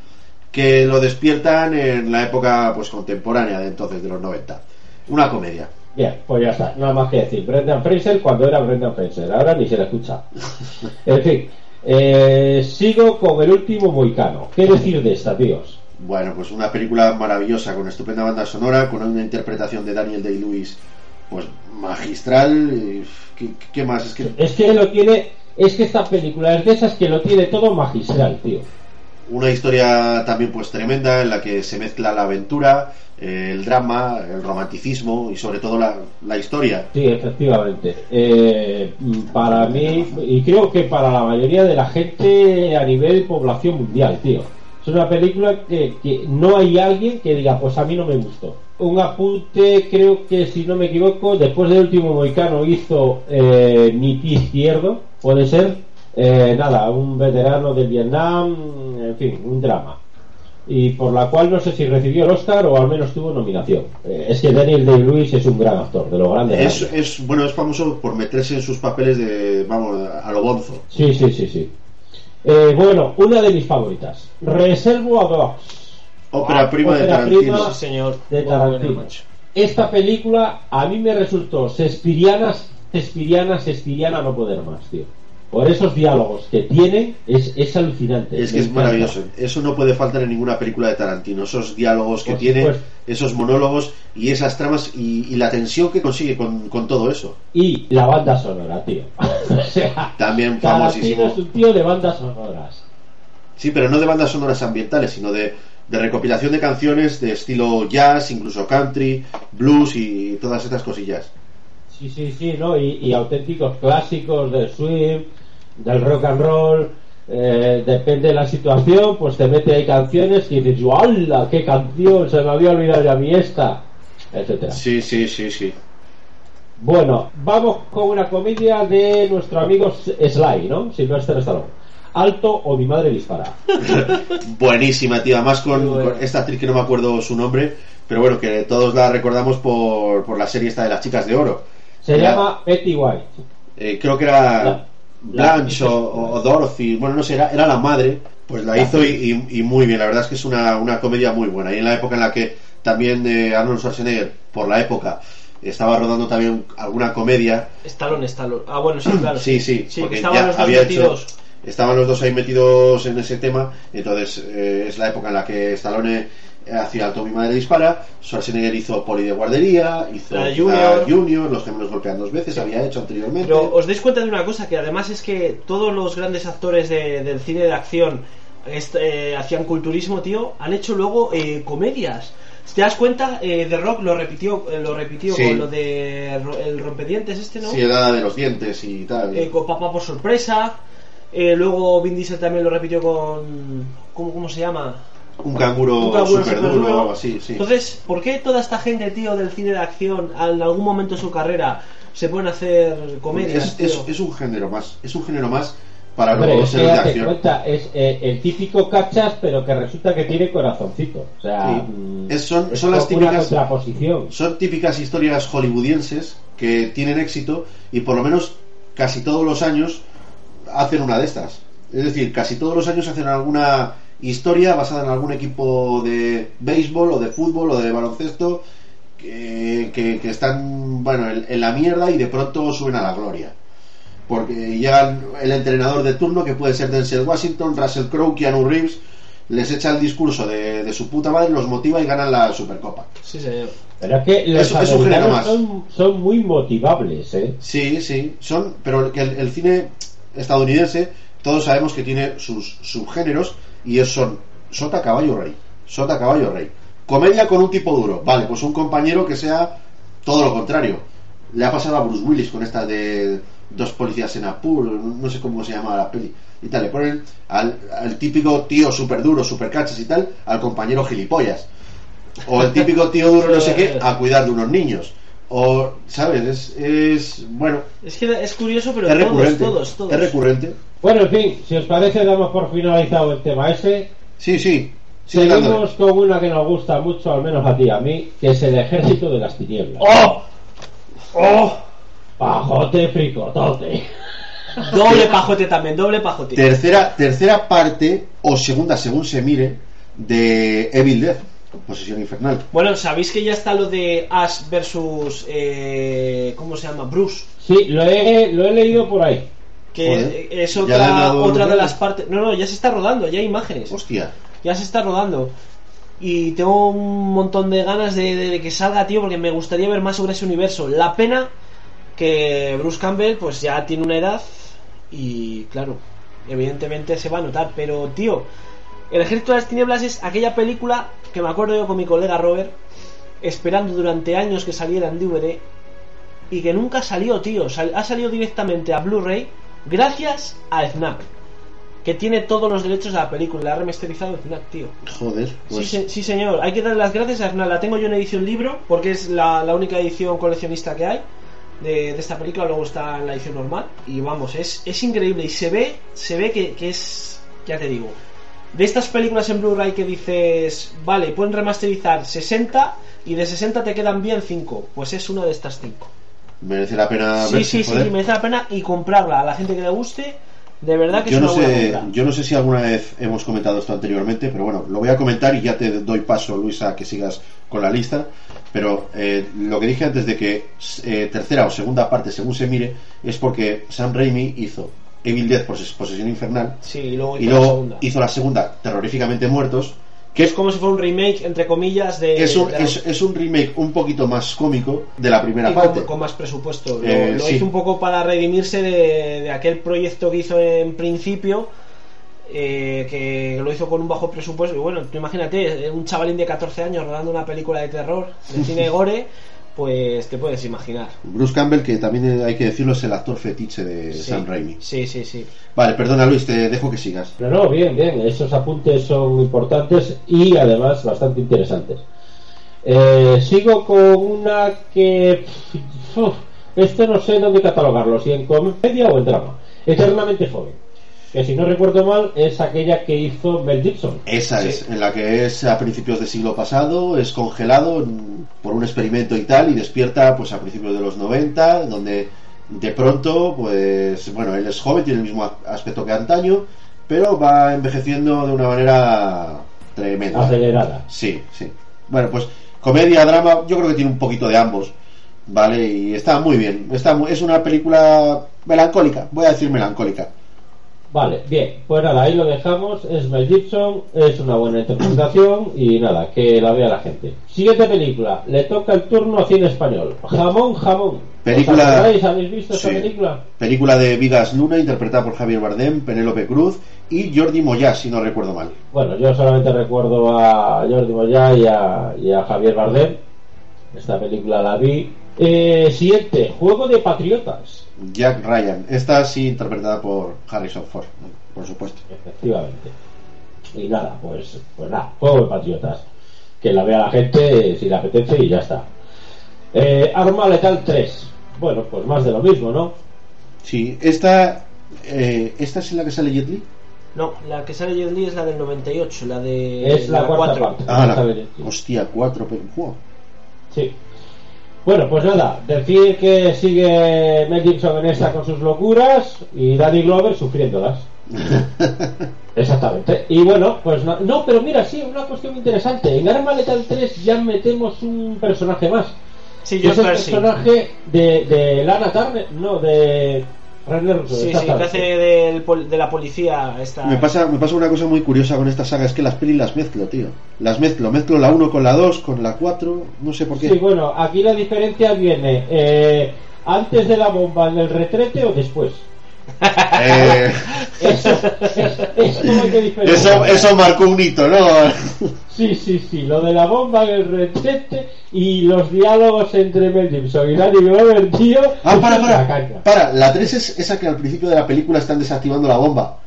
que lo despiertan en la época pues contemporánea de entonces de los 90. Una comedia. Bien, pues ya está, nada más que decir. Brendan Fraser cuando era Brendan Fraser, ahora ni se le escucha. En fin, eh, sigo con el último moicano. ¿Qué decir de esta, tíos? Bueno, pues una película maravillosa con estupenda banda sonora, con una interpretación de Daniel Day-Lewis pues magistral. ¿Qué, qué más? Es que Es que lo tiene, es que esta película es de esas que lo tiene todo magistral, tío. una historia también pues tremenda en la que se mezcla la aventura, eh, el drama, el romanticismo y sobre todo la, la historia. Sí, efectivamente. Eh, para mí, y creo que para la mayoría de la gente a nivel población mundial, tío. Es una película que, que no hay alguien que diga, pues a mí no me gustó. Un apunte, creo que si no me equivoco, después del último Moicano hizo eh, Mi pie izquierdo, puede ser. Eh, nada, un veterano del Vietnam, en fin, un drama. Y por la cual no sé si recibió el Oscar o al menos tuvo nominación. Eh, es que Daniel Day-Lewis es un gran actor, de lo grande. Es, es bueno, es famoso por meterse en sus papeles de vamos a lo bonzo. Sí, sí, sí, sí. Eh, bueno, una de mis favoritas. Reservoir Dogs. Ópera Ah, prima de ópera Tarantino. prima. Señor. De Tarantino. Esta película a mí me resultó Sespiriana, Sespiriana, Sespiriana no poder más, tío. Por esos diálogos que tiene, es, es alucinante. Es que es maravilloso. Eso no puede faltar en ninguna película de Tarantino. Esos diálogos que Por tiene, supuesto. esos monólogos y esas tramas y, y la tensión que consigue con, con todo eso. Y la banda sonora, tío. o sea, También Tarantino famosísimo. es un tío de bandas sonoras. Sí, pero no de bandas sonoras ambientales, sino de, de recopilación de canciones de estilo jazz, incluso country, blues y todas estas cosillas. Sí, sí, sí, ¿no? Y, y auténticos clásicos del swing, del rock and roll. eh, depende de la situación, pues te mete ahí canciones que dices, ¡hala! ¡Qué canción! Se me había olvidado ya mí esta, etcétera. Sí, sí, sí, sí. Bueno, vamos con una comedia de nuestro amigo Sly, ¿no? Sylvester Stallone. Alto o mi madre dispara. Buenísima, tío. Además con, esta actriz que no me acuerdo su nombre, pero bueno, que todos la recordamos por, por la serie esta de las chicas de oro. Se Era- llama Betty White. eh, creo que era La- Blanche la- o, o Dorothy, bueno, no sé, era, era la madre, pues la hizo y, y- y muy bien. La verdad es que es una, una comedia muy buena. Y en la época en la que también eh, Arnold Schwarzenegger, por la época, estaba rodando también alguna comedia. Stallone, Stallone. Ah, bueno, sí, claro. Sí, sí, Sí, porque que estaban ya los dos había hecho-. Estaban los dos ahí metidos en ese tema, entonces eh, es la época en la que Stallone hacía Alto mi madre dispara, Schwarzenegger hizo Poli de guardería, hizo Junior. Junior, los gemelos golpean dos veces, había hecho anteriormente. Pero os dais cuenta de una cosa, que además es que todos los grandes actores de- del cine de acción este, eh, hacían culturismo, tío, han hecho luego eh, comedias. Si te das cuenta, eh, The Rock lo repitió, eh, lo repitió Sí. con lo de el rompedientes este, ¿no? Sí, edad de los dientes y tal. Eh, con Papá por sorpresa. Eh, luego Vin Diesel también lo repitió con... ¿Cómo, cómo se llama? Un canguro, Un canguro super duro o algo así, sí. Entonces, ¿por qué toda esta gente, tío, del cine de acción, en algún momento de su carrera, se pueden hacer comedias? es, es- tío? es un género más, es un género más para Hombre, es que héroes de acción. cuenta, es eh, el típico cachas, pero que resulta que tiene corazoncito. O sea, Sí. mm, Es- son- es son las típicas-. Son típicas historias hollywoodienses que tienen éxito y por lo menos casi todos los años hacen una de estas. Es decir, casi todos los años hacen alguna historia basada en algún equipo de béisbol o de fútbol o de baloncesto que, que- que están bueno en, en la mierda y de pronto suben a la gloria. Porque ya el entrenador de turno, que puede ser Denzel Washington, Russell Crowe, Keanu Reeves, les echa el discurso de, de su puta madre, los motiva y ganan la Supercopa. Sí, señor. Pero es que los Es- es un género americanos más. son, son muy motivables, ¿eh? Sí, sí, son, pero que el, el cine estadounidense, todos sabemos que tiene sus subgéneros y es, son sota, caballo, rey. Sota, caballo, rey. Comedia con un tipo duro. Vale, pues un compañero que sea todo lo contrario. Le ha pasado a Bruce Willis con esta de dos policías en Apur, no sé cómo se llama la peli. Y tal, le ponen al, al típico tío super duro, super cachas y tal, al compañero gilipollas. O el típico tío duro no sé qué, a cuidar de unos niños. O, ¿sabes? Es, es bueno, Es que es curioso, pero es todos, recurrente. todos, todos. Es recurrente. Bueno, en fin, si os parece, damos por finalizado el tema ese. Sí, sí. Seguimos con una que nos gusta mucho, al menos a ti y a mí, que es el ejército de las tinieblas. ¡Oh! ¡Oh! Pajote fricotote. Doble pajote también, doble pajote. Tercera, tercera parte, o segunda, según se mire, de Evil Dead, Posesión Infernal. Bueno, ¿sabéis que ya está lo de Ash versus. eh, ¿Cómo se llama? Bruce. Sí, lo he, lo he leído por ahí. Que Joder, es otra, otra de las partes. No, no, ya se está rodando, ya hay imágenes. Hostia. Ya se está rodando. Y tengo un montón de ganas de, de- de que salga, tío, porque me gustaría ver más sobre ese universo. La pena que Bruce Campbell, pues ya tiene una edad y, claro, evidentemente se va a notar. Pero, tío, El Ejército de las Tinieblas es aquella película que me acuerdo yo con mi colega Robert, esperando durante años que saliera en DVD y que nunca salió, tío. Ha salido directamente a Blu-ray gracias a FNAC, que tiene todos los derechos de la película. La ha remasterizado FNAC, tío. Joder. Pues, Sí, se- sí, señor. Hay que dar las gracias a FNAC. La tengo yo en edición libro, porque es la, la única edición coleccionista que hay de, de esta película. Luego está en la edición normal. Y vamos, es, es increíble. Y se ve, se ve que, que es, ya te digo, de estas películas en Blu-ray que dices, vale, pueden remasterizar 60 y de 60 te quedan bien 5. Pues es una de estas 5. merece la pena Sí, verse, sí, sí, merece la pena y comprarla a la gente que le guste. De verdad que yo es no una buena sé yo no sé si alguna vez hemos comentado esto anteriormente pero bueno lo voy a comentar y ya te doy paso Luisa a que sigas con la lista pero eh, lo que dije antes de que eh, tercera o segunda parte según se mire es porque Sam Raimi hizo Evil Dead por posesión infernal Sí, y luego, hizo la luego segunda. hizo la segunda terroríficamente muertos que Es es como si fuera un remake, entre comillas, de. es un, de la- es, es un remake un poquito más cómico de la primera y parte con, con más presupuesto. Lo, Eh, lo sí. hizo un poco para redimirse de, de aquel proyecto que hizo en principio, eh, que lo hizo con un bajo presupuesto. Y bueno, tú imagínate, un chavalín de 14 años rodando una película de terror, de cine gore, pues te puedes imaginar. Bruce Campbell que también hay que decirlo es el actor fetiche de Sí. Sam Raimi Sí, sí, sí. vale perdona Luis te dejo que sigas No, no, bien, bien. Esos apuntes son importantes y además bastante interesantes. Eh, sigo con una que. uf, esto no sé dónde catalogarlo, si en comedia o en drama. Eternamente joven. Que si no recuerdo mal es aquella que hizo Mel Gibson. Esa Sí. es, en la que es a principios del siglo pasado, es congelado por un experimento y tal, y despierta pues a principios de los 90, donde de pronto, pues bueno, él es joven, tiene el mismo aspecto que antaño, pero va envejeciendo de una manera tremenda. Acelerada. Sí, sí. Bueno, pues comedia, drama, yo creo que tiene un poquito de ambos, ¿vale? Y está muy bien. Está muy- es una película melancólica, voy a decir melancólica. Vale, bien, pues nada, ahí lo dejamos. Es Mel Gibson, es una buena interpretación y nada, que la vea la gente. Siguiente película, le toca el turno a cine español. Jamón, jamón. Película-. ¿Habéis visto esa Sí. película? Película de Vigas Luna, interpretada por Javier Bardem, Penélope Cruz y Jordi Moyá, si no recuerdo mal. Bueno, yo solamente recuerdo a Jordi y a, y a Javier Bardem. Esta película la vi. Eh, siguiente, Juego de Patriotas. Jack Ryan, esta sí interpretada por Harrison Ford, por supuesto. Efectivamente. Y nada, pues, pues nada, Juego de Patriotas. Que la vea la gente si le apetece y ya está. Eh, Arma Letal 3. Bueno, pues más de lo mismo, ¿no? Sí, esta, eh, esta es en la que sale Jet Li. No, la que sale Jet Li es la del 98, la de. Es la cuarta cuatro. parte. Ah, la- hostia, cuatro, pero wow. Sí. Bueno, pues nada, decir que sigue Mel Gibson en esta con sus locuras y Danny Glover sufriéndolas. Exactamente. Y bueno, pues no, no, pero mira, sí, una cuestión interesante. En Arma Letal 3 ya metemos un personaje más. Sí, Que yo es el personaje de, de Lana Turner, no, de. Sí, sí, que hace del de la policía. Esta... Me pasa, me pasa una cosa muy curiosa con esta saga, es que las pelis las mezclo, tío. Las mezclo, mezclo la 1 con la 2, con la 4, no sé por qué. Sí, bueno, aquí la diferencia viene eh, antes de la bomba en el retrete o después. Eh, Eso, eso, diferenciar. eso marcó un hito, ¿no? Sí, sí, sí, lo de la bomba en el retrete y los diálogos entre Mel Gibson y Danny Glover, tío. Ah, para, para. Para, la 3 es esa que al principio de la película están desactivando la bomba.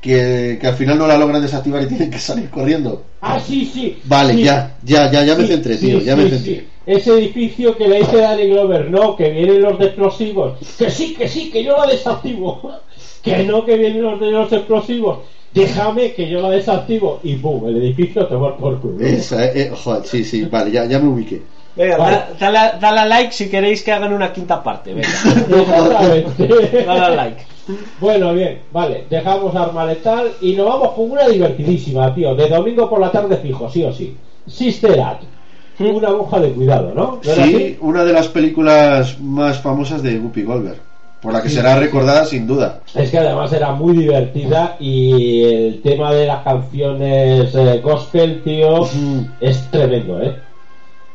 Que, que al final no la logran desactivar y tienen que salir corriendo. Ah, sí, sí. Vale, sí. ya, ya, ya, ya me Sí, centré, sí, tío, ya me centré. Ese edificio que le dice Danny Glover, no, que vienen los de explosivos. Que sí, que sí, que yo la desactivo. Que no, que vienen los de los explosivos. Déjame que yo la desactivo. Y pum, el edificio te va por culo. Esa, eh, joder, sí, sí, vale, ya, ya me ubiqué. Venga, Vale. da- dale, a- dale a like si queréis que hagan una quinta parte. Venga, Exactamente. dale a like. Bueno, bien, vale, dejamos Arma Letal y nos vamos con una divertidísima, tío, de domingo por la tarde fijo, sí o sí. Sister Act, una monja de cuidado, ¿no? ¿No era Sí, una de las películas más famosas de Guppy Goldberg, por la que Sí, será sí, recordada sin duda. Es que además era muy divertida y el tema de las canciones eh, gospel, tío, es tremendo, ¿eh?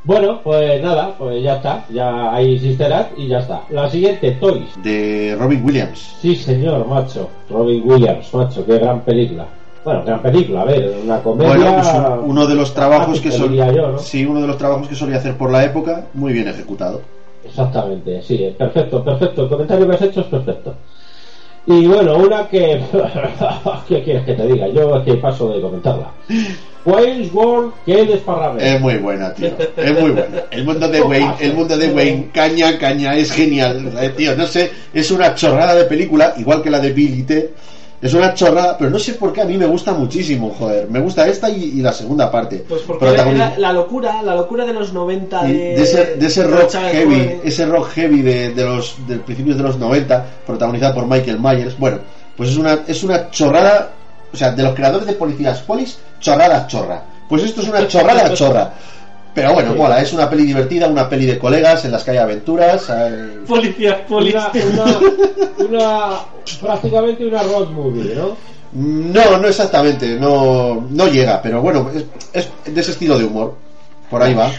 Bueno, pues nada, pues ya está, ya hay Sister Act y ya está. La siguiente, Toys. De Robin Williams. Sí, señor, macho. Robin Williams, macho, qué gran película. Bueno, gran película, a ver, una comedia. Bueno, pues un- uno de los trabajos que dramática, sol- diría yo, ¿no? sí, uno de los trabajos que solía hacer por la época, muy bien ejecutado. Exactamente, sí, perfecto, perfecto. El comentario que has hecho es perfecto. Y bueno, una que. ¿Qué quieres que te diga? Yo es que paso de comentarla. Wayne's World, que desparrame. Es muy buena, tío. Es muy buena. El mundo de Wayne, el mundo de Wayne, caña, caña, es genial. Eh, Tío, no sé, es una chorrada de película, igual que la de Billy T. Es una chorrada, pero no sé por qué a mí me gusta muchísimo, joder. Me gusta esta y, y la segunda parte. Pues porque la, la locura, la locura de los 90 y de, de ese, de ese de rock heavy, ese rock heavy de, de los de principios de los 90, protagonizada por Michael Myers. Bueno, pues es una es una chorrada, o sea, de los creadores de Policías Polis, chorrada chorra. Pues esto es una chorrada chorra. Pero bueno, Sí. mola, es una peli divertida, una peli de colegas en las que hay aventuras. hay- Policías, Una, policías. una, una- prácticamente una road movie, ¿no? No, no exactamente, no, no llega, pero bueno, es, es de ese estilo de humor. Por ahí va.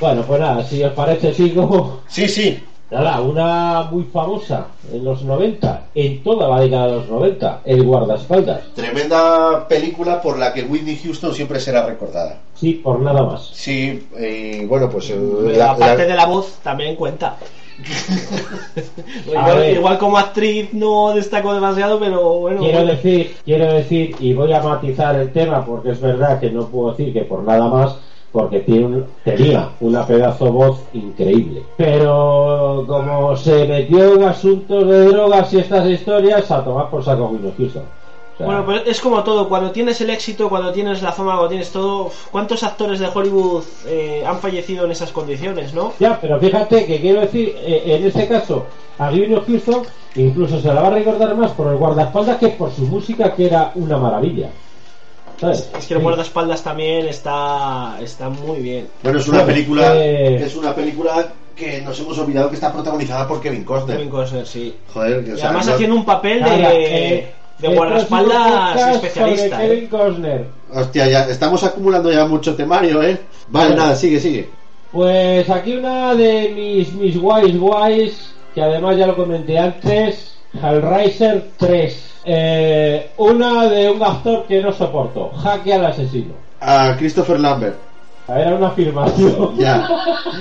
Bueno, pues nada, si os parece, sigo. Sí, sí. Nada, una muy famosa en los 90, en toda la década de los 90, el guardaespaldas. Tremenda película por la que Whitney Houston siempre será recordada. Sí, por nada más. Sí, y bueno, pues eh, Pero la- aparte la- de la voz, también cuenta. Igual, igual como actriz no destacó demasiado, pero bueno. Quiero bueno. decir, quiero decir, y voy a matizar el tema porque es verdad que no puedo decir que por nada más, porque tiene un- tenía una pedazo voz increíble. Pero como se metió en asuntos de drogas y estas historias, a tomar por saco Whitney Houston. O sea, Bueno, pues es como todo, cuando tienes el éxito, cuando tienes la fama, cuando tienes todo, ¿cuántos actores de Hollywood eh, han fallecido en esas condiciones, no? Ya, pero fíjate que quiero decir, eh, en este caso, a Whitney Houston incluso se la va a recordar más por el guardaespaldas que por su música, que era una maravilla. ¿Sabes? Es que el guardaespaldas también está, está muy bien. bueno, es una película eh, es una película que nos hemos olvidado que está protagonizada por Kevin Costner. Kevin Costner, sí. Joder, que o Y sea, además no- haciendo un papel Nada, de, eh, de guardaespaldas próximo podcast especialista. ¿eh? Kevin Costner. Hostia, ya estamos acumulando ya mucho temario, ¿eh? Vale, Bueno. nada, sigue, sigue. Pues aquí una de mis, mis guays guays, que además ya lo comenté antes, Hellraiser 3. Eh, una de un actor que no soporto, Jaque al asesino. A Christopher Lambert. A ver, era una afirmación Ya.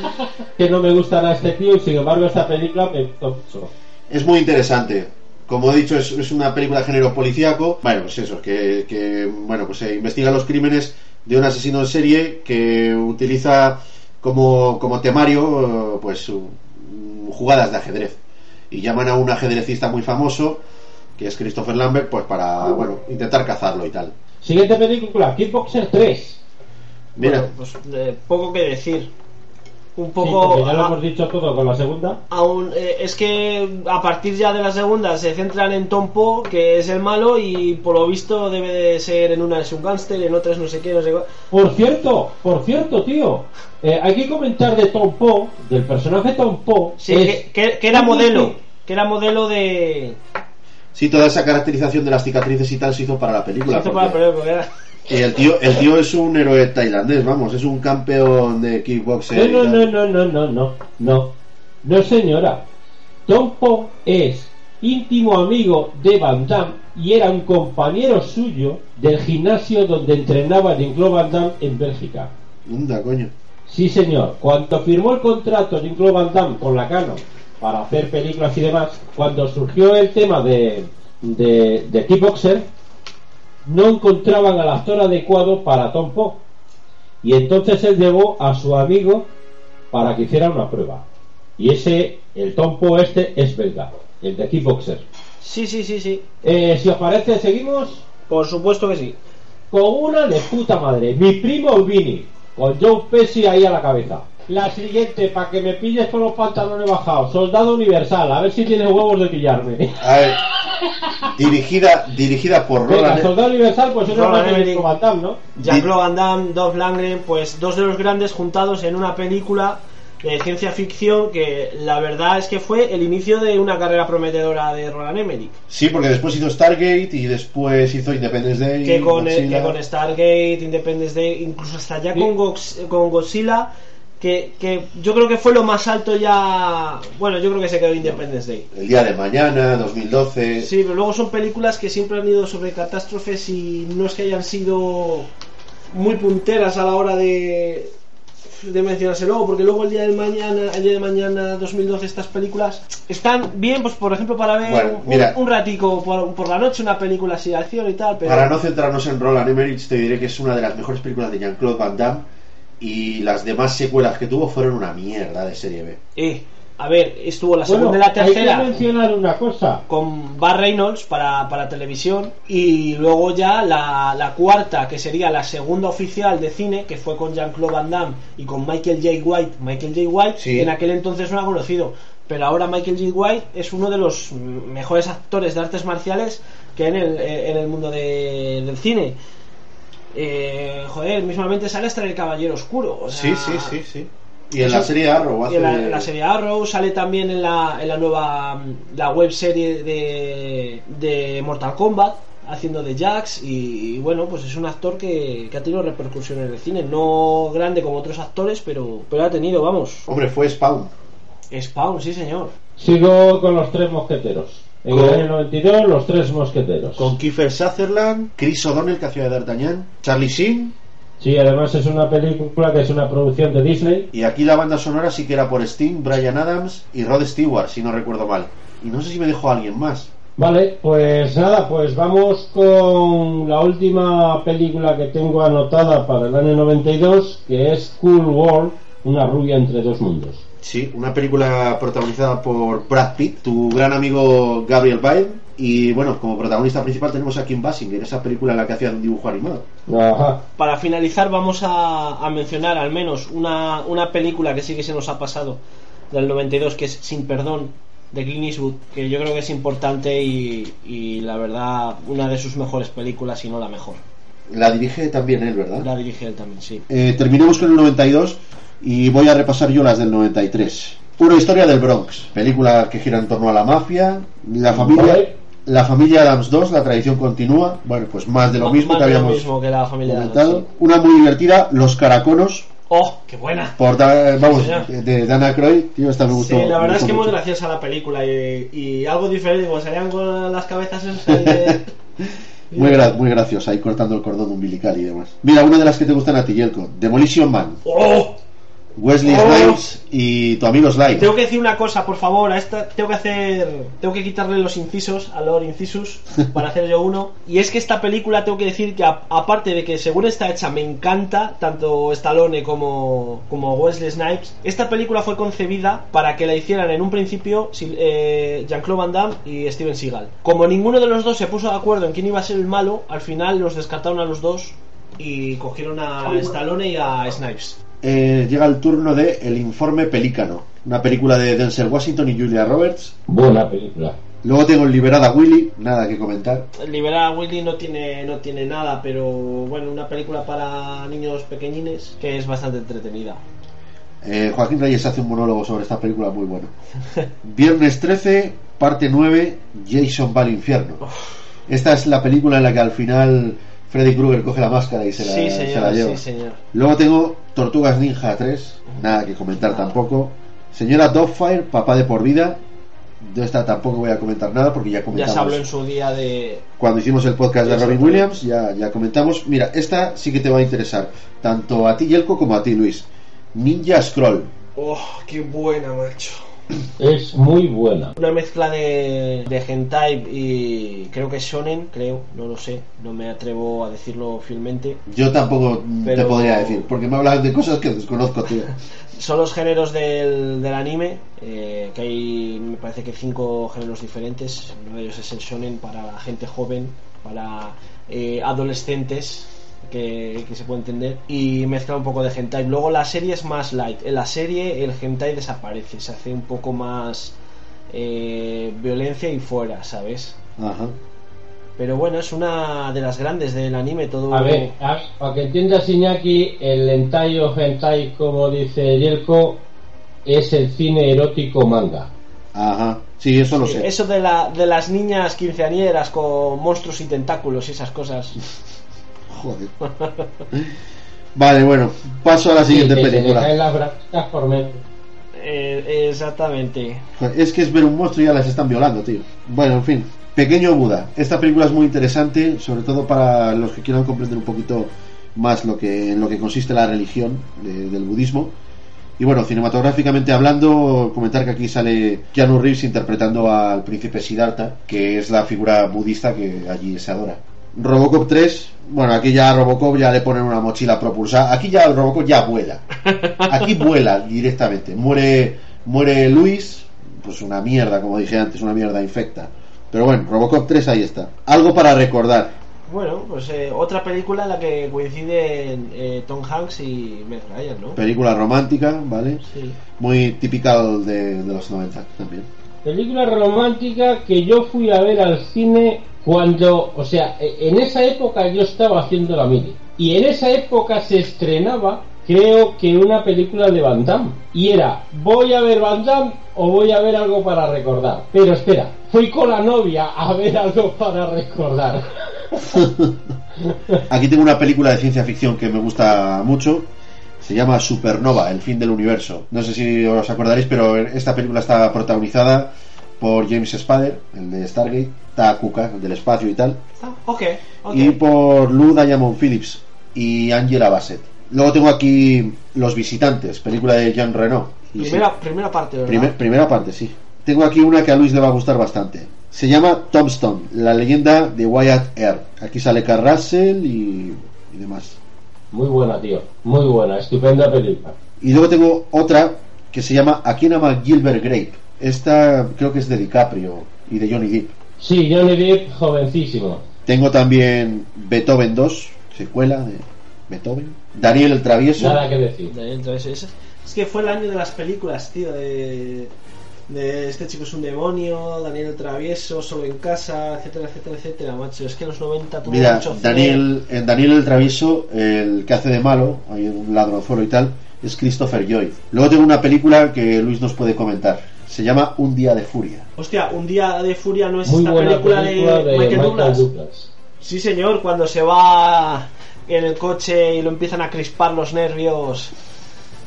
que no me gusta a este tío y sin embargo esta película me gustó mucho. Es muy interesante. Como he dicho, es, es una película de género policíaco. Bueno, pues eso, que, que, bueno, pues se investiga los crímenes de un asesino en serie que utiliza como, como temario, pues, jugadas de ajedrez. Y llaman a un ajedrecista muy famoso, que es Christopher Lambert, pues para, bueno, intentar cazarlo y tal. Siguiente película, Kickboxer 3. Mira, Bueno, pues eh, poco que decir. Un Sí, poco. ya lo a- hemos dicho todo con la segunda. aún, eh, es que a partir ya de la segunda se centran en Tom Poe, que es el malo, y por lo visto debe de ser en una es un gángster, en otras no sé qué, no sé cuál. Por cierto, por cierto, tío, eh, hay que comentar de Tom Poe, del personaje Tom Poe. Sí, es- que, que- que era modelo. Que era modelo de. sí, toda esa caracterización de las cicatrices y tal se hizo para la película. Esto porque- para- porque era- Y el tío, el tío es un héroe tailandés, vamos, es un campeón de kickboxer. y No, no, no, no, no, no, no, no, no, señora. Tom Poe es íntimo amigo de Van Damme y era un compañero suyo del gimnasio donde entrenaba Jean-Claude Van Damme en Bélgica. Anda, coño. Sí, señor. Cuando firmó el contrato Jean-Claude Van Damme con la Canon para hacer películas y demás, cuando surgió el tema de, de, de Kickboxer, no encontraban al actor adecuado para Tom Poe. Y entonces él llevó a su amigo para que hiciera una prueba. Y ese, el Tom Poe este, es belga, el de Kickboxer. Sí, sí, sí, sí. Eh, si os parece, seguimos Por supuesto que sí. con una de puta madre. Mi primo Vini, con Joe Pesci ahí a la cabeza. La siguiente, para que me pilles con los pantalones bajados. Soldado Universal, a ver si tiene huevos de pillarme. A ver, dirigida, dirigida por Venga, Roland. Soldado Universal, pues es Roland una Emmerich. Van Damme, ¿no? Jean-Claude Van Damme, Dolph Lundgren, pues dos de los grandes juntados en una película de ciencia ficción que la verdad es que fue el inicio de una carrera prometedora de Roland Emmerich. Sí, porque después hizo Stargate y después hizo Independence Day. Que con, que con Stargate, Independence Day, incluso hasta ya con, Gox- con Godzilla, que, que yo creo que fue lo más alto ya. Bueno, yo creo que se quedó Independence Day. El día de mañana, 2012. Sí, pero luego son películas que siempre han ido sobre catástrofes y no es que hayan sido muy punteras a la hora de, de mencionarse luego, porque luego el día del mañana, el día de mañana 2012 estas películas están bien, pues por ejemplo para ver Bueno, un, mira. un ratico por, por la noche una película así de acción y tal, pero Para no centrarnos en Roland Emmerich, te diré que es una de las mejores películas de Jean-Claude Van Damme y las demás secuelas que tuvo fueron una mierda de serie B. eh, a ver, estuvo la Bueno, segunda y la hay que tercera mencionar una cosa. con Bar Reynolds para, para televisión y luego ya la, la cuarta que sería la segunda oficial de cine que fue con Jean-Claude Van Damme y con Michael J. White Michael J. White Sí. en aquel entonces no era conocido pero ahora Michael J. White es uno de los mejores actores de artes marciales que hay en el, en el mundo de- del cine eh, joder, mismamente sale hasta en el Caballero Oscuro o sea, sí. Y en la serie Arrow hace... y en la, en la serie Arrow sale también en la, en la nueva la web serie de, de Mortal Kombat haciendo de Jax y, y bueno pues es un actor que, que ha tenido repercusión en el cine no grande como otros actores pero pero ha tenido vamos Hombre, fue Spawn. Spawn sí señor Sigo con los tres mosqueteros. En Con- el año 92, los tres mosqueteros. Con Kiefer Sutherland, Chris O'Donnell, que hacía de D'Artagnan, Charlie Sheen, Sí, además es una película que es una producción de Disney. y aquí la banda sonora sí que era por Sting, Brian Adams y Rod Stewart, si no recuerdo mal. Y no sé si me dejó alguien más. Vale, pues nada, pues vamos con la última película que tengo anotada para el año 92, que es Cool World, una rubia entre dos mundos. Sí, una película protagonizada por Brad Pitt, tu gran amigo Gabriel Byrne, y bueno, como protagonista principal tenemos a Kim Basinger, esa película en la que hacía un dibujo animado. Ajá. para finalizar vamos a, a mencionar al menos una, una película que sí que se nos ha pasado del 92 que es Sin Perdón de Clint Eastwood que yo creo que es importante y, y la verdad una de sus mejores películas y no la mejor La dirige también él, ¿verdad? la dirige él también sí Eh, terminemos con el 92 y voy a repasar yo las del 93. Una historia del Bronx, película que gira en torno a la mafia, la familia, la familia Adams 2, la tradición continúa, bueno, pues más de lo Ma- mismo más que habíamos mismo que la familia comentado. Adams, sí. Una muy divertida, Los Caraconos, oh qué buena por Da- vamos, señor. de, Dana Croyd, tío, esta me Sí, gustó. la me verdad es que muy mucho. graciosa la película y, y algo diferente, como salían con las cabezas esas de- Muy, gra- muy graciosa, ahí cortando el cordón umbilical y demás. Mira, una de las que te gustan a ti, Yelko, Demolition Man, ¡Oh! Wesley Oh. Snipes y tu amigo Sly. Tengo que decir una cosa, por favor, a esta tengo que hacer, tengo que quitarle los incisos a Lord Incisus para hacer yo uno. Y es que esta película tengo que decir que a- aparte de que según está hecha me encanta tanto Stallone como como Wesley Snipes, esta película fue concebida para que la hicieran en un principio eh, Jean-Claude Van Damme y Steven Seagal. Como ninguno de los dos se puso de acuerdo en quién iba a ser el malo, al final los descartaron a los dos y cogieron a Stallone y a Snipes. Eh, llega el turno de El informe Pelícano, una película de Denzel Washington y Julia Roberts. Buena película. Luego tengo Liberada Willy, nada que comentar. Liberar a Willy no tiene, no tiene nada, pero bueno, una película para niños pequeñines que es bastante entretenida. Eh, Joaquín Reyes hace un monólogo sobre esta película muy bueno. Viernes 13, parte 9, Jason va al infierno. Esta es la película en la que al final Freddy Krueger coge la máscara y se la, sí, se la lleva. sí, señor. Luego tengo Tortugas Ninja 3, nada que comentar tampoco. Señora Dogfire, papá de por vida. De esta tampoco voy a comentar nada porque ya Ya comentamos. se habló en su día de... Cuando hicimos el podcast de Robin. Williams, ya, ya comentamos. Mira, esta sí que te va a interesar, tanto a ti, Yelko, como a ti, Luis. Ninja Scroll. ¡Oh, qué buena, macho! Es muy buena. Una mezcla de, de hentai y creo que shonen, creo, no lo sé, no me atrevo a decirlo fielmente. Yo tampoco te podría decir, porque me hablas de cosas que desconozco, tío. Son los géneros del, del anime, eh, que hay, me parece que cinco géneros diferentes. Uno de ellos es el shonen para la gente joven, para eh, adolescentes que, que se puede entender y mezcla un poco de hentai. Luego la serie es más light. En la serie el hentai desaparece, se hace un poco más eh, violencia y fuera, ¿sabes? Ajá. Pero bueno, es una de las grandes del anime. Todo A ver, a- para que entiendas Iñaki, el hentai o hentai, como dice Yelko, es el cine erótico manga. Ajá. Sí, eso lo Sí, sé. Eso de, la, de las niñas quinceañeras con monstruos y tentáculos y esas cosas. Joder. Vale, bueno, paso a la siguiente Sí, que película. caen las braquitas por medio. Eh, exactamente. Es que es ver un monstruo y ya las están violando, tío. Bueno, en fin. Pequeño Buda. Esta película es muy interesante, sobre todo para los que quieran comprender un poquito más lo que, en lo que consiste la religión de- del budismo. Y bueno, cinematográficamente hablando, comentar que aquí sale Keanu Reeves interpretando al príncipe Siddhartha, que es la figura budista que allí se adora. Robocop 3, bueno, aquí ya a Robocop ya le ponen una mochila propulsada. Aquí ya Robocop ya vuela. Aquí vuela directamente. Muere, muere Luis, pues una mierda, como dije antes, una mierda infecta. Pero bueno, Robocop 3 ahí está. Algo para recordar. Bueno, pues eh, otra película en la que coinciden eh, Tom Hanks y Meg Ryan, ¿no? Película romántica, ¿vale? Sí. Muy típica de, de los 90 también. Película romántica que yo fui a ver al cine cuando, o sea, e- en esa época yo estaba haciendo la mili. Y en esa época se estrenaba, creo que una película de Van Damme. Y era, ¿voy a ver Van Damme o voy a ver algo para recordar? Pero espera, fui con la novia a ver algo para recordar. Aquí tengo una película de ciencia ficción que me gusta mucho. Se llama Supernova, el fin del universo. No sé si os acordaréis, pero esta película está protagonizada por James Spader, el de Stargate, Takuka, el del espacio y tal, Ah, ok, ok. y por Lou Diamond Phillips y Angela Bassett. Luego tengo aquí Los Visitantes, película de Jean Reno. Primera, primera parte, ¿verdad? Primer- primera parte, sí. Tengo aquí una que a Luis le va a gustar bastante. Se llama Tombstone, la leyenda de Wyatt Earp. Aquí sale Carl Russell y, y demás. Muy buena, tío. Muy buena, estupenda película. Y luego tengo otra que se llama A quién ama Gilbert Grape. Esta creo que es de DiCaprio y de Johnny Depp. Sí, Johnny Depp, jovencísimo. Tengo también Beethoven 2, secuela de Beethoven. Daniel el Travieso. Nada que decir. Daniel, entonces, es, es que fue el año de las películas, tío, de, de este chico es un demonio, Daniel el Travieso, solo en casa, etcétera, etcétera, etcétera, macho. Es que en los 90 tuvo Mira, mucho. Daniel, en Daniel el Travieso, el que hace de malo, hay un ladronzuelo y tal, es Christopher Lloyd. Luego tengo una película que Luis nos puede comentar. Se llama Un día de furia. Hostia, Un día de furia no es Muy esta buena película, película de, de Michael, Michael Douglas. Douglas. Sí, señor, cuando se va en el coche y lo empiezan a crispar los nervios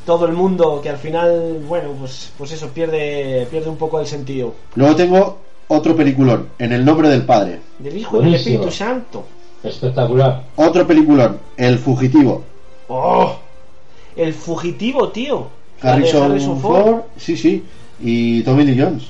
todo el mundo, que al final, bueno, pues, pues eso, pierde, pierde un poco el sentido. Luego tengo otro peliculón, En el nombre del padre. Del Hijo y del. Espíritu Santo. Espectacular. Otro peliculón, El fugitivo. ¡Oh! El fugitivo, tío. Harrison, Harrison Ford, sí, sí, y Tommy Lee Jones.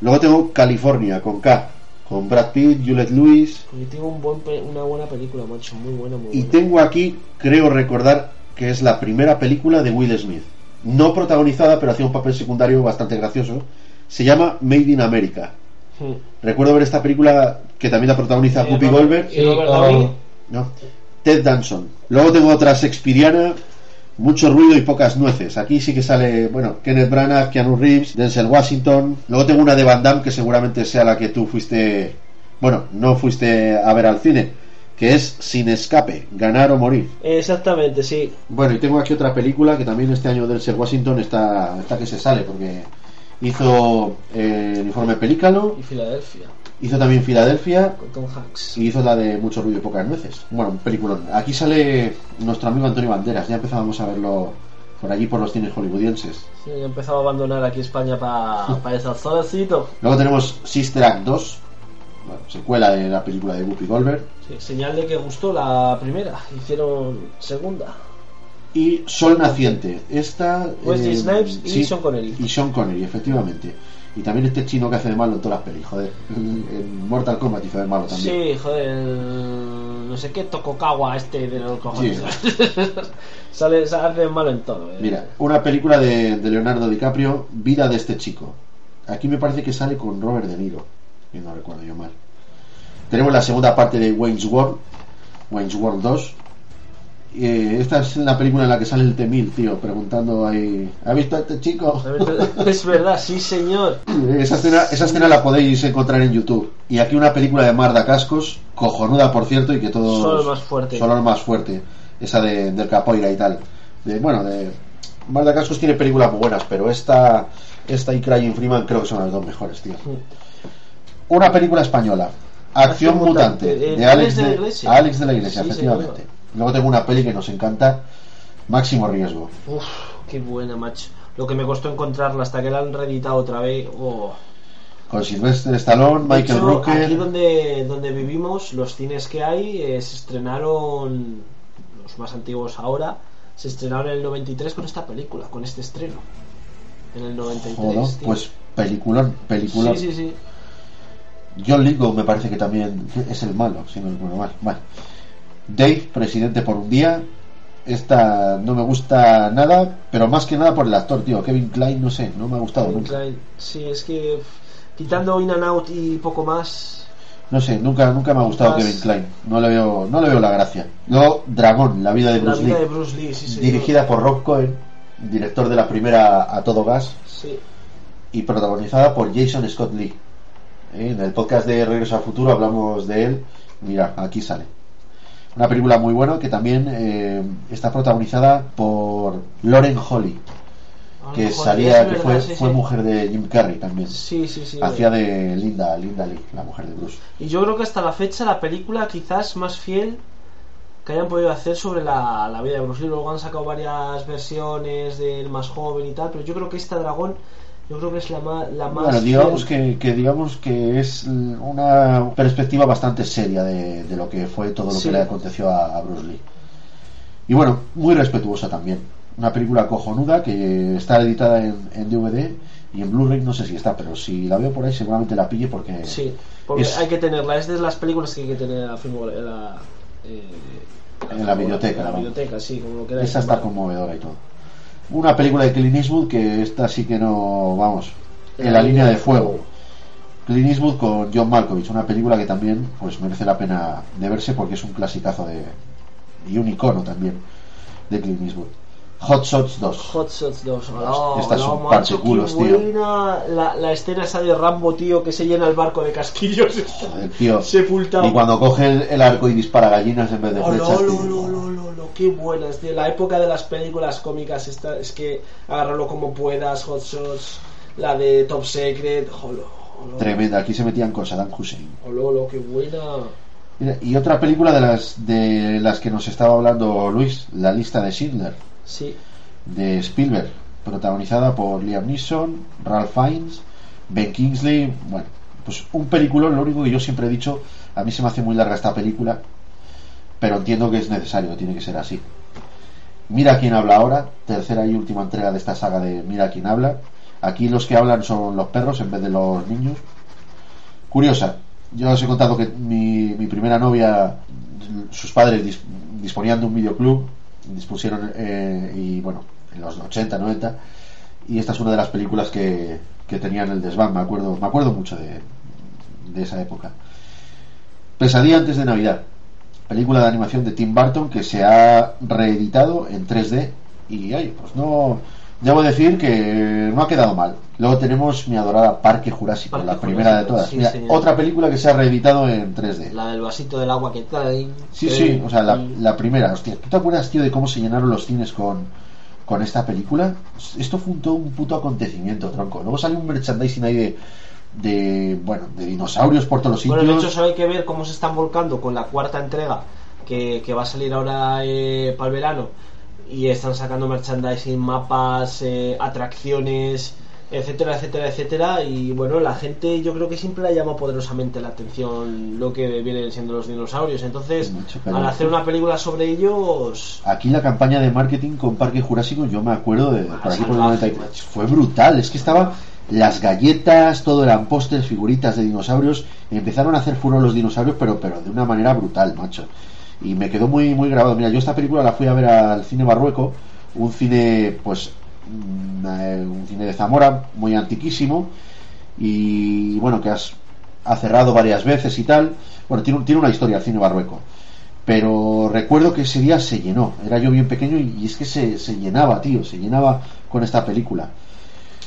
Luego tengo California, con K, con Brad Pitt, Juliette Lewis. Fugitivo, un buen pe- una buena película, macho. Muy buena, muy Y tengo aquí, creo recordar, que es la primera película de Will Smith. No protagonizada, pero hacía un papel secundario bastante gracioso. Se llama Made in America. Hmm. Recuerdo ver esta película que también la protagoniza Sí, Whoopi Robert- Goldberg. No. Ted Danson. Luego tengo otra Shakespeareana, mucho ruido y pocas nueces. Aquí sí que sale, bueno, Kenneth Branagh, Keanu Reeves, Denzel Washington. Luego tengo una de Van Damme que seguramente sea la que tú fuiste, bueno, no fuiste a ver al cine, que es Sin Escape, Ganar o Morir. Exactamente, sí. Bueno, y tengo aquí otra película que también este año Denzel Washington está, está que se sale porque hizo eh, el informe Pelícano, Y Filadelfia, hizo también Filadelfia con y hizo la de Mucho ruido y pocas nueces. Bueno, un peliculón. Aquí sale nuestro amigo Antonio Banderas. Ya empezábamos a verlo por allí por los cines hollywoodienses. Sí, he empezado a abandonar aquí España para pa ese solecito. Luego tenemos Sister Act 2, bueno, secuela de la película de Whoopi Goldberg. Sí, señal de que gustó la primera. Hicieron segunda. Y Sol Naciente. Esta. Wesley eh, Snipes y sí, Sean Connery. Y Sean Connery, efectivamente. Y también este chino que hace de malo en todas las pelis, joder. En Mortal Kombat hizo de malo también. Sí, joder, el- no sé qué Tokokawa este de los cojones. Sale, se hace malo en todo. eh. Mira, una película de, de Leonardo DiCaprio, Vida de este chico. Aquí me parece que sale con Robert De Niro, si no recuerdo yo mal. Tenemos la segunda parte de Wayne's World, Wayne's World 2, Eh, esta es la película en la que sale el Temil, tío, preguntando ahí, ¿ha visto a este chico? Es verdad, sí señor. Esa escena, esa escena la podéis encontrar en YouTube. Y aquí una película de Marda Cascos, cojonuda por cierto, y que todos... Solo el más fuerte. Solo el más fuerte. Esa de, del Capoeira y tal. De, bueno, de... Marda Cascos tiene películas muy buenas, pero esta, esta y Crying Freeman creo que son las dos mejores, tío. Una película española. Acción, Acción Mutante, Mutante, de eh, Alex de la de, Iglesia. Alex de la Iglesia, Sí, efectivamente. Luego tengo una peli que nos encanta, Máximo Riesgo. Uf, qué buena, macho. Lo que me costó encontrarla hasta que la han reeditado otra vez. Oh. Con Sylvester Stallone, Michael hecho, Rooker. Aquí donde, donde vivimos, los cines que hay eh, se estrenaron, los más antiguos ahora, se estrenaron en el 93 con esta película, con este estreno. En el 93. Joder, tío. pues peliculón, peliculón. Sí, sí, sí. John Lithgow me parece que también es el malo, si no recuerdo mal. Vale. Dave, presidente por un día. Esta no me gusta nada, pero más que nada por el actor, tío. Kevin Klein, no sé, no me ha gustado Kevin nunca. Klein. Sí, es que quitando In and Out y poco más. No sé, nunca, nunca me ha gustado Más- Kevin Klein. No le veo, no le veo la gracia. Luego, Dragón, la vida de La Bruce vida Lee. de Bruce Lee, sí, dirigida por Rob Cohen, director de la primera A Todo Gas, Sí. y protagonizada por Jason Scott Lee. Eh, En el podcast de Regreso al Futuro hablamos de él. Mira, aquí sale. Una película muy buena que también eh, está protagonizada por Lauren Holly, que salía, que verdad, fue, sí, fue sí. mujer de Jim Carrey también. Sí, sí, sí. Hacía de Linda, Linda Lee, la mujer de Bruce. Y yo creo que hasta la fecha la película quizás más fiel que hayan podido hacer sobre la, la vida de Bruce Lee. Luego han sacado varias versiones del más joven y tal, pero yo creo que esta dragón, yo creo que es la más, la más Bueno, digamos que, que digamos que es una perspectiva bastante seria de, de lo que fue todo lo Sí. que le aconteció a, a Bruce Lee. Y bueno, muy respetuosa también. Una película cojonuda que está editada en, en DVD y en Blu-ray no sé si está, pero si la veo por ahí seguramente la pille porque Sí, porque es- hay que tenerla. Es de las películas que hay que tener en la, la, eh, En la biblioteca, En la biblioteca, sí, como lo esa está conmovedora y todo. Una película de Clint Eastwood que esta sí que no, vamos, en la línea de fuego. Clint Eastwood con John Malkovich, una película que también pues merece la pena de verse porque es un clasicazo de y un icono también de Clint Eastwood. Hot Shots 2. Hot Shots 2. Oh, Estas no, macho, qué tío. buena la, la escena esa de Rambo, tío, que se llena el barco de casquillos. Joder, tío. Sepultado. Y cuando coge el, el arco y dispara gallinas en vez de Oh, flechas. lo, lo, lo, qué buenas, tío. La época de las películas cómicas esta, es que agárralo como puedas, Hot Shots, la de Top Secret, jolo, jolo, Tremenda, aquí se metían con Saddam Hussein. jolo, lo, qué buena. Mira, Y otra película de las de las que nos estaba hablando Luis, La lista de Schindler, Sí, de Spielberg, protagonizada por Liam Neeson, Ralph Fiennes, Ben Kingsley, bueno, pues un peliculón, lo único que yo siempre he dicho, a mí se me hace muy larga esta película, pero entiendo que es necesario, tiene que ser así. Mira quién habla ahora, tercera y última entrega de esta saga de Mira quién habla. Aquí los que hablan son los perros en vez de los niños. Curiosa, yo os he contado que mi, mi primera novia, sus padres dis- disponían de un videoclub, dispusieron, eh, y bueno, en los 80, 90, y esta es una de las películas que, que tenían el desván, me acuerdo, me acuerdo mucho de, de esa época. Pesadilla antes de Navidad, película de animación de Tim Burton que se ha reeditado en 3D y ay, pues no debo decir que no ha quedado mal. Luego tenemos mi adorada Parque Jurásico, Parque la primera de todas. sí, Mira, señor. otra película que se ha reeditado en 3D. la del vasito del agua que traen. Sí, sí, o sea, la primera, hostia, ¿tú te acuerdas, tío, de cómo se llenaron los cines con, con esta película? Esto fue un, todo un puto acontecimiento, tronco. Luego salió un merchandising ahí de, de bueno, de dinosaurios por todos los sitios. Bueno, de hecho, solo hay que ver cómo se están volcando con la cuarta entrega que, que va a salir ahora eh, para el verano. Y están sacando merchandising, mapas, eh, atracciones, etcétera, etcétera, etcétera. Y bueno, la gente yo creo que siempre le llama poderosamente la atención lo que vienen siendo los dinosaurios. Entonces, al hacer una película sobre ellos, Aquí la campaña de marketing con Parque Jurásico, yo me acuerdo de Ah, por aquí por el salvaje, 93, macho. fue brutal. Es que estaba las galletas, todo eran pósters, figuritas de dinosaurios. empezaron a hacer furor los dinosaurios, pero, pero de una manera brutal, macho. Y me quedó muy, muy grabado. Mira, yo esta película la fui a ver al cine Barrueco, un cine, pues, mm, eh, un cine de Zamora, muy antiquísimo. Y bueno, que has, ha cerrado varias veces y tal. Bueno, tiene, tiene una historia el cine Barrueco pero recuerdo que ese día se llenó. Era yo bien pequeño y, es que se, se, llenaba, tío, se llenaba con esta película.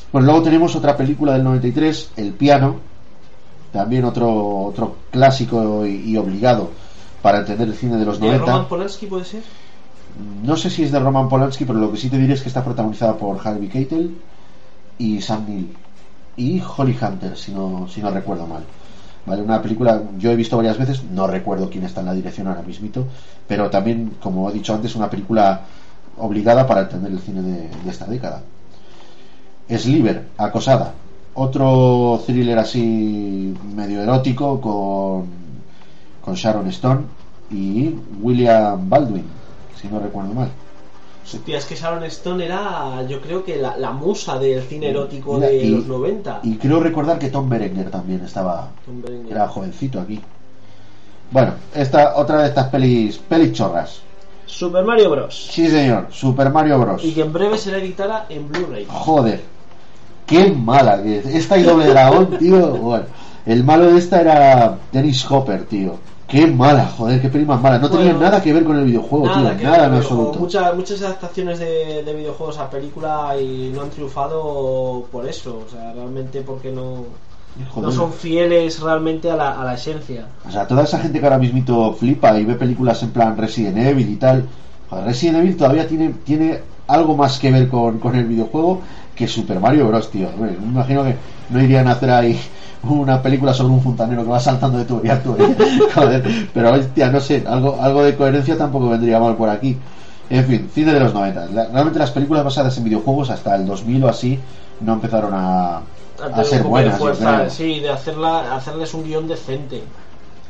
Pues luego tenemos otra película del 93, El piano, también otro, otro clásico y, obligado para entender el cine de los 90. Roman Polanski puede ser? No sé si es de Roman Polanski, pero lo que sí te diré es que está protagonizada por Harvey Keitel y Sam Neill y Holly Hunter, si no, si no recuerdo mal. ¿Vale? Una película, yo he visto varias veces, no recuerdo quién está en la dirección ahora mismito, pero también, como he dicho antes, una película obligada para entender el cine de, esta década. Sliver, Acosada, otro thriller así medio erótico con, con Sharon Stone y William Baldwin, si no recuerdo mal. Hostia, es que Sharon Stone era, yo creo que la, musa del cine erótico de los 90. Y creo recordar que Tom Berenger también estaba. Era jovencito aquí. Bueno, esta otra de estas pelis, pelis chorras. Super Mario Bros. Sí, señor, Super Mario Bros. Y que en breve será editada en Blu-ray. Joder, qué mala que es. Esta y Doble Dragón, tío. Bueno, el malo de esta era Dennis Hopper, tío. Qué mala, joder, qué más mala. No tenía nada que ver con el videojuego, nada tío. Nada en absoluto. Muchas, muchas adaptaciones de, videojuegos a película y no han triunfado por eso. O sea, realmente porque no. No son fieles realmente a la, a la esencia. O sea, toda esa gente que ahora mismito flipa y ve películas en plan Resident Evil y tal. Joder, Resident Evil todavía tiene, tiene algo más que ver con, con el videojuego que Super Mario Bros, tío. me imagino que no irían a hacer ahí una película sobre un fontanero que va saltando de tubería a tubería. Joder, pero hostia, no sé, algo, algo de coherencia tampoco vendría mal por aquí. En fin, cine de los 90. realmente las películas basadas en videojuegos hasta el 2000 o así no empezaron a, a ser buenas. sí, de hacerla, hacerles un guion decente.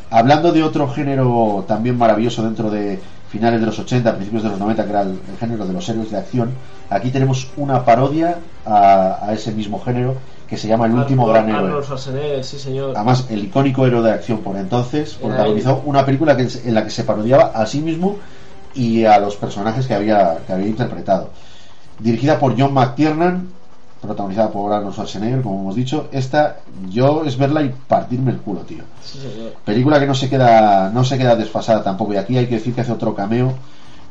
Hablando de otro género también maravilloso dentro de finales de los 80, principios de los 90, que era el, género de los héroes de acción, aquí tenemos una parodia a, a ese mismo género que se llama El último gran héroe. sí señor. Además, el icónico héroe de acción por entonces protagonizó una película que, en la que se parodiaba a sí mismo y a los personajes que había, que había interpretado. Dirigida por John McTiernan, protagonizada por Arnold Schwarzenegger, como hemos dicho. Esta, yo es verla y partirme el culo, tío. Película que no se queda no se queda desfasada tampoco. Y aquí hay que decir que hace otro cameo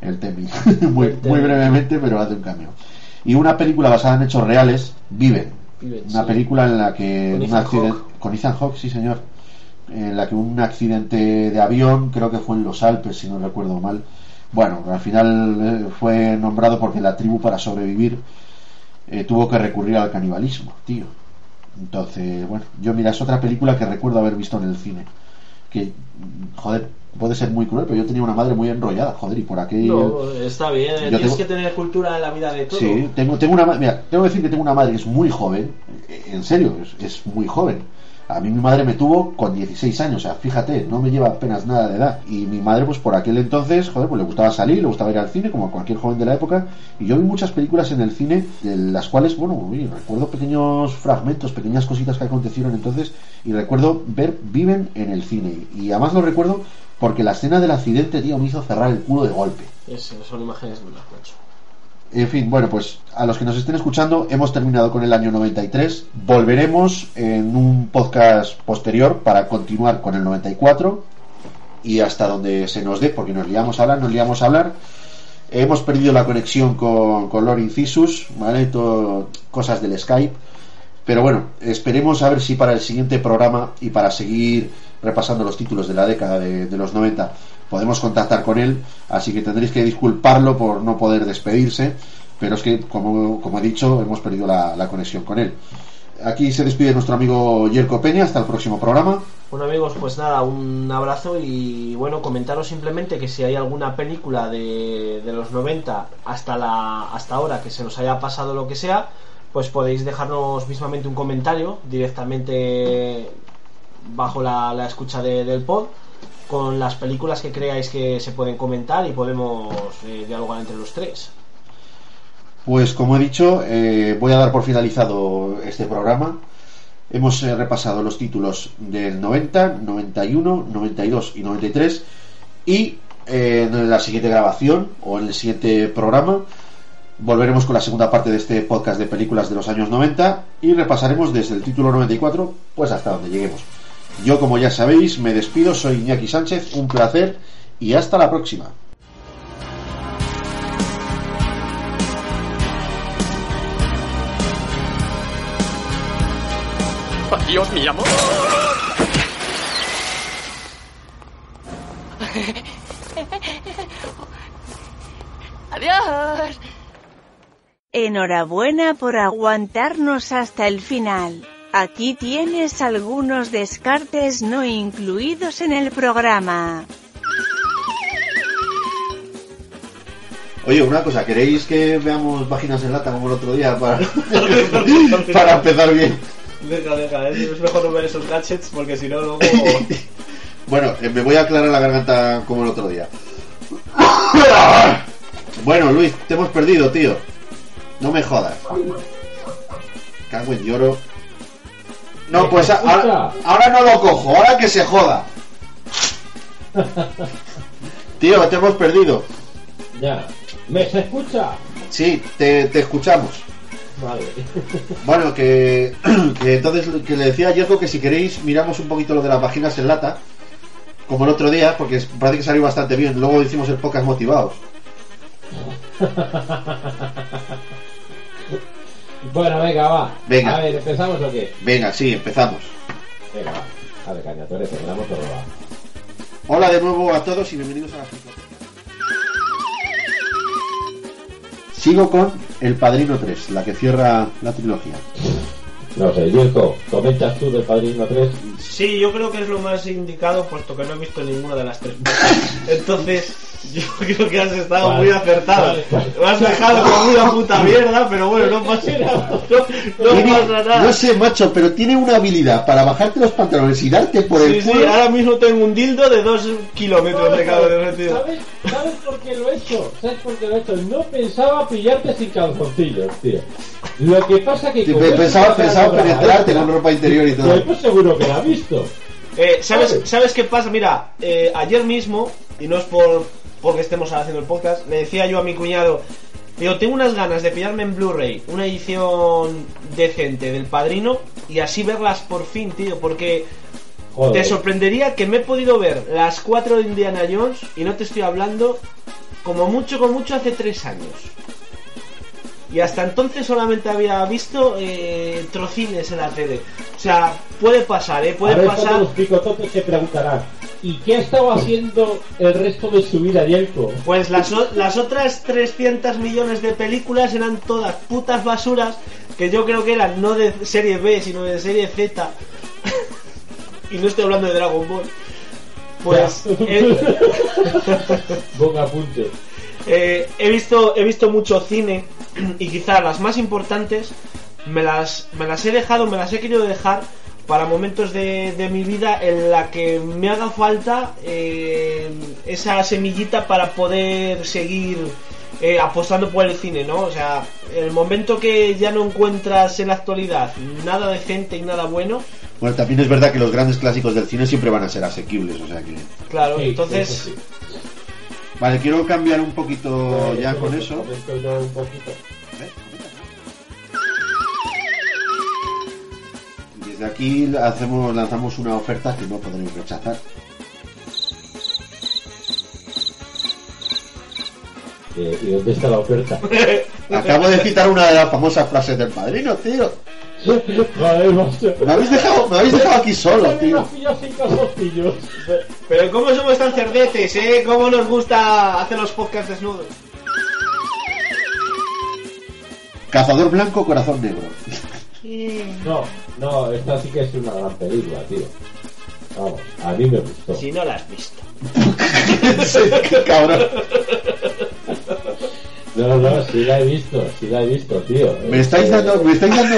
el Temi. muy, muy brevemente, pero hace un cameo. Y una película basada en hechos reales, Viven una película en la que con un accidente con Ethan Hawke, sí señor, en la que un accidente de avión, creo que fue en los Alpes, si no recuerdo mal. Bueno, al final eh, fue nombrado porque la tribu para sobrevivir eh, tuvo que recurrir al canibalismo, tío. Entonces, bueno, yo mira, es otra película que recuerdo haber visto en el cine. Que, joder, puede ser muy cruel, pero yo tenía una madre muy enrollada, joder, y por aquí. No, está bien, tienes que tener cultura en la vida de todo. Sí, tengo, tengo una mira, tengo que decir que tengo una madre que es muy joven, en serio, es muy joven a mí mi madre me tuvo con 16 años, o sea, fíjate, no me lleva apenas nada de edad. Y mi madre, pues por aquel entonces, joder, pues le gustaba salir, le gustaba ir al cine, como a cualquier joven de la época. Y yo vi muchas películas en el cine, de las cuales, bueno, recuerdo pequeños fragmentos, pequeñas cositas que acontecieron entonces, y recuerdo ver Viven en el cine. Y además lo recuerdo porque la escena del accidente, tío, me hizo cerrar el culo de golpe. Eso, son imágenes de una en fin, bueno, pues a los que nos estén escuchando, hemos terminado con el año 93. Volveremos en un podcast posterior para continuar con el 94 y hasta donde se nos dé, porque nos liamos a hablar, nos liamos a hablar. Hemos perdido la conexión con, con Lord Incisus, ¿vale? cosas del Skype. Pero bueno, esperemos a ver si para el siguiente programa y para seguir repasando los títulos de la década de los 90 podemos contactar con él, así que tendréis que disculparlo por no poder despedirse, pero es que, como, como he dicho, hemos perdido la, conexión con él. Aquí se despide nuestro amigo Yerko Peña, hasta el próximo programa. Bueno amigos, pues nada, un abrazo y bueno, comentaros simplemente que si hay alguna película de, de los 90 hasta, la, hasta ahora que se nos haya pasado lo que sea, pues podéis dejarnos mismamente un comentario directamente bajo la, la escucha del pod con las películas que creáis que se pueden comentar y podemos eh, dialogar entre los tres. Pues como he dicho, eh, voy a dar por finalizado este programa. Hemos eh, repasado los títulos del 90, 91, 92 y 93 y en la siguiente grabación o en el siguiente programa volveremos con la segunda parte de este podcast de películas de los años 90 y repasaremos desde el título 94 pues hasta donde lleguemos. Yo, como ya sabéis, me despido, soy Iñaki Sánchez, un placer y hasta la próxima. Adiós, mi amor. Adiós. Enhorabuena por aguantarnos hasta el final. Aquí tienes algunos descartes no incluidos en el programa. Oye, una cosa, ¿queréis que veamos páginas en lata como el otro día para, para empezar bien? Venga, venga, es es mejor no ver esos gadgets porque si no luego... Bueno, eh, me voy a aclarar la garganta como el otro día. Bueno, Luis, te hemos perdido, tío. No me jodas. Cago en lloro. No, pues ahora, ahora no lo cojo, ahora que se joda. Tío, te hemos perdido. Ya. ¿Me se escucha? Sí, te, te escuchamos. Vale. Bueno, que, que entonces que le decía a Yerko que si queréis miramos un poquito lo de las páginas en lata, como el otro día, porque parece que salió bastante bien. Luego hicimos el podcast motivados. bueno, venga, va. Venga. A ver, ¿empezamos o qué? Venga, sí, empezamos. Venga, va. A ver, caña, la moto roba. Hola de nuevo a todos y bienvenidos a la. Sigo con El Padrino 3, la que cierra la trilogía. No sé, Yurko, ¿comentas tú del Padrino 3? Sí, yo creo que es lo más indicado puesto que no he visto ninguna de las tres. Entonces, yo creo que has estado Vale, muy acertado. vale, vale. Me has dejado como una puta mierda, pero bueno, no pasa nada. No, no Tiene- pasa nada. no sé, macho, pero tiene una habilidad para bajarte los pantalones y darte por Sí, el sí, culo. ahora mismo tengo un dildo de dos kilómetros de cada. ¿Sabes, ¿Sabes por qué lo he hecho? ¿Sabes por qué lo he hecho? No pensaba pillarte sin calzoncillos, tío. Lo que pasa que... Sí, pensaba, pensaba penetrarte con ropa interior y todo. Pues seguro que la visto. Eh, ¿sabes, ¿Sabes? ¿Sabes qué pasa? Mira, eh, ayer mismo, y no es por porque estemos haciendo el podcast, le decía yo a mi cuñado, digo, tengo unas ganas de pillarme en Blu-ray una edición decente del Padrino y así verlas por fin, tío, porque Joder. te sorprendería que me he podido ver las cuatro de Indiana Jones y no te estoy hablando como mucho, como mucho hace tres años. Y hasta entonces solamente había visto eh, trocines en la tele. O sea, puede pasar, ¿eh? Puede Ahora pasar. todos los picototes se preguntarán ¿Y qué ha estado haciendo el resto de su vida, Yelko? Pues las, las otras 300 millones de películas eran todas putas basuras que yo creo que eran no de serie B, sino de serie Z. y no estoy hablando de Dragon Ball. Pues eh, Buen apunte. Eh, he, visto, he visto mucho cine y quizá las más importantes me las, me las he dejado, me las he querido dejar para momentos de, de mi vida en la que me haga falta eh, esa semillita para poder seguir eh, apostando por el cine, ¿no? O sea, el momento que ya no encuentras en la actualidad nada decente y nada bueno, Bueno, también es verdad que los grandes clásicos del cine siempre van a ser asequibles, o sea que... claro, Sí, entonces... sí. Vale, quiero cambiar un poquito ya con eso. un poquito. Desde aquí hacemos, lanzamos una oferta que no podréis rechazar. Eh, ¿Y dónde está la oferta? Acabo de citar una de las famosas frases del padrino, tío. Joder, macho. Me habéis dejado, me habéis dejado aquí solo, tío. calzoncillos. Pero ¿cómo somos tan cerdetes, eh? ¿Cómo nos gusta hacer los podcasts desnudos? Cazador blanco, corazón negro. No, no, esta sí que es una gran película, tío. Vamos, a mí me gustó. Si no la has visto. Qué cabrón. No, no, sí la he visto, sí la he visto, tío. Me estáis dando, me estáis dando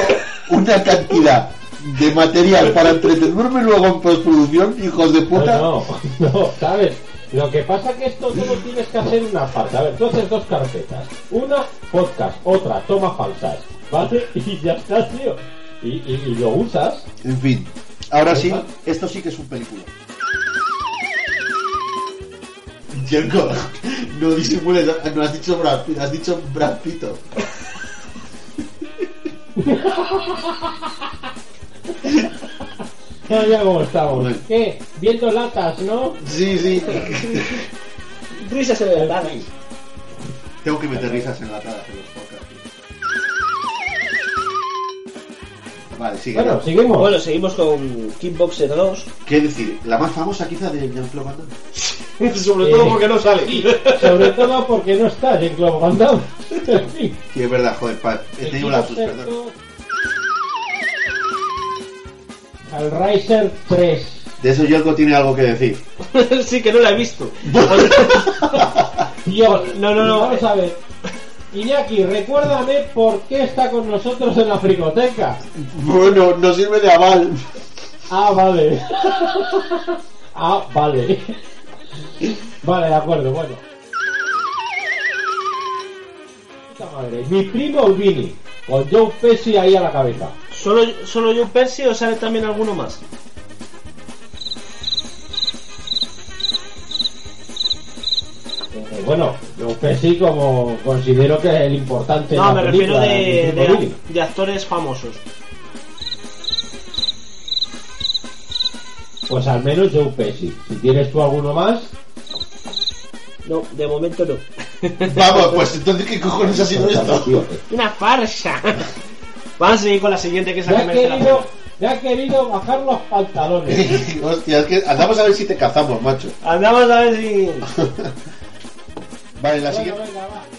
una cantidad de material para entretenerme luego en postproducción, hijos de puta. No, no, no, ¿sabes? Lo que pasa que esto solo tienes que hacer una parte. A ver, tú haces dos carpetas. Una, podcast. Otra, toma falsas. ¿Vale? Y ya está, tío. Y, y, y lo usas. En fin, ahora sí, esto sí que es un película. Yerko, no disimules, no has dicho Brad Pitt, has dicho Brad Pito. No, ya como estamos. Bueno. ¿Qué? Viendo latas, ¿no? Sí, sí. Risas en el lado. Tengo que meter risas enlatadas en Vale, sigue. Bueno, seguimos. Bueno, seguimos con Kickboxer 2. ¿Qué decir? La más famosa quizá de Jean-Claude Van Damme. Sobre Eh, todo porque no sale. Sobre todo porque no está en Club Van Damme. Sí, es verdad, joder, pa- he tenido la sus, perdón. Al Riser 3. De eso Yelko tiene algo que decir. sí, que no la he visto. Dios, No, no, no. Vamos a ver. Iñaki, recuérdame por qué está con nosotros en la fricoteca. Bueno, no sirve de aval. Ah, vale. ah, vale. Vale, de acuerdo, bueno. Puta madre, mi primo Olvini, con Joe Pesci ahí a la cabeza. ¿Solo, ¿Solo yo Percy o sale también alguno más? Bueno, Joe Pesci como considero que es el importante No, la me refiero de, actores famosos. Pues al menos Joe Pesci. Si tienes tú alguno más, No, de momento no. Vamos, pues entonces, ¿qué cojones ha sido pues, esto? tío, Una farsa. Vamos a seguir con la siguiente que es la me que ha merece la querido, pena. me ha querido bajar los pantalones. Hostia, es que andamos a ver si te cazamos, macho. Andamos a ver si. Vale, la siguiente.